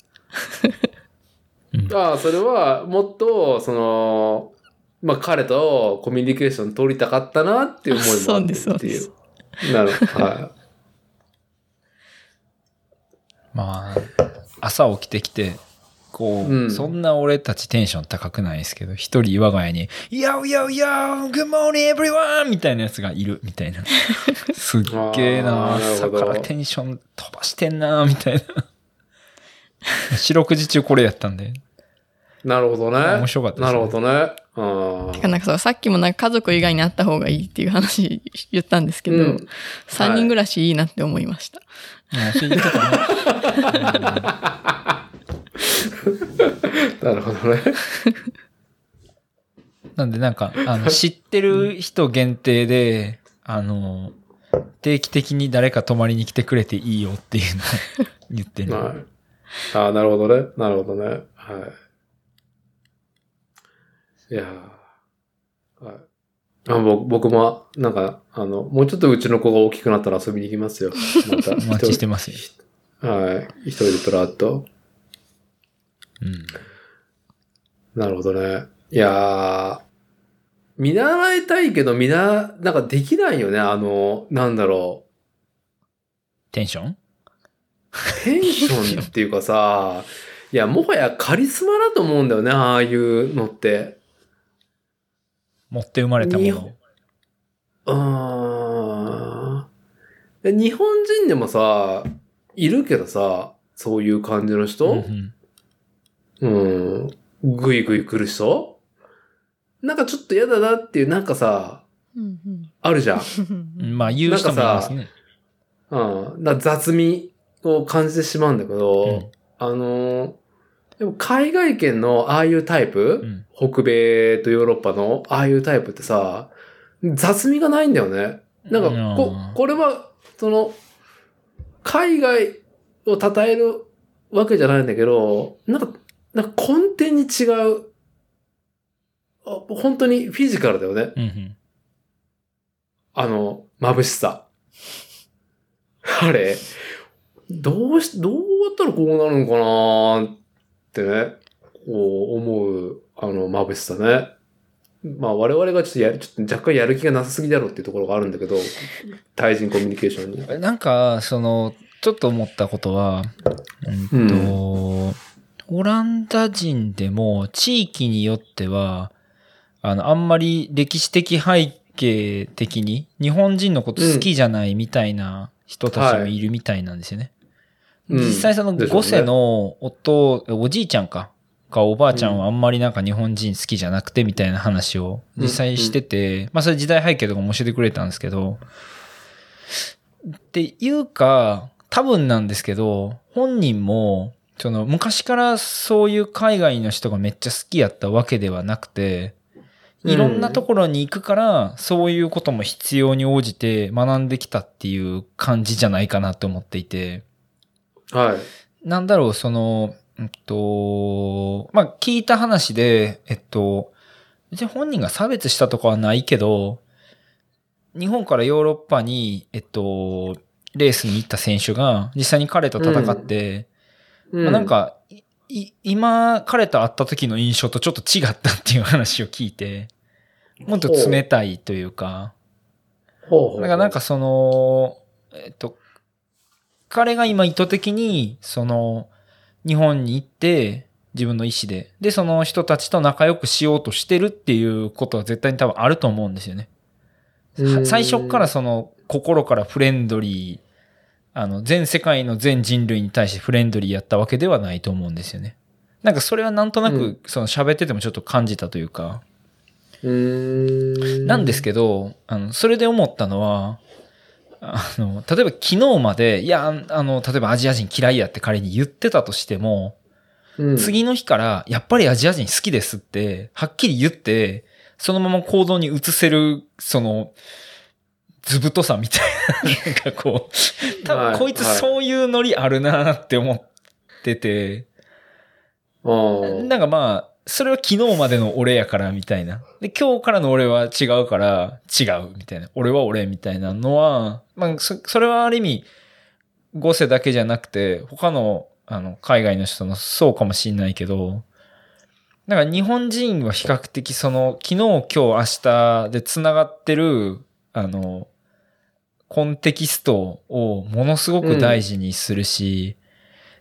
ああ、それは、もっと、その、まあ、彼とコミュニケーション取りたかったなっていう思いもあってっていう。なるほど。はまあ、朝起きてきて、こう、うんそんな俺たちテンション高くないですけど、一人我が家に、Yo, yo, yo, good morning everyone! みたいなやつがいる、みたいな。すっげえな朝からテンション飛ばしてんなみたいな。四六時中これやったんで。い。なるほどね。面白かったですねなるほどね。あてかなんかそう、さっきもなんか家族以外に会った方がいいっていう話 言ったんですけど、うん3人暮らしいいなって思いました。あそう言ってたね。あ。なるほどね。なんでなんか、あの、知ってる人限定で、あの、定期的に誰か泊まりに来てくれていいよっていうのを言ってる。はい。ああ、なるほどね。なるほどね。はい。いやーはい。あぼ僕も、なんか、あの、もうちょっとうちの子が大きくなったら遊びに行きますよ。また。お待ちしてますよ。はい。一人でプラッと。うん。なるほどね。いやー、見習いたいけど、見な、なんかできないよね。あの、なんだろテンション？う。テンションっていうかさ、いや、もはやカリスマだと思うんだよね。ああいうのって。持って生まれたもの日本。うーん。で日本人でもさ、いるけどさ、そういう感じのうん人うんうん。ぐいぐい来る人？なんかちょっと嫌だなっていう、なんかさ、うんあるじゃん。う んまあ言う人もいますね。うん。だ雑味を感じてしまうんだけど、うんあのーでも海外圏のああいうタイプ、うん北米とヨーロッパのああいうタイプってさ、雑味がないんだよね。なんかこうん、これは、その、海外を称えるわけじゃないんだけど、なんか、なんか根底に違う、あ本当にフィジカルだよね。うんうんあの、眩しさ。あれ、どうし、どうやったらこうなるのかなってね、こう思う、あの、眩しさね。まあ我々がちょっとやる、ちょっと若干やる気がなさすぎだろうっていうところがあるんだけど、対人コミュニケーションに。なんか、その、ちょっと思ったことは、うんと、オランダ人でも地域によっては、あの、あんまり歴史的背景的に日本人のこと好きじゃないみたいな人たちもいるみたいなんですよね。うん。実際そのでしょうね。5世の夫、おじいちゃんか、かおばあちゃんはあんまりなんか日本人好きじゃなくてみたいな話を実際してて、まあそれ時代背景とかも教えてくれたんですけど、っていうか、多分なんですけど、本人も、その昔からそういう海外の人がめっちゃ好きやったわけではなくて、いろんなところに行くから、そういうことも必要に応じて学んできたっていう感じじゃないかなと思っていて、はい。なんだろう、その、うんと、まあ、聞いた話で、えっと、別に本人が差別したとかはないけど、日本からヨーロッパに、えっと、レースに行った選手が実際に彼と戦って、うまあ、なん、か、い今、彼と会った時の印象とちょっと違ったっていう話を聞いて、もっと冷たいというか、ほうほうだからなんかその、えっと、彼が今意図的に、その、日本に行って、自分の意思で、で、その人たちと仲良くしようとしてるっていうことは絶対に多分あると思うんですよね。うん最初からその、心からフレンドリー、あの、全世界の全人類に対してフレンドリーやったわけではないと思うんですよね。なんかそれはなんとなくうん、その喋っててもちょっと感じたというか、うーん。なんですけど、あの、それで思ったのは、あの、例えば昨日まで、いや、あの、例えばアジア人嫌いやって仮に言ってたとしても、うん、次の日から、やっぱりアジア人好きですって、はっきり言って、そのまま行動に移せる、その、図太さみたいな、なんかこう、多はい分こいつはいそういうノリあるなって思ってて、あー。なんかまあ、それは昨日までの俺やからみたいな。で、今日からの俺は違うから違うみたいな。俺は俺みたいなのは、まあ、そそれはある意味、5世だけじゃなくて、他の、あの、海外の人のそうかもしんないけど、だから日本人は比較的その、昨日、今日、明日で繋がってる、あの、コンテキストをものすごく大事にするし、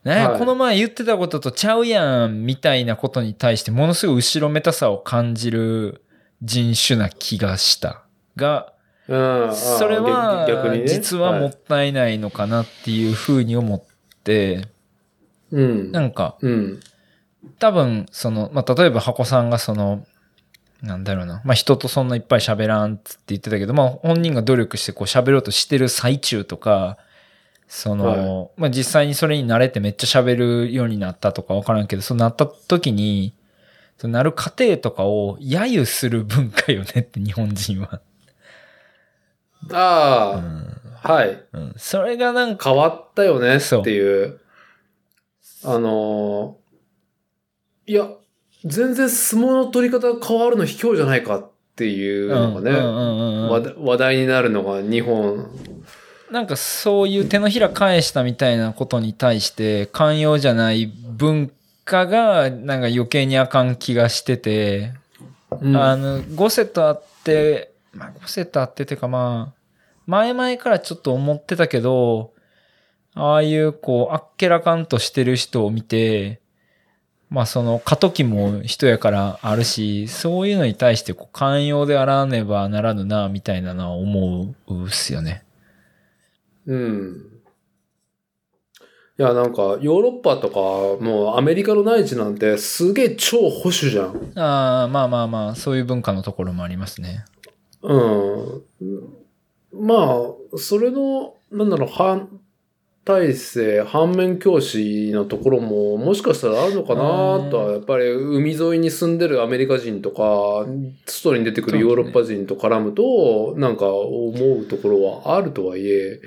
ね、はいこの前言ってたこととちゃうやん、みたいなことに対してものすごい後ろめたさを感じる人種な気がした。が、うん、それは実はもいったいないのかなっていうふうに思って、うん。なんかうん。多分その、まあ、例えば箱さんがその、なんだろうな。まあ、人とそんないっぱい喋らんっつって言ってたけど、まあ、本人が努力してこう喋ろうとしてる最中とか、その、まあ、実際にそれに慣れてめっちゃ喋るようになったとかわからんけど、そうなった時に、そのなる過程とかを揶揄する文化よねって日本人は。うあん。あ、はい。うん。それがなんか、変わったよねっていう。あのーいや、全然相撲の取り方が変わるの卑怯じゃないかっっていうのがね、話題になるのが日本。なんかそういう手のひら返したみたいなことに対して寛容じゃない文化がなんか余計にあかん気がしてて、うんあの、5セットあって、まあ5セットあっててかまあ、前々からちょっと思ってたけど、ああいうこう、あっけらかんとしてる人を見て、まあその過渡期も人やからあるし、そういうのに対してこう寛容であらねばならぬな、みたいなのは思うっすよね。うん。いや、なんか、ヨーロッパとか、もうアメリカの内地なんてすげえ超保守じゃん。ああ、まあまあまあ、そういう文化のところもありますね。うん。まあ、それの、なんだろう、反体制、反面教師のところも、もしかしたらあるのかなとは、やっぱり海沿いに住んでるアメリカ人とか、外に出てくるヨーロッパ人と絡むと、なんか思うところはあるとはいえ、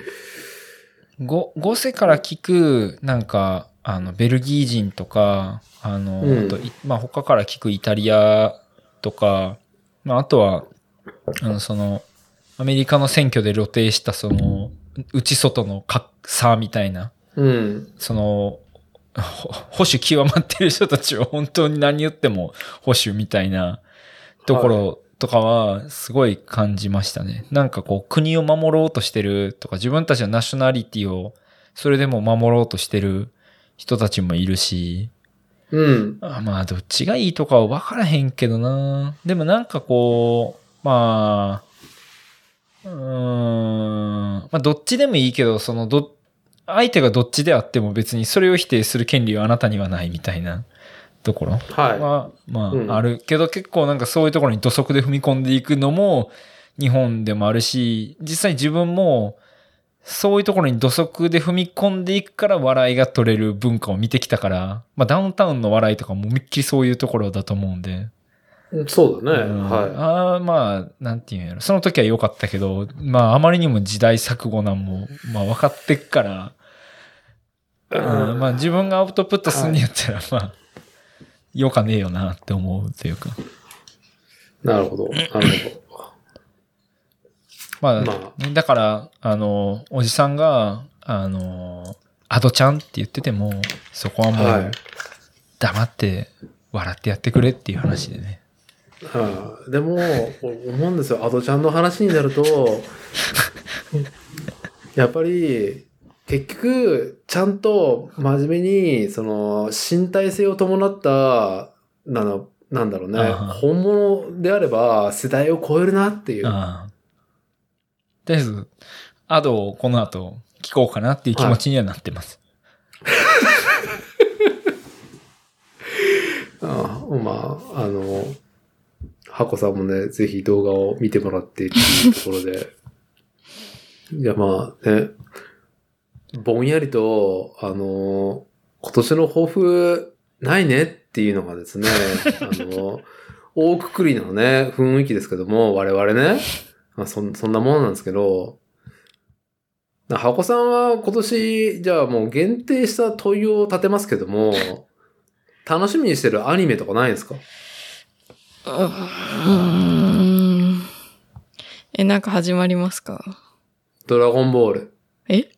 ゴゴセから聞く、なんか、あの、ベルギー人とか、あの、うん。あといまあ、他から聞くイタリアとか、まあ、あとは、あの、その、アメリカの選挙で露呈した、その、内外の格差みたいな、うん。その、ほ保守極まってる人たちは本当に何言っても保守みたいなところとかはすごい感じましたね。なんかこう国を守ろうとしてるとか自分たちのナショナリティをそれでも守ろうとしてる人たちもいるし、うん。あまあどっちがいいとかは分からへんけどな。でもなんかこう、まあ、うーん、まあどっちでもいいけど、そのど、相手がどっちであっても別にそれを否定する権利はあなたにはないみたいな。ところ。はは、まあ、うん。あるけど結構なんかそういうところに土足で踏み込んでいくのも日本でもあるし、実際自分もそういうところに土足で踏み込んでいくから笑いが取れる文化を見てきたから、まあダウンタウンの笑いとかも思いっきりそういうところだと思うんで。い。そうだね。うんはああ、まあ、なんていうんやろ。その時は良かったけど、まああまりにも時代錯誤なんも、まあ分かってっから、い。うんまあ自分がアウトプットすんねやったら、まあ、よかねえよなって思うというか。なるほど。なるほまあ、まねだから、あの、おじさんが、あの、アドちゃんって言ってても、そこはど。もうはい。黙って笑ってやってくれっていう話でね。はいでも、思うんですよ。アドちゃんの話になると、やっぱり、結局、ちゃんと真面目に、その、身体性を伴った、なの、なんだろうね本物であれば世代を超えるなっていう。とりあえず、アドをこの後聞こうかなっていう気持ちにはなってます。ああまあ、あの、ハコさんもね、ぜひ動画を見てもらってっていうところで。いや、まあね、ぼんやりと、あの、今年の抱負ないねっていうのがですね、あの、大くくりのね、雰囲気ですけども、我々ね、まあ、そんそんなものなんですけど、ハコさんは今年、じゃあもう限定した問いを立てますけども、楽しみにしてるアニメとかないんですか？うーん。え、なんか始まりますか？ドラゴンボール。え？え？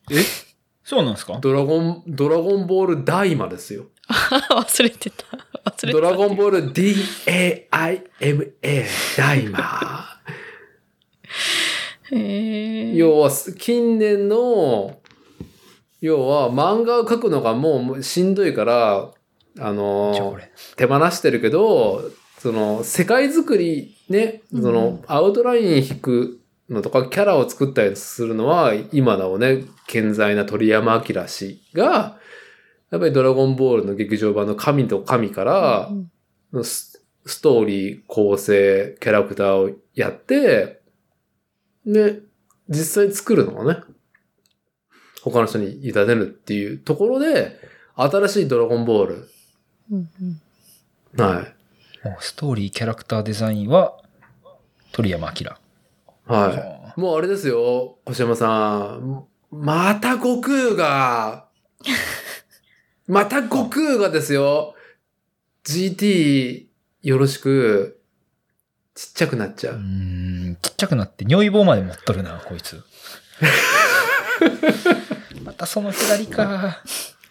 そうなんですか？ドラゴン、ドラゴンボールダイマですよ。忘れてた。忘れてた。ドラゴンボール D-A-I-M-A ダイマへー要は、近年の、要は漫画を描くのがもうしんどいから、あの。手放してるけど、その、世界づくりね、そうんの、アウトライン引くのとか、キャラを作ったりするのは、今なおね、健在な鳥山明氏が、やっぱりドラゴンボールの劇場版の神と神からう、んスストーリー、構成、キャラクターをやって、で、実際作るのはね、他の人に委ねるっていうところで、新しいドラゴンボール。うんうんはい。もうストーリー、キャラクターデザインは、鳥山明。はい。もうあれですよ、星山さん。また悟空が、また悟空がですよ、GT よろしく、ちっちゃくなっちゃうーう。ん、ちっちゃくなって尿意棒まで持っとるな、こいつ。またその左か。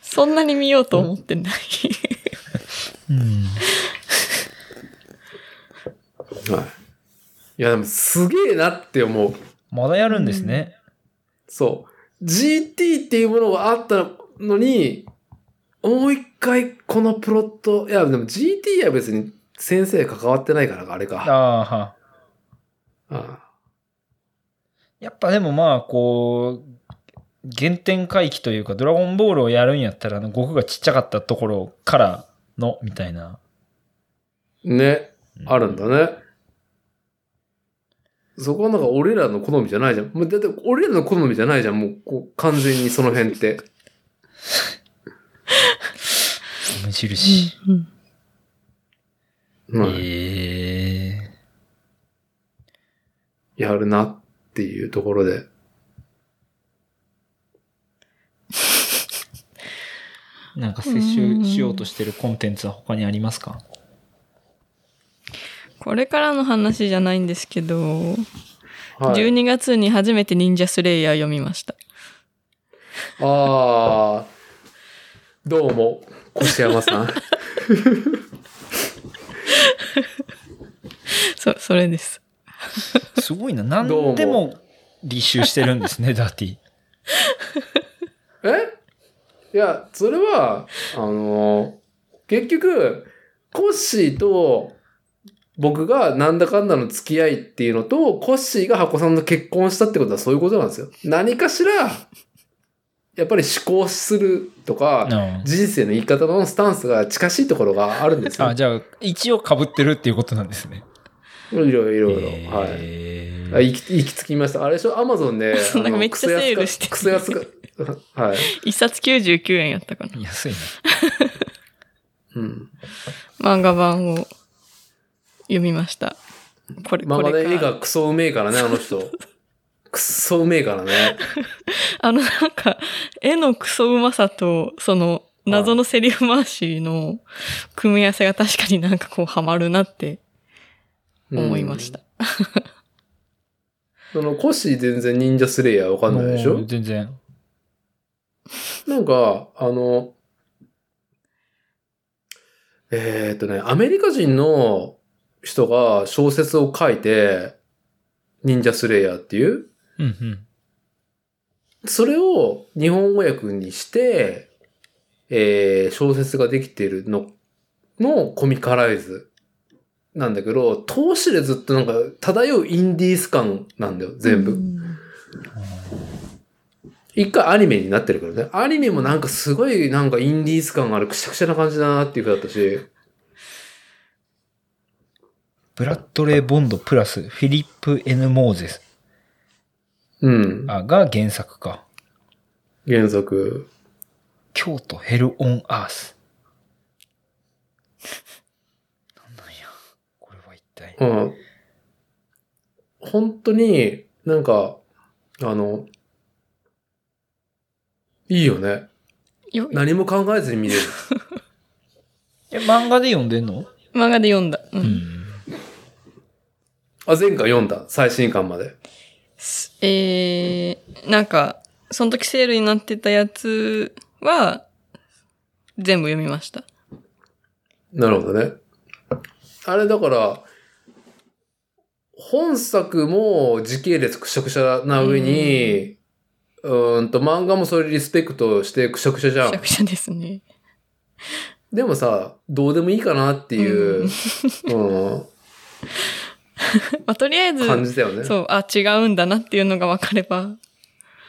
そんなに見ようと思ってない。うん。はい。いや、でもすげえなって思う。まだやるんですね。そう。GT っていうものがあったのに、もう一回このプロット、いや、でも GT は別に先生関わってないからか、あれか。ああ、は。あやっぱでもまあ、こう、原点回帰というか、ドラゴンボールをやるんやったら、あの、悟空がちっちゃかったところからの、みたいな。ね、あるんだね。そこはなんか俺らの好みじゃないじゃん。もうだって俺らの好みじゃないじゃん。もうこう完全にその辺って。無印。うんうんええやるなっていうところで。なんか摂取しようとしてるコンテンツは他にありますか？これからの話じゃないんですけど、はい、12月に初めて忍者スレイヤー読みました。ああ、どうも、越山さん。そ、それです。すごいな。何でも履修してるんですね、ダーティー。え？いや、それは、あの結局、コッシーと僕がなんだかんだの付き合いっていうのと、コッシーが箱さんと結婚したってことはそういうことなんですよ。何かしら、やっぱり思考するとか、うん人生の言い方のスタンスが近しいところがあるんですよ。あ、じゃあ、一応被ってるっていうことなんですね。いろいろいろいろ。はい。えあ行き行き着きました。あれでしょ？アマゾンで。なんかめっちゃセールしててクソ安か。クソ安か はい。一冊99円やったかな。安いな。うん。漫画版を読みました。これ、まあまだ絵。がクソうめえからね、あの人。クソうめえからね。あの、なんか、絵のクソうまさと、その、謎のセリフ回しの組み合わせが確かになんかこうハマるなって思いました。その、コッシー全然忍者スレイヤーわかんないでしょ？全然。なんか、あの、えーっとね、アメリカ人の人が小説を書いて、忍者スレイヤーっていう、うんうん。それを日本語訳にして、えー小説ができているの、のコミカライズなんだけど、投資でずっとなんか漂うインディース感なんだよ、全部。うん一回アニメになってるからね。アニメもなんかすごいなんかインディース感があるくしゃくしゃな感じだなっていう風だったし。ブラッドレー・ボンドプラスフィリップ・ N・ モーゼスうん。あが原作か。原作。京都ヘル・オン・アース。なんなんや。これは一体。うん。本当になんか、あの、いいよね。よ何も考えずに見れる。え、漫画で読んでんの？漫画で読んだ。う。うんん。あ、前回読んだ。最新刊まで。えー、なんか、その時セールになってたやつは、全部読みました。なるほどね。あれだから、本作も時系列くしゃくしゃな上に、うーんと漫画もそれリスペクトしてくしゃくしゃじゃん。くしゃくしゃですね。でもさ、どうでもいいかなっていう、うん まあ、とりあえず、感じだよね。そう、あ、違うんだなっていうのが分かれば、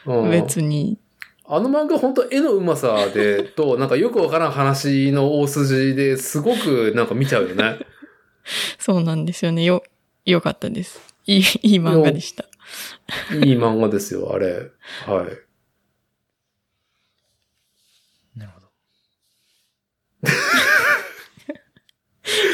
うん別に。あの漫画本当絵のうまさで、と、なんかよくわからん話の大筋ですごくなんか見ちゃうよね。そうなんですよね。よ、よかったです。いい、いい漫画でした。いい漫画ですよ、あれ。はい。なるほど。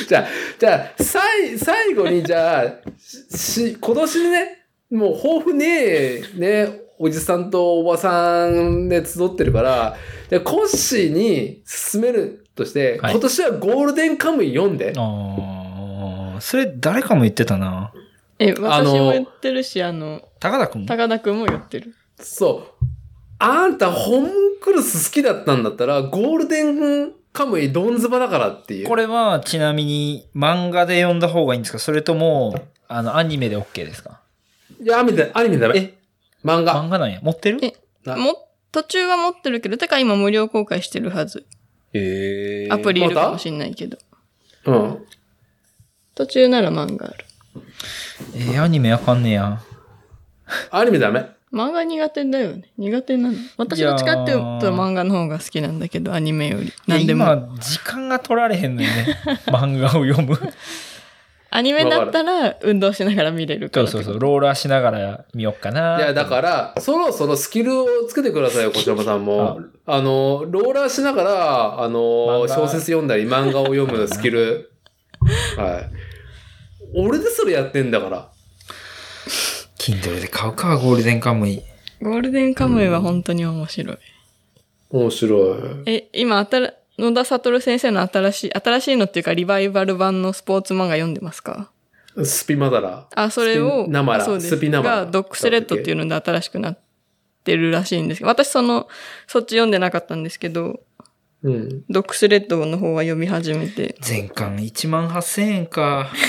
じゃあ、じゃあ、最、最後に、じゃあ、し、今年ね、もう豊富ねえ、ね、おじさんとおばさんで集ってるから、じゃあコッシーに勧めるとして、はい今年はゴールデンカムイ読んで。ああ、な。それ誰かも言ってたな。え、私も言ってるし、あの、高田くんも？高田くんも言ってる。そう。あんたホムンクルス好きだったんだったら、ゴールデンカムイドンズバだからっていう。これはちなみに漫画で読んだ方がいいんですか？それとも、あの、アニメで OK ですか？いや、アニメで、アニメダメ。え？漫画。漫画なんや。持ってる？えなも、途中は持ってるけど、てか今無料公開してるはず。えアプリいるかもしんないけど。うん。途中なら漫画ある。えー、アニメあかんねや。アニメダメ。漫画苦手だよね。苦手なの。私どっちかっていうと漫画の方が好きなんだけど、アニメより。いやなんでも。今、時間が取られへんのよね。漫画を読む。アニメだったら運動しながら見れるから。そうそうそう。ローラーしながら見よっかな。いや、だから、そろそろスキルをつけてくださいよ、こちらもさんも。あの、ローラーしながら、あの小説読んだり漫画を読むスキル。はい。俺ですらやってんだから。Kindle で買うか、ゴールデンカムイ。ゴールデンカムイは本当に面白い。面白い。え、今、あたら、野田悟先生の新しい、新しいのっていうかリバイバル版のスポーツ漫画読んでますか？スピマダラ。あ、それを、スピナマラあそうですスピナマラが、ドッグスレッドっていうので新しくなってるらしいんですけど、私その、そっち読んでなかったんですけど、うん。ドッグスレッドの方は読み始めて、全巻1万8000円か。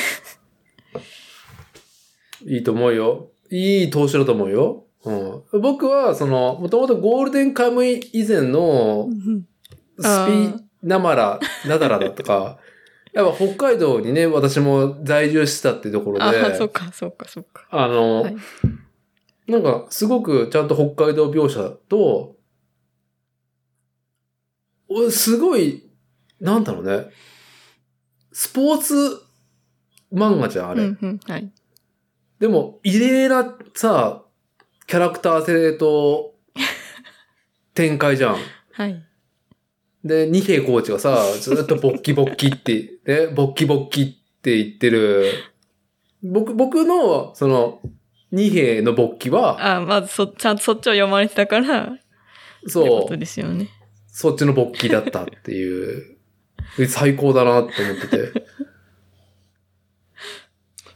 いいと思うよ。いい投資だと思うよ。うん。僕は、その、もともとゴールデンカムイ以前の、スピナマラ、ナダラだとか、やっぱ北海道にね、私も在住してたってところあ、で、そっか、そっか、そっか。あの、はいなんか、すごくちゃんと北海道描写と、おすごい、なんだろうね。スポーツ漫画じゃん、あれ。うんうん、はい。でも、異例なさ、キャラクター性と 展開じゃん。はい。で、二平コーチがさ、ずっとボッキボッキって、ね、ボッキボッキって言ってる。僕、僕の、その、二平の勃起は、あ、まずそ、ちゃんとそっちを読まれてたから、そうと、ですよね。そっちの勃起だったっていう、最高だなって思ってて。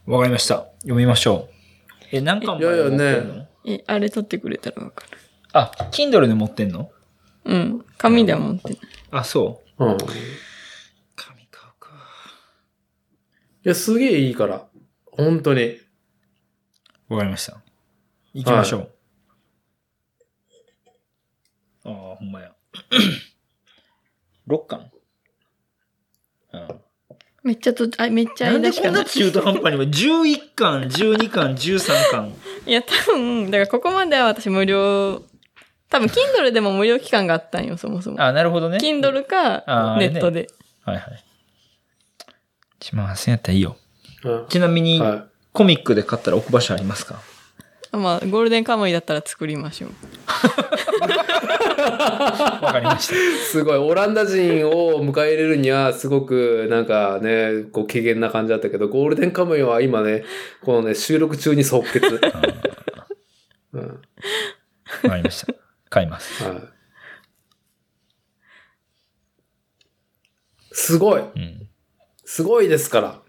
わかりました。読みましょう。え、何巻もいやいやね持ってんの？え、あれ取ってくれたらわかる。あ、Kindle で持ってんの？うん。紙では持ってない。あ、そう。うん。い紙買うか。や、すげえいいから。本当に。わかりました。行きましょう。ああ、ほんまや。6巻うん。めっちゃと、あ、めっちゃなんで間しかな。こんない中途半端にも11巻、12巻、13巻。いや、多分、だからここまでは私無料、多分、Kindle でも無料期間があったんよ、そもそも。あ、なるほどね。Kindle かネットで。はいはい。1万8000円やったらいいよ。うんちなみに、はコミックで買ったら置く場所ありますか？まあ、ゴールデンカムイだったら作りましょう。わかりました。い。すごい。オランダ人を迎え入れるには、すごく、なんかね、こう、軽減な感じだったけど、ゴールデンカムイは今ね、このね、収録中に即決。うん。わかりました。買います。はい。すごい。うん。すごいですから。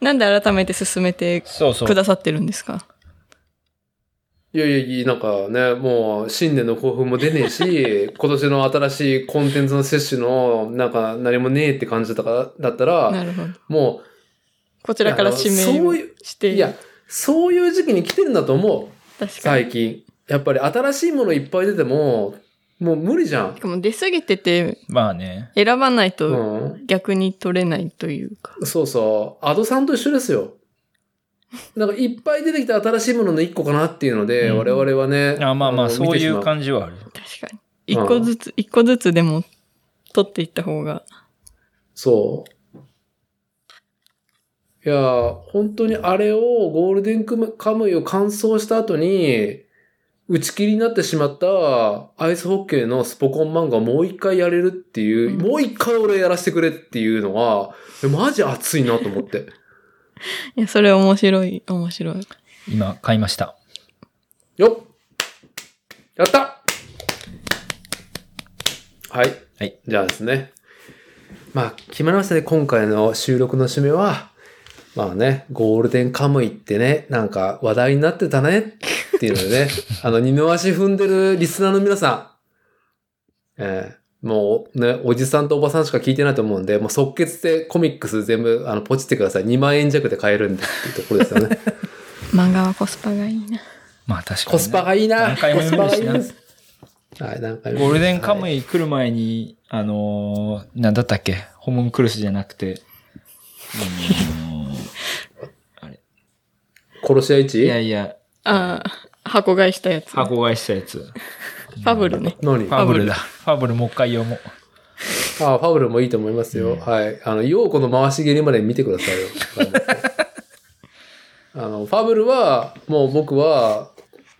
なんで改めて進めてそうそうく。ださってるんですか？いやいやいや、なんかね、もう新年の興奮も出ねえし、今年の新しいコンテンツの摂取の、なんか何もねえって感じだから、だったら、なるほど。もこちらから指名をいやそういうして。う、いや、そういう時期に来てるんだと思う。確かに。最近。やっぱり新しいものいっぱい出ても、もう無理じゃんし。かも出過ぎてて、まあね。選ばないうとん。逆に取れないというか。そうそう。アドさんと一緒ですよ。なんかいっぱい出てきた新しいものの一個かなっていうので、うん我々はね。あまあまあ、のそういうじ。感じはある。確かに。一個ずつ、一個ずつでも取っていった方が。そう。いや、本当にあれをゴールデンカムイを完走した後に、打ち切りになってしまったアイスホッケーのスポコン漫画をもう一回やれるっていう、うんもう一回俺やらせてくれっていうのは、えマジ熱いなと思って。いや、それ面白い、面白い。今、買いました。よっやったはい。はい。じゃあですね。まあ、決まりましたね。今回の収録の締めは、まあね、ゴールデンカムイってね、なんか話題になってたねっていうのでね、あの、二の足踏んでるリスナーの皆さん、えーもうね、おじさんとおばさんしか聞いてないと思うんで、もう即決でコミックス全部、あの、ポチってください。2万円弱で買えるんでっていうところですよね。漫画はコスパがいいな。まあ確かに、ね。コスパがいいな。何回もしな。はい、何回も。ゴールデンカムはいイ来る前に、あのーなんだったっけ？ホモンクルスじゃなくて、あの殺し屋ーいや市いや、ああ、箱買いしたやつ。フ箱買いしたやつ。ァブルね。何？あ、ファブルだ。ファブルもう一回読もう。ファブルもいいと思いますよ。はい。あの、ヨーコの回し蹴りまで見てくださいよ。あの、ファブルは、もう僕は、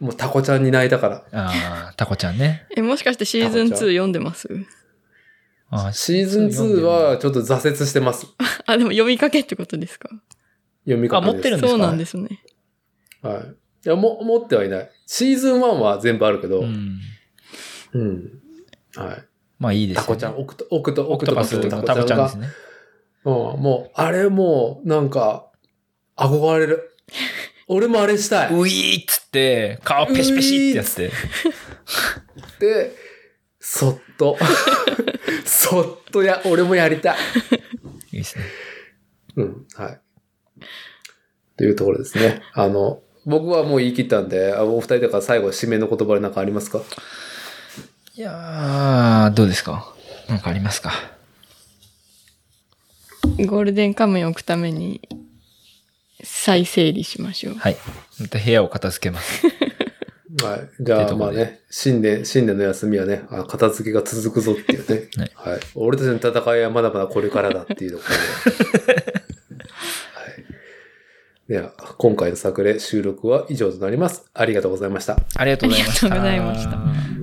もうタコちゃんに泣いたから。ああ、タコちゃんね。え、もしかしてシーズン2タコちゃん読んでます？あーシーズン2はちょっと挫折してます。あ、でも読みかけってことですか？読み方あ持ってるんですか？そうなんですね。はい。いや、も、持ってはいない。シーズン1は全部あるけど、ううん。ん。はい。まあいいですよ、ね。タコちゃん、オクト、オクト、オクトパスのタコちゃんですね。うん、もう、あれもう、なんか、憧れる。俺もあれしたい。ウィーっつって、顔ペシペシってやって。で、そっと、そっとや、俺もやりたい。いいですね。うん、はい。というところですね。あの、僕はもう言い切ったんで、あお二人だから最後締めの言葉で何かありますか？いやー、どうですか？なんかありますか？ゴールデンカムイを置くために再整理しましょう。はい。また部屋を片付けます。はい。じゃあ、まあね、新年、新年の休みはね、あ片付けが続くぞっていうね。はいはい。俺たちの戦いはまだまだこれからだっていうところで。はい。では、今回の作例収録は以上となります。ありがとうございました。ありがとうございました。ありがとうございました